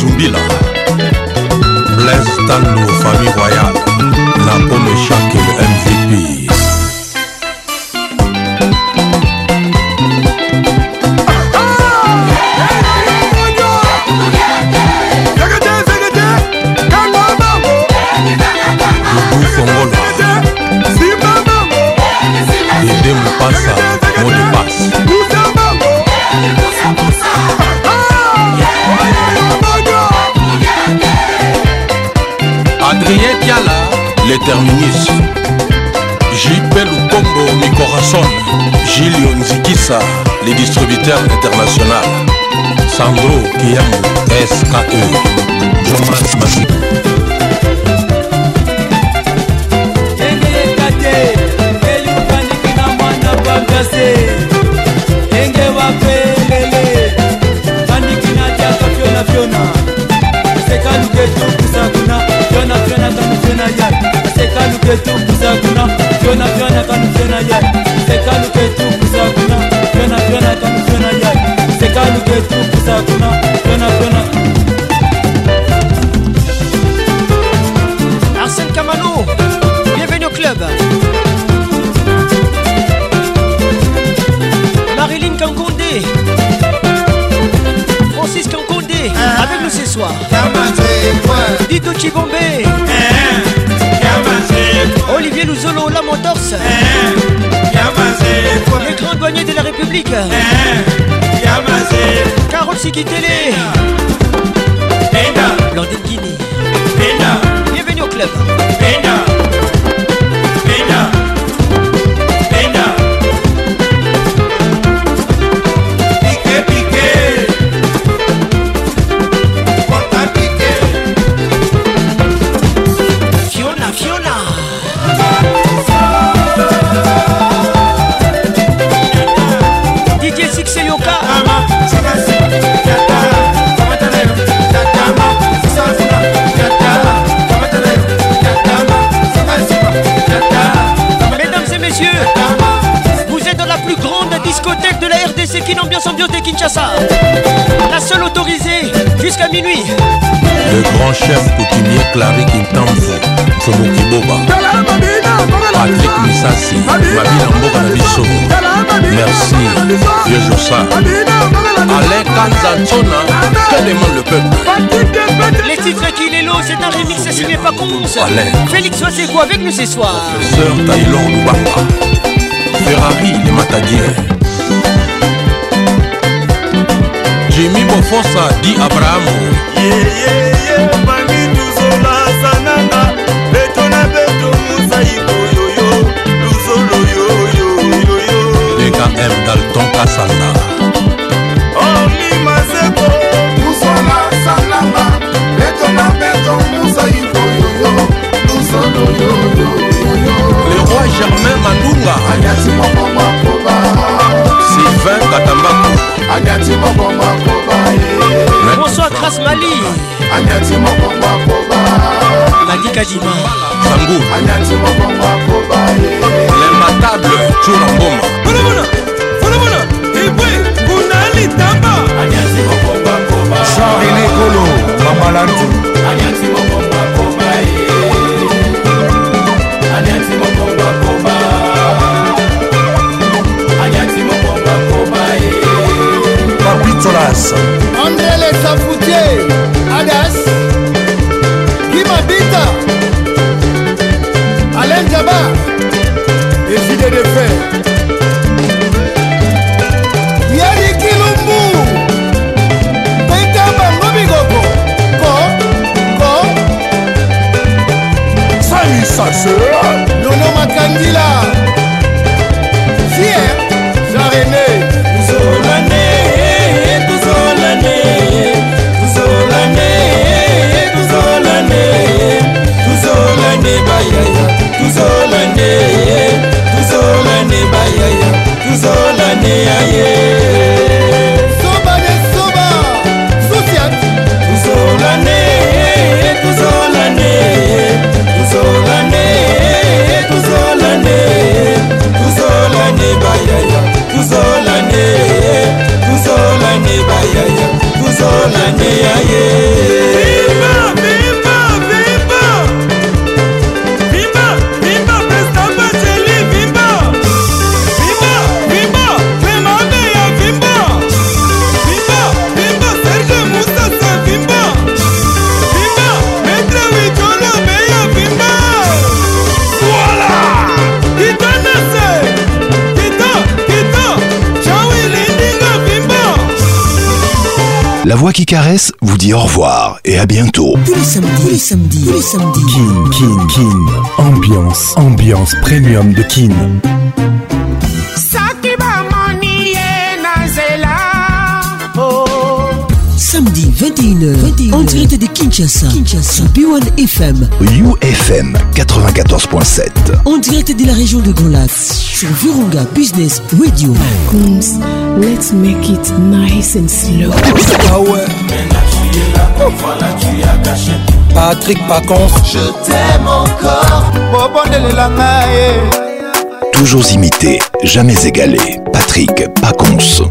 준비라 le terminus jp lukombo micorason gilio nzikisa le distributeur international sandro kiyamu skae jonas masi enge wape yetukuza kuna vyona vyona kanuvyona ye sekalu ketukuza kuna vyona vyona kanuvyona ye sekalu ketukuza kuna vyona vyona Arsène Kamano, bienvenue au club. Marilyn Kankonde, Francis Kankonde, ah. avec nous ce soir. Dito Chibombe. Eh, eh. Olivier Louzolo, la motos. Eh, eh, Le grand douanier de la République eh, Carole Télé. Blandine Guinée Bienvenue au club Kin ambiance ambiance de Kinshasa. La seule autorisée jusqu'à minuit. Le grand chef coutumier Clary Kintambo Fomo Kiboba. Patrick Misasi, Mabina Mboka Bisso. Merci, vieux ça. Alain Kanzatona que demande le peuple Les titres qu'il est l'eau c'est un remix signé pas Alain. Félix quoi avec nous ce soir. Taylor Ferrari, les matadiers. jemi bofosa di abrahamu yeyeye bami tozolasananga beto na beto mosaiko yoyo luzolo yoyoyoyo deka m dalton kasanda omi maseko musolasananga beto na beto mosaiko yoyo luzolo yoyoyoyo le roi germain mandunga ayati mokoma sylvain katambaku anyati mokongo akoba bonsoir grace mali anyati mokongo akoba nadikadima sangu anyati mokongo akoba lematable jour amboma bonabona eh bonabona ebwe kunali tamba anyati mokongo akoba charle kolo mamalandi anyati Adas Andrele Safoutie Adas Kima Bita Alain Jaba Et Fidé de Fer Yari Kilumbu Penkamba Ngobigoko Ko Ko Sami Sase Nono Makandila tuzolande bayaya tuzolande ye tuzolande bayaya tuzolande yaye soba de soba sosiat tuzolande ye tuzolande ye tuzolande ye tuzolande ye tuzolande bayaya tuzolande ye tuzolande bayaya tuzolande yaye La voix qui caresse vous dit au revoir et à bientôt. Tous les samedis, tous les samedis, tous les Kin, Kin, Kin. Ambiance, ambiance premium de Kin. Oh. Samedi 21h, 21h, en direct de Kinshasa, Kinshasa, B1 FM, UFM 94.7, en direct de la région de Golas. sur Virunga Business Radio. Coons, let's make it nice and slow. Ah ouais. Patrick Pacons. Je t'aime encore. Toujours imité, jamais égalé. Patrick Pacons.